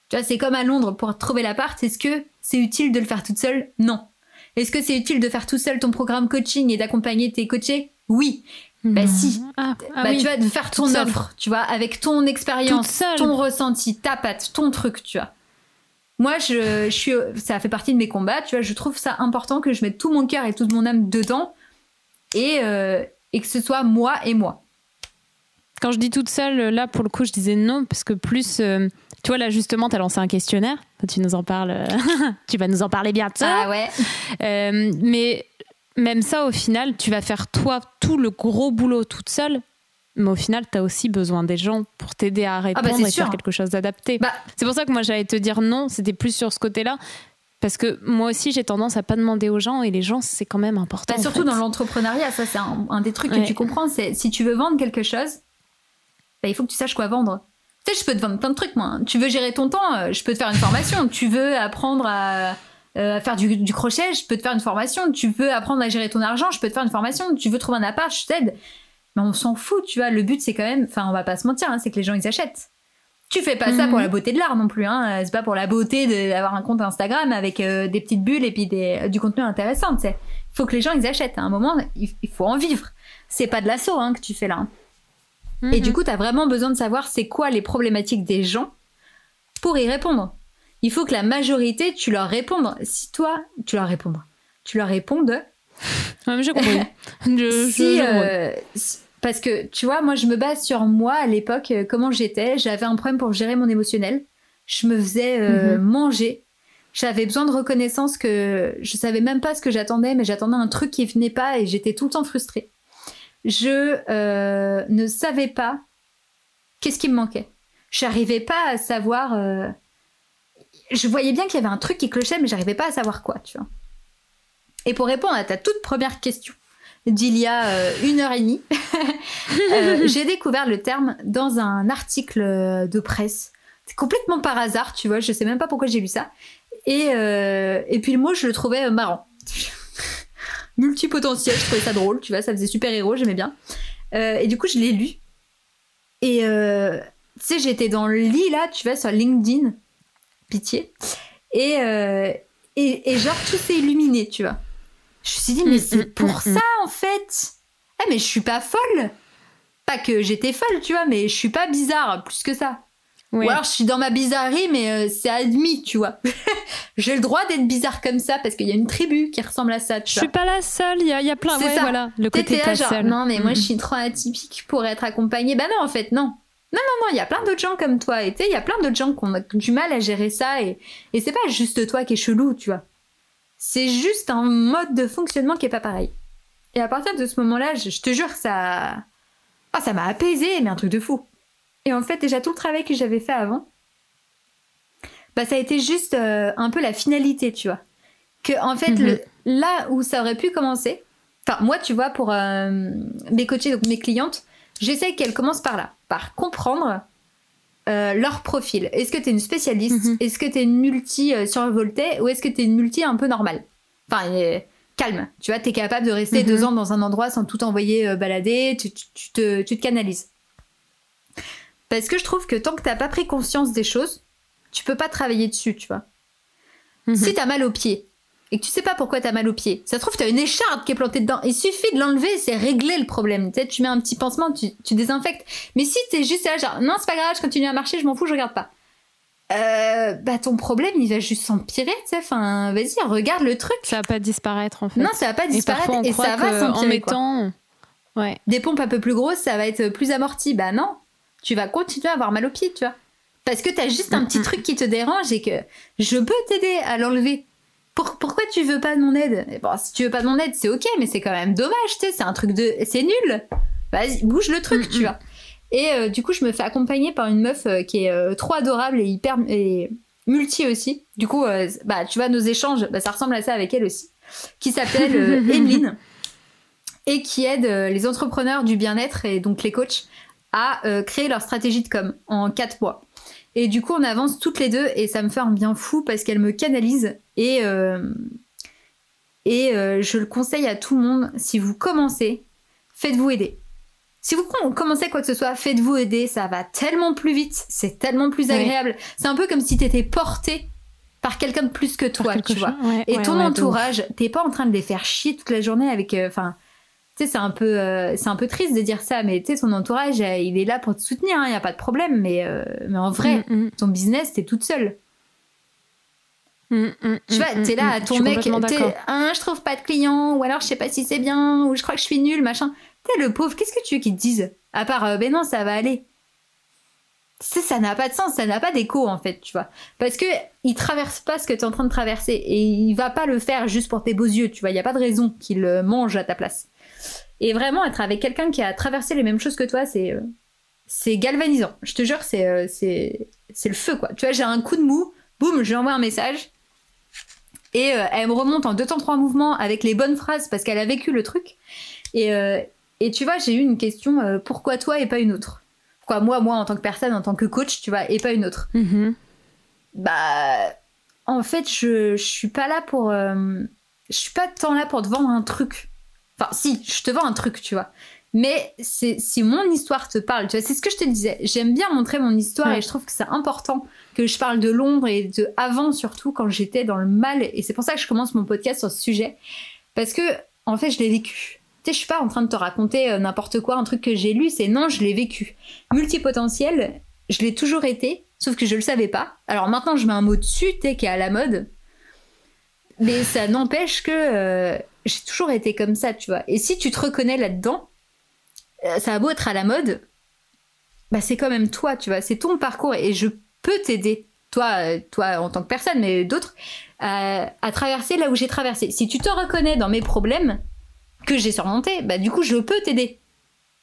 Tu vois, c'est comme à Londres pour trouver l'appart. Est-ce que c'est utile de le faire toute seule? Non. Est-ce que c'est utile de faire tout seul ton programme coaching et d'accompagner tes coachés? Oui. Bah mhm. si. Ah, ah bah oui. tu de faire ton offre, tu vois, avec ton expérience, ton ressenti, ta patte, ton truc, tu vois. Moi, je, je suis, ça fait partie de mes combats, tu vois. Je trouve ça important que je mette tout mon cœur et toute mon âme dedans et, euh, et que ce soit moi et moi. Quand je dis toute seule, là, pour le coup, je disais non, parce que plus. euh, tu vois, là, justement, tu as lancé un questionnaire. Tu nous en parles. tu vas nous en parler bientôt. Ah ouais. Euh, mais même ça, au final, tu vas faire toi tout le gros boulot toute seule. Mais au final, tu as aussi besoin des gens pour t'aider à répondre Ah bah, c'est et faire quelque chose d'adapté. Bah- c'est pour ça que moi, j'allais te dire non. C'était plus sur ce côté-là. Parce que moi aussi, j'ai tendance à pas demander aux gens. Et les gens, c'est quand même important. Bah, surtout fait. dans l'entrepreneuriat, ça c'est un, un des trucs que tu comprends, c'est si tu veux vendre quelque chose, il faut que tu saches quoi vendre. Tu sais, je peux te vendre plein de trucs, moi. Tu veux gérer ton temps, euh, je peux te faire une formation. tu veux apprendre à, euh, à faire du, du crochet, je peux te faire une formation. Tu veux apprendre à gérer ton argent, je peux te faire une formation. Tu veux trouver un appart, je t'aide. Mais on s'en fout, tu vois. Le but, c'est quand même, enfin, on va pas se mentir, hein, c'est que les gens ils achètent. Tu fais pas ça Mhm. pour la beauté de l'art non plus, hein. C'est pas pour la beauté d'avoir un compte Instagram avec euh, des petites bulles et puis des, du contenu intéressant, tu sais. Il faut que les gens ils achètent. À un moment, il, il faut en vivre. C'est pas de l'assaut hein, que tu fais là. hein. Et Mhm. du coup, tu as vraiment besoin de savoir c'est quoi les problématiques des gens pour y répondre. Il faut que la majorité, tu leur répondes. Si toi, tu leur réponds, tu leur répondes. Ouais, mais j'ai compris. je, si, euh, parce que tu vois, moi, je me base sur moi à l'époque, euh, comment j'étais. J'avais un problème pour gérer mon émotionnel. Je me faisais euh, Mhm. manger J'avais besoin de reconnaissance que je savais même pas ce que j'attendais, mais j'attendais un truc qui venait pas et j'étais tout le temps frustrée. Je euh, ne savais pas qu'est-ce qui me manquait. Je n'arrivais pas à savoir. Je voyais bien qu'il y avait un truc qui clochait, mais j'arrivais pas à savoir quoi, tu vois. Et pour répondre à ta toute première question d'il y a euh, une heure et demie, euh, j'ai découvert le terme dans un article de presse. C'est complètement par hasard, tu vois. Je sais même pas pourquoi j'ai lu ça. Et, euh, et puis le mot, je le trouvais marrant. Multipotentiel, je trouvais ça drôle, tu vois. Ça faisait super héros, j'aimais bien. Et du coup, je l'ai lu. Et tu sais, j'étais dans le lit là, tu vois, sur LinkedIn. Pitié. Et, euh, et, et genre, tout s'est illuminé, tu vois. Je me suis dit, mais Mm, c'est mm, pour mm, ça en fait. Eh, mais je suis pas folle. Pas que j'étais folle, tu vois, mais je suis pas bizarre plus que ça. Oui. Ou alors je suis dans ma bizarrerie, mais euh, c'est admis, tu vois. J'ai le droit d'être bizarre comme ça parce qu'il y a une tribu qui ressemble à ça, tu Je vois. suis pas la seule, il y, y a plein. C'est Ouais, ça. voilà, le côté pas genre, seule. non, mais moi je suis trop atypique pour être accompagnée. Bah non, en fait, non. Non, non, non, il y a plein d'autres gens comme toi. Et tu sais, il y a plein d'autres gens qui ont du mal à gérer ça. Et, et c'est pas juste toi qui es chelou, tu vois. C'est juste un mode de fonctionnement qui est pas pareil. Et à partir de ce moment-là, je, je te jure, ça. Ah, ça m'a apaisé, mais un truc de fou. Et en fait, déjà tout le travail que j'avais fait avant, bah ça a été juste euh, un peu la finalité, tu vois. Que en fait, Mhm. le, là où ça aurait pu commencer, enfin moi, tu vois, pour euh, mes coachés, donc mes clientes, j'essaie qu'elles commencent par là, par comprendre euh, leur profil. Est-ce que tu es une spécialiste? Mhm. Est-ce que tu es une multi euh, survoltée? Ou est-ce que tu es une multi un peu normale? Enfin, euh, calme. Tu vois, tu es capable de rester Mhm. deux ans dans un endroit sans tout envoyer euh, balader, tu, tu- tu te, tu te canalises. Parce que je trouve que tant que t'as pas pris conscience des choses, tu peux pas travailler dessus, tu vois. Mhm. Si t'as mal au pied et que tu sais pas pourquoi t'as mal au pied, ça se trouve t'as une écharde qui est plantée dedans. Il suffit de l'enlever, c'est régler le problème. Tu sais, tu mets un petit pansement, tu, tu désinfectes. Mais si t'es juste là, genre non c'est pas grave, je continue à marcher, je m'en fous, je regarde pas. Euh, bah ton problème il va juste s'empirer, tu sais. Enfin, vas-y, regarde le truc. Ça va pas disparaître en fait. Non, ça va pas et disparaître parfois on et, croit ça va en s'empirer. quoi. mettant. Ouais. Des pompes un peu plus grosses, ça va être plus amorti. Bah non, tu vas continuer à avoir mal au pied, tu vois. Parce que t'as juste un petit truc qui te dérange et que je peux t'aider à l'enlever. Pour- pourquoi tu veux pas de mon aide? Eh Bon, si tu veux pas de mon aide, c'est ok, mais c'est quand même dommage, tu sais, c'est un truc de... C'est nul Vas-y, bouge le truc, tu vois. Et euh, du coup, je me fais accompagner par une meuf euh, qui est euh, trop adorable et hyper... Et multi aussi. Du coup, bah, tu vois, nos échanges, bah, ça ressemble à ça avec elle aussi. Qui s'appelle Emeline et qui aide les entrepreneurs du bien-être et donc les coachs à créer leur stratégie de com en quatre mois. Et du coup, on avance toutes les deux et ça me fait un bien fou parce qu'elle me canalise et, euh, et euh, je le conseille à tout le monde. Si vous commencez, faites-vous aider. Si vous com- commencez quoi que ce soit, faites-vous aider. Ça va tellement plus vite. C'est tellement plus agréable. C'est un peu comme si t'étais porté par quelqu'un de plus que toi, tu vois. Ouais, Et ouais, ton entourage, t'es pas en train de les faire chier toute la journée avec. euh, tu sais, c'est un peu, euh, c'est un peu triste de dire ça, mais tu sais, ton entourage, euh, il est là pour te soutenir, il y a pas de problème. Mais, euh, mais en vrai, Mm, mm, ton business, t'es toute seule. mm, Tu vois, t'es là, ton je mec, t'es. Hein, je trouve pas de clients, ou alors je sais pas si c'est bien, ou je crois que je suis nulle, machin. T'es le pauvre, qu'est-ce que tu veux qu'ils te disent À part, euh, ben non, ça va aller? Tu sais, ça n'a pas de sens, ça n'a pas d'écho en fait, tu vois. Parce que il traverse pas ce que t'es en train de traverser et il va pas le faire juste pour tes beaux yeux, tu vois. Il y a pas de raison qu'il mange à ta place. Et vraiment, être avec quelqu'un qui a traversé les mêmes choses que toi, c'est euh, c'est galvanisant. Je te jure, c'est euh, c'est le feu quoi. Tu vois, j'ai un coup de mou, boum, je lui envoie un message. Et euh, elle me remonte en deux temps trois mouvements avec les bonnes phrases parce qu'elle a vécu le truc. Et, euh, et tu vois, j'ai eu une question euh, pourquoi toi et pas une autre? Pourquoi moi, moi en tant que personne, en tant que coach, tu vois, et pas une autre? Mhm. Bah, en fait, je, je suis pas là pour. je suis pas tant là pour te vendre un truc. Enfin, si, je te vends un truc, tu vois. Mais c'est si mon histoire te parle, tu vois, c'est ce que je te disais. J'aime bien montrer mon histoire Ouais. et je trouve que c'est important que je parle de l'ombre et de avant surtout quand j'étais dans le mal. Et c'est pour ça que je commence mon podcast sur ce sujet parce que en fait, je l'ai vécu. Tu sais, je suis pas en train de te raconter euh, n'importe quoi, un truc que j'ai lu. C'est non, je l'ai vécu. Multipotentiel, je l'ai toujours été, sauf que je le savais pas. Alors maintenant, je mets un mot dessus, tu sais, qui est à la mode. Mais ça n'empêche que euh, j'ai toujours été comme ça, tu vois. Et si tu te reconnais là-dedans, euh, ça a beau être à la mode, bah c'est quand même toi, tu vois. C'est ton parcours et je peux t'aider toi, toi en tant que personne, mais d'autres, à traverser là où j'ai traversé. Si tu te reconnais dans mes problèmes que j'ai surmontés, bah du coup je peux t'aider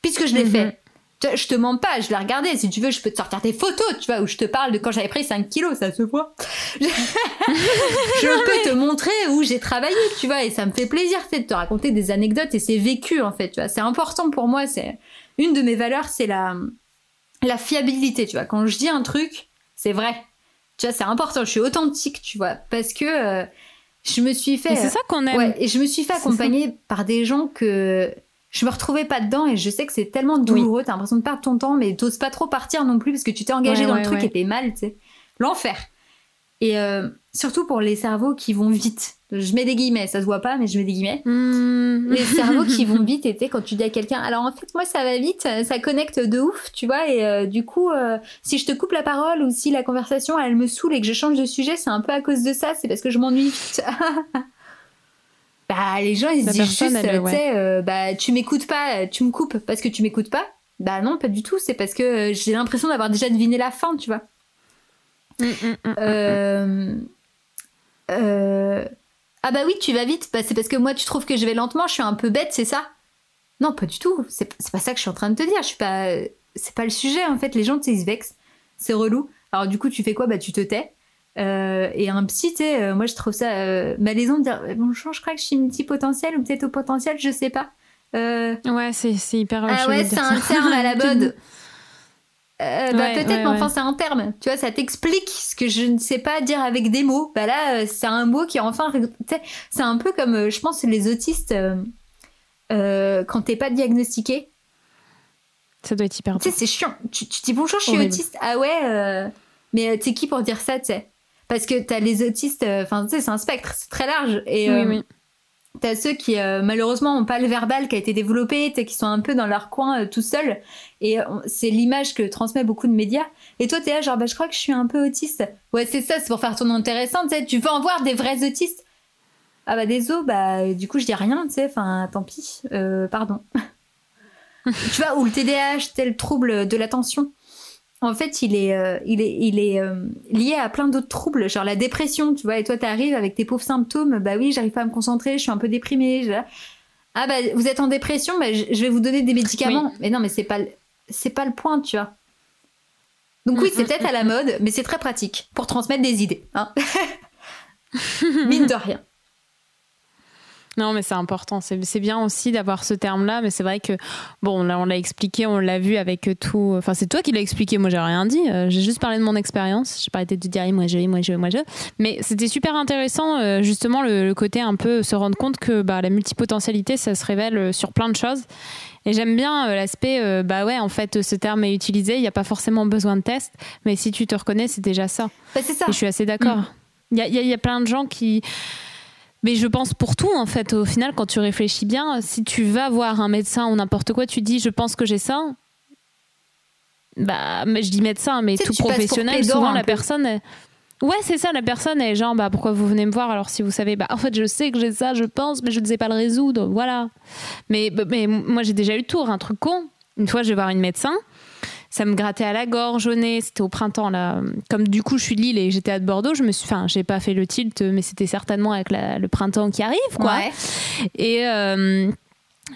puisque je l'ai mhm. fait. Je te mens pas, je l'ai regardé. Si tu veux, je peux te sortir tes photos, tu vois, où je te parle de quand j'avais pris 5 kilos, ça se voit. je peux te montrer où j'ai travaillé, tu vois, et ça me fait plaisir, de te raconter des anecdotes et c'est vécu, en fait, tu vois. C'est important pour moi, c'est une de mes valeurs, c'est la, la fiabilité, tu vois. Quand je dis un truc, c'est vrai. Tu vois, c'est important. Je suis authentique, tu vois, parce que euh, je me suis fait. C'est ça qu'on aime. Ouais, et je me suis fait accompagner par des gens que je me retrouvais pas dedans et je sais que c'est tellement douloureux, t'as l'impression de perdre ton temps, mais t'oses pas trop partir non plus parce que tu t'es engagé dans le truc et t'es mal, tu sais. L'enfer. Et euh, surtout pour les cerveaux qui vont vite. Je mets des guillemets, ça se voit pas, mais je mets des guillemets. Hmm. Les cerveaux qui vont vite, et quand tu dis à quelqu'un, alors en fait, moi, ça va vite, ça connecte de ouf, tu vois, et euh, du coup, euh, si je te coupe la parole ou si la conversation, elle me saoule et que je change de sujet, c'est un peu à cause de ça, c'est parce que je m'ennuie vite. bah les gens ils se disent juste tu sais euh, bah tu m'écoutes pas tu me coupes parce que tu m'écoutes pas. Bah non pas du tout. C'est parce que euh, j'ai l'impression d'avoir déjà deviné la fin tu vois. Mm, mm, mm, euh, euh... ah bah oui tu vas vite. Bah, c'est parce que moi tu trouves que je vais lentement je suis un peu bête c'est ça? Non pas du tout. C'est pas ça que je suis en train de te dire. Je suis pas c'est pas le sujet en fait. Les gens tu sais ils se vexent. C'est relou. Alors du coup tu fais quoi? Bah tu te tais euh, et un psy, tu sais, euh, moi je trouve ça euh, malaisant de dire bonjour, je crois que je suis multipotentiel ou peut-être au potentiel, je sais pas. Ouais, c'est hyper. Ah ouais, c'est un terme à la mode. bah, peut-être, mais enfin, c'est un terme. Tu vois, ça t'explique ce que je ne sais pas dire avec des mots. Bah là, c'est un mot qui, enfin, c'est un peu comme, je pense, les autistes, quand t'es pas diagnostiqué. Ça doit être hyper Tu sais, c'est chiant. Tu, dis bonjour, je suis autiste. Ah ouais, mais t'es qui pour dire ça, tu sais? Parce que t'as les autistes, euh, enfin, tu sais, c'est un spectre, c'est très large. Et, oui, euh, oui. T'as ceux qui euh, malheureusement ont pas le verbal qui a été développé, qui sont un peu dans leur coin tout seuls. Et c'est l'image que transmet beaucoup de médias. Et toi t'es là genre bah je crois que je suis un peu autiste. Ouais c'est ça, c'est pour faire ton intéressant. Tu sais, tu veux en voir des vrais autistes? Ah bah des os, bah du coup je dis rien, tu sais. Enfin tant pis, pardon. tu vois ou le TDAH, tel trouble de l'attention en fait, il est, euh, il est, il est euh, lié à plein d'autres troubles, genre la dépression, tu vois. Et toi, t'arrives avec tes pauvres symptômes. Bah oui, j'arrive pas à me concentrer, je suis un peu déprimée. Ah bah vous êtes en dépression, bah, je vais vous donner des médicaments. Mais non, mais c'est pas, c'est pas le point, tu vois. Donc oui, c'est peut-être à la mode, mais c'est très pratique pour transmettre des idées. Hein Mine de rien. Non, mais c'est important. C'est bien aussi d'avoir ce terme-là, mais c'est vrai que, bon, là, on l'a expliqué, on l'a vu avec tout. Enfin, c'est toi qui l'as expliqué, moi, j'ai rien dit. Euh, j'ai juste parlé de mon expérience. J'ai pas arrêté de dire, moi, je, moi, je, moi, je. Mais c'était super intéressant, euh, justement, le, côté un peu se rendre compte que bah, la multipotentialité, ça se révèle euh, sur plein de choses. Et j'aime bien l'aspect, bah ouais, en fait, ce terme est utilisé, il n'y a pas forcément besoin de test, mais si tu te reconnais, c'est déjà ça. Bah, c'est ça. Et je suis assez d'accord. Mm. Il y, y, a plein de gens qui mais je pense pour tout, en fait, au final, quand tu réfléchis bien, si tu vas voir un médecin ou n'importe quoi, tu dis je pense que j'ai ça. Bah, mais je dis médecin, mais tout professionnel, souvent la personne. Ouais, c'est ça, la personne est genre, bah, pourquoi vous venez me voir alors si vous savez, bah, en fait, je sais que j'ai ça, je pense, mais je ne sais pas le résoudre, voilà. Mais, mais moi, j'ai déjà eu le tour, un truc con. Une fois, je vais voir une médecin, ça me grattait à la gorge, au nez. C'était au printemps là. Comme du coup je suis de Lille et j'étais à Bordeaux, je me suis, enfin j'ai pas fait le tilt, mais c'était certainement avec le printemps qui arrive quoi. Et euh,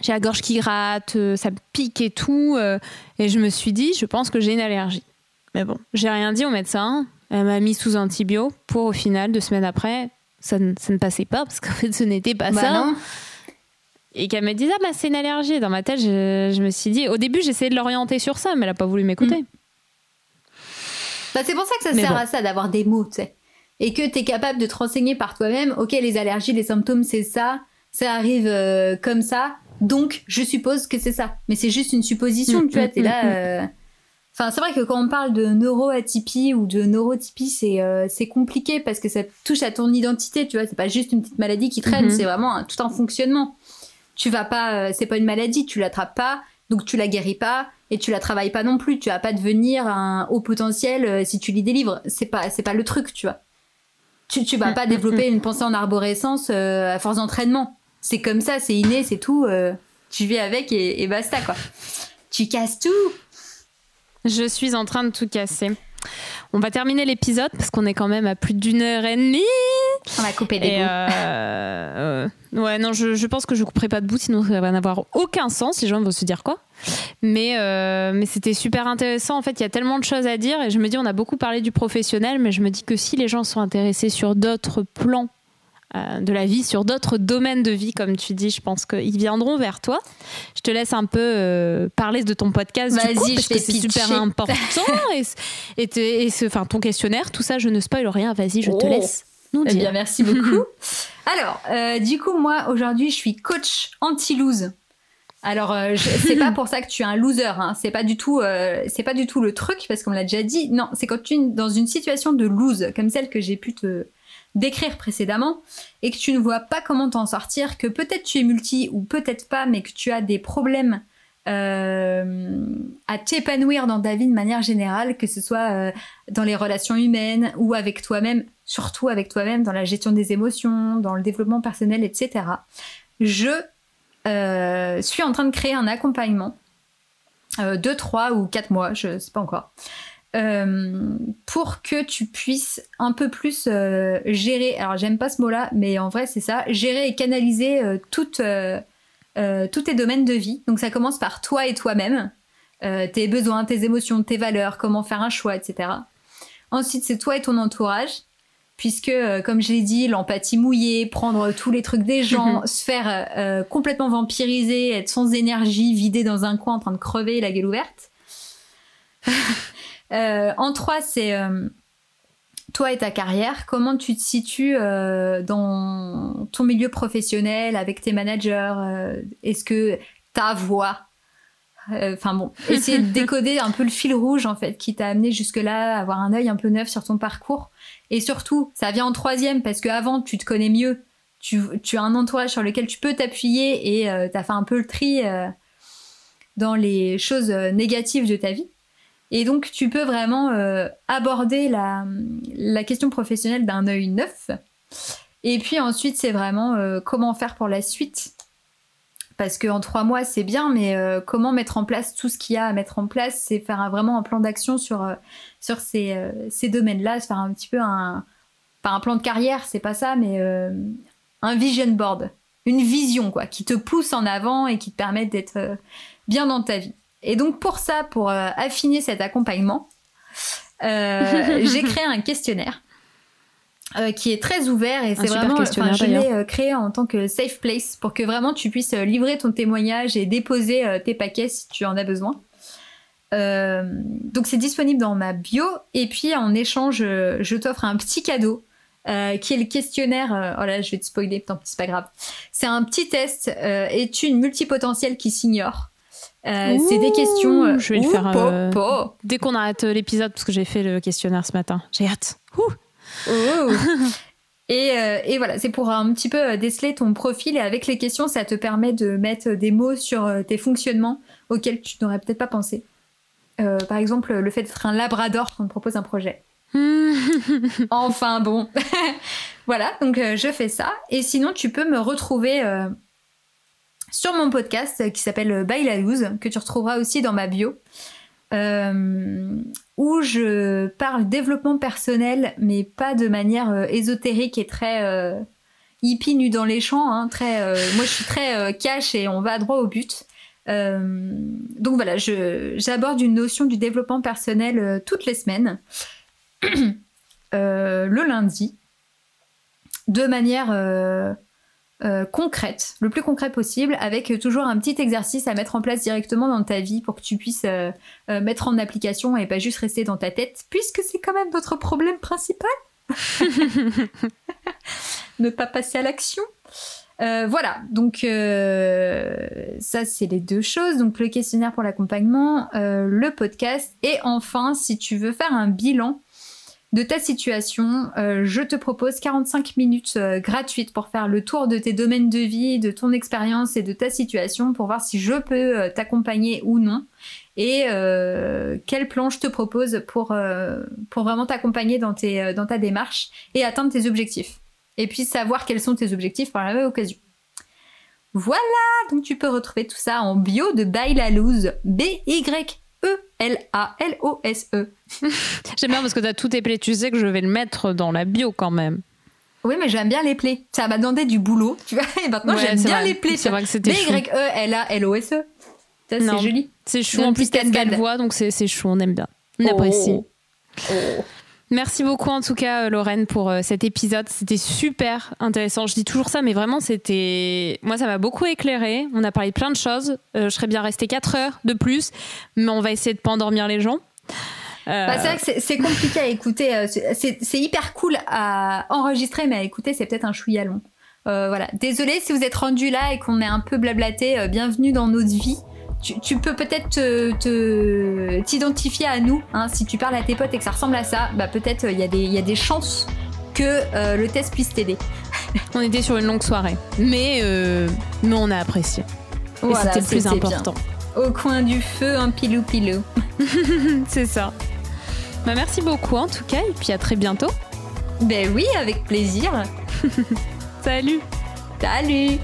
j'ai la gorge qui gratte, euh, ça me pique et tout, euh, et je me suis dit, je pense que j'ai une allergie. Mais bon, j'ai rien dit au médecin. Elle m'a mis sous antibio pour au final deux semaines après, ça, ne passait pas parce qu'en fait ce n'était pas bah ça et qu'elle me disait ah bah c'est une allergie. Dans ma tête je, me suis dit au début j'essayais de l'orienter sur ça mais elle a pas voulu m'écouter. Mm. bah, c'est pour ça que ça sert à ça d'avoir des mots tu sais. Et que tu es capable de te renseigner par toi-même ok les allergies les symptômes c'est ça ça arrive euh, comme ça donc je suppose que c'est ça. Mais c'est juste une supposition mm, tu vois mm, t'es là euh, Enfin, c'est vrai que quand on parle de neuroatypie ou de neurotypie, c'est euh, c'est compliqué parce que ça touche à ton identité, tu vois. C'est pas juste une petite maladie qui traîne, mm-hmm. c'est vraiment tout un fonctionnement tu vas pas, euh, c'est pas une maladie, tu l'attrapes pas, donc tu la guéris pas et tu la travailles pas non plus. Tu vas pas devenir un haut potentiel euh, si tu lis des livres. C'est pas, c'est pas le truc, tu vois. Tu, tu vas pas développer une pensée en arborescence euh, à force d'entraînement. C'est comme ça, c'est inné, c'est tout. tu vis avec et, et, basta quoi. Tu casses tout. Je suis en train de tout casser. On va terminer l'épisode parce qu'on est quand même à plus d'une heure et demie. On va couper des Et bouts. euh, euh, ouais, non, je, je pense que je couperai pas de bout, sinon ça va n'avoir aucun sens. Les gens vont se dire quoi. Mais, euh, mais c'était super intéressant. En fait, il y a tellement de choses à dire. Et je me dis, on a beaucoup parlé du professionnel, mais je me dis que si les gens sont intéressés sur d'autres plans euh, de la vie, sur d'autres domaines de vie, comme tu dis, je pense qu'ils viendront vers toi. Je te laisse un peu euh, parler de ton podcast du coup, parce que c'est super important. et et, enfin, ton questionnaire, tout ça, je ne spoil rien. Vas-y, je te Oh. laisse nous Eh bien, merci beaucoup. Alors, euh, du coup, moi, aujourd'hui, je suis coach anti-lose. Alors, euh, c'est pas pour ça que tu es un loser. Hein. C'est pas du tout, euh, c'est pas du tout le truc parce qu'on l'a déjà dit. Non, c'est quand tu es dans une situation de lose, comme celle que j'ai pu te décrire précédemment, et que tu ne vois pas comment t'en sortir, que peut-être tu es multi ou peut-être pas, mais que tu as des problèmes euh, à t'épanouir dans ta vie de manière générale, que ce soit euh, dans les relations humaines ou avec toi-même, surtout avec toi-même, dans la gestion des émotions, dans le développement personnel, etc. Je euh, suis en train de créer un accompagnement de 3 ou 4 mois, je sais pas encore, euh, pour que tu puisses un peu plus euh, gérer, alors j'aime pas ce mot-là, mais en vrai c'est ça, gérer et canaliser euh, toutes, tous tes domaines de vie. Donc ça commence par toi et toi-même, tes besoins, tes émotions, tes valeurs, comment faire un choix, etc. Ensuite c'est toi et ton entourage, puisque comme je l'ai dit, l'empathie mouillée, prendre tous les trucs des gens, se faire complètement vampiriser, être sans énergie, vidé dans un coin en train de crever, la gueule ouverte. Euh, en trois, c'est euh, toi et ta carrière. Comment tu te situes euh, dans ton milieu professionnel avec tes managers Est-ce que ta voix Enfin bon, essayer de décoder un peu le fil rouge en fait qui t'a amené jusque-là, avoir un œil un peu neuf sur ton parcours. Et surtout, ça vient en troisième parce qu'avant tu te connais mieux, tu, tu as un entourage sur lequel tu peux t'appuyer et tu as fait un peu le tri dans les choses négatives de ta vie. Et donc, tu peux vraiment euh, aborder la, question professionnelle d'un œil neuf. Et puis ensuite, c'est vraiment euh, comment faire pour la suite. Parce qu'en trois mois, c'est bien, mais euh, comment mettre en place tout ce qu'il y a à mettre en place, c'est faire vraiment un plan d'action sur, ces, domaines-là, faire un petit peu un. Un plan de carrière, c'est pas ça, mais un vision board. Une vision, quoi, qui te pousse en avant et qui te permet d'être bien dans ta vie. Et donc pour ça, pour euh, affiner cet accompagnement, euh, j'ai créé un questionnaire euh, qui est très ouvert et c'est vraiment, questionnaire, enfin, je l'ai créé en tant que safe place pour que vraiment tu puisses livrer ton témoignage et déposer tes paquets si tu en as besoin. Donc c'est disponible dans ma bio et puis en échange, je t'offre un petit cadeau. euh, qui est le questionnaire. euh, oh là, je vais te spoiler, tant pis, c'est pas grave. C'est un petit test. Euh, Es-tu une multipotentielle qui s'ignore Euh, C'est des questions. euh, je vais le faire, po, euh, po. Dès qu'on arrête l'épisode, parce que j'ai fait le questionnaire ce matin. J'ai hâte. Ouh. Oh. Et, euh, et voilà, c'est pour un petit peu déceler ton profil et avec les questions, ça te permet de mettre des mots sur tes fonctionnements auxquels tu n'aurais peut-être pas pensé. Euh, par exemple, le fait d'être un labrador quand on te propose un projet. Enfin bon. voilà, donc euh, je fais ça. Et sinon, tu peux me retrouver sur mon podcast euh, qui s'appelle By la Loose, que tu retrouveras aussi dans ma bio. euh, où je parle développement personnel, mais pas de manière euh, ésotérique et très euh, hippie nu dans les champs. hein, euh, moi, je suis très euh, cash et on va droit au but. Euh, donc voilà, j'aborde une notion du développement personnel euh, toutes les semaines, Euh, le lundi, de manière euh, concrète, le plus concret possible, avec toujours un petit exercice à mettre en place directement dans ta vie pour que tu puisses euh, euh, mettre en application et pas juste rester dans ta tête, puisque c'est quand même notre problème principal. ne pas passer à l'action. Euh, voilà, donc ça c'est les deux choses, donc le questionnaire pour l'accompagnement, le podcast, et enfin si tu veux faire un bilan de ta situation, euh, je te propose 45 minutes euh, gratuites pour faire le tour de tes domaines de vie, de ton expérience et de ta situation pour voir si je peux euh, t'accompagner ou non et quel plan je te propose pour, pour vraiment t'accompagner dans, tes, dans ta démarche et atteindre tes objectifs. Et puis savoir quels sont tes objectifs par la même occasion. Voilà, donc tu peux retrouver tout ça en bio de Bailalouz, B-Y-E-L-A-L-O-U-Z. L-A-L-O-S-E. J'aime bien parce que tu as tout épelé. Tu sais que je vais le mettre dans la bio quand même. Oui, mais j'aime bien les plaies. Ça m'a demandé du boulot, tu vois. Et maintenant, Ouais, j'aime bien vrai. les plaies. C'est vrai que c'était. B-Y-E-L-A-L-O-S-E. Ça, Non. c'est joli. C'est chou. En plus, cascade voix, donc c'est c'est chou. On aime bien. On Oh. apprécie. Oh. Merci beaucoup en tout cas, euh, Lorraine, pour euh, cet épisode. C'était super intéressant. Je dis toujours ça, mais vraiment, c'était. Moi, ça m'a beaucoup éclairé. On a parlé de plein de choses. Euh, je serais bien restée 4 heures de plus, mais on va essayer de pas endormir les gens. Bah, c'est vrai que c'est- compliqué à écouter. c'est- hyper cool à enregistrer, mais à écouter, c'est peut-être un chouïa long. Voilà. Désolé si vous êtes rendu là et qu'on est un peu blablaté. bienvenue dans notre vie. Tu, tu peux peut-être te- te- t'identifier à nous. hein, si tu parles à tes potes et que ça ressemble à ça, bah peut-être il y, a des- il y a des chances que euh, le test puisse t'aider. on était sur une longue soirée, mais, euh, mais on a apprécié. Et Voilà, c'était le plus c'était bien. important. Au coin du feu, un pilou pilou. C'est ça. Bah, merci beaucoup en tout cas, et puis à très bientôt. Ben oui, avec plaisir. Salut Salut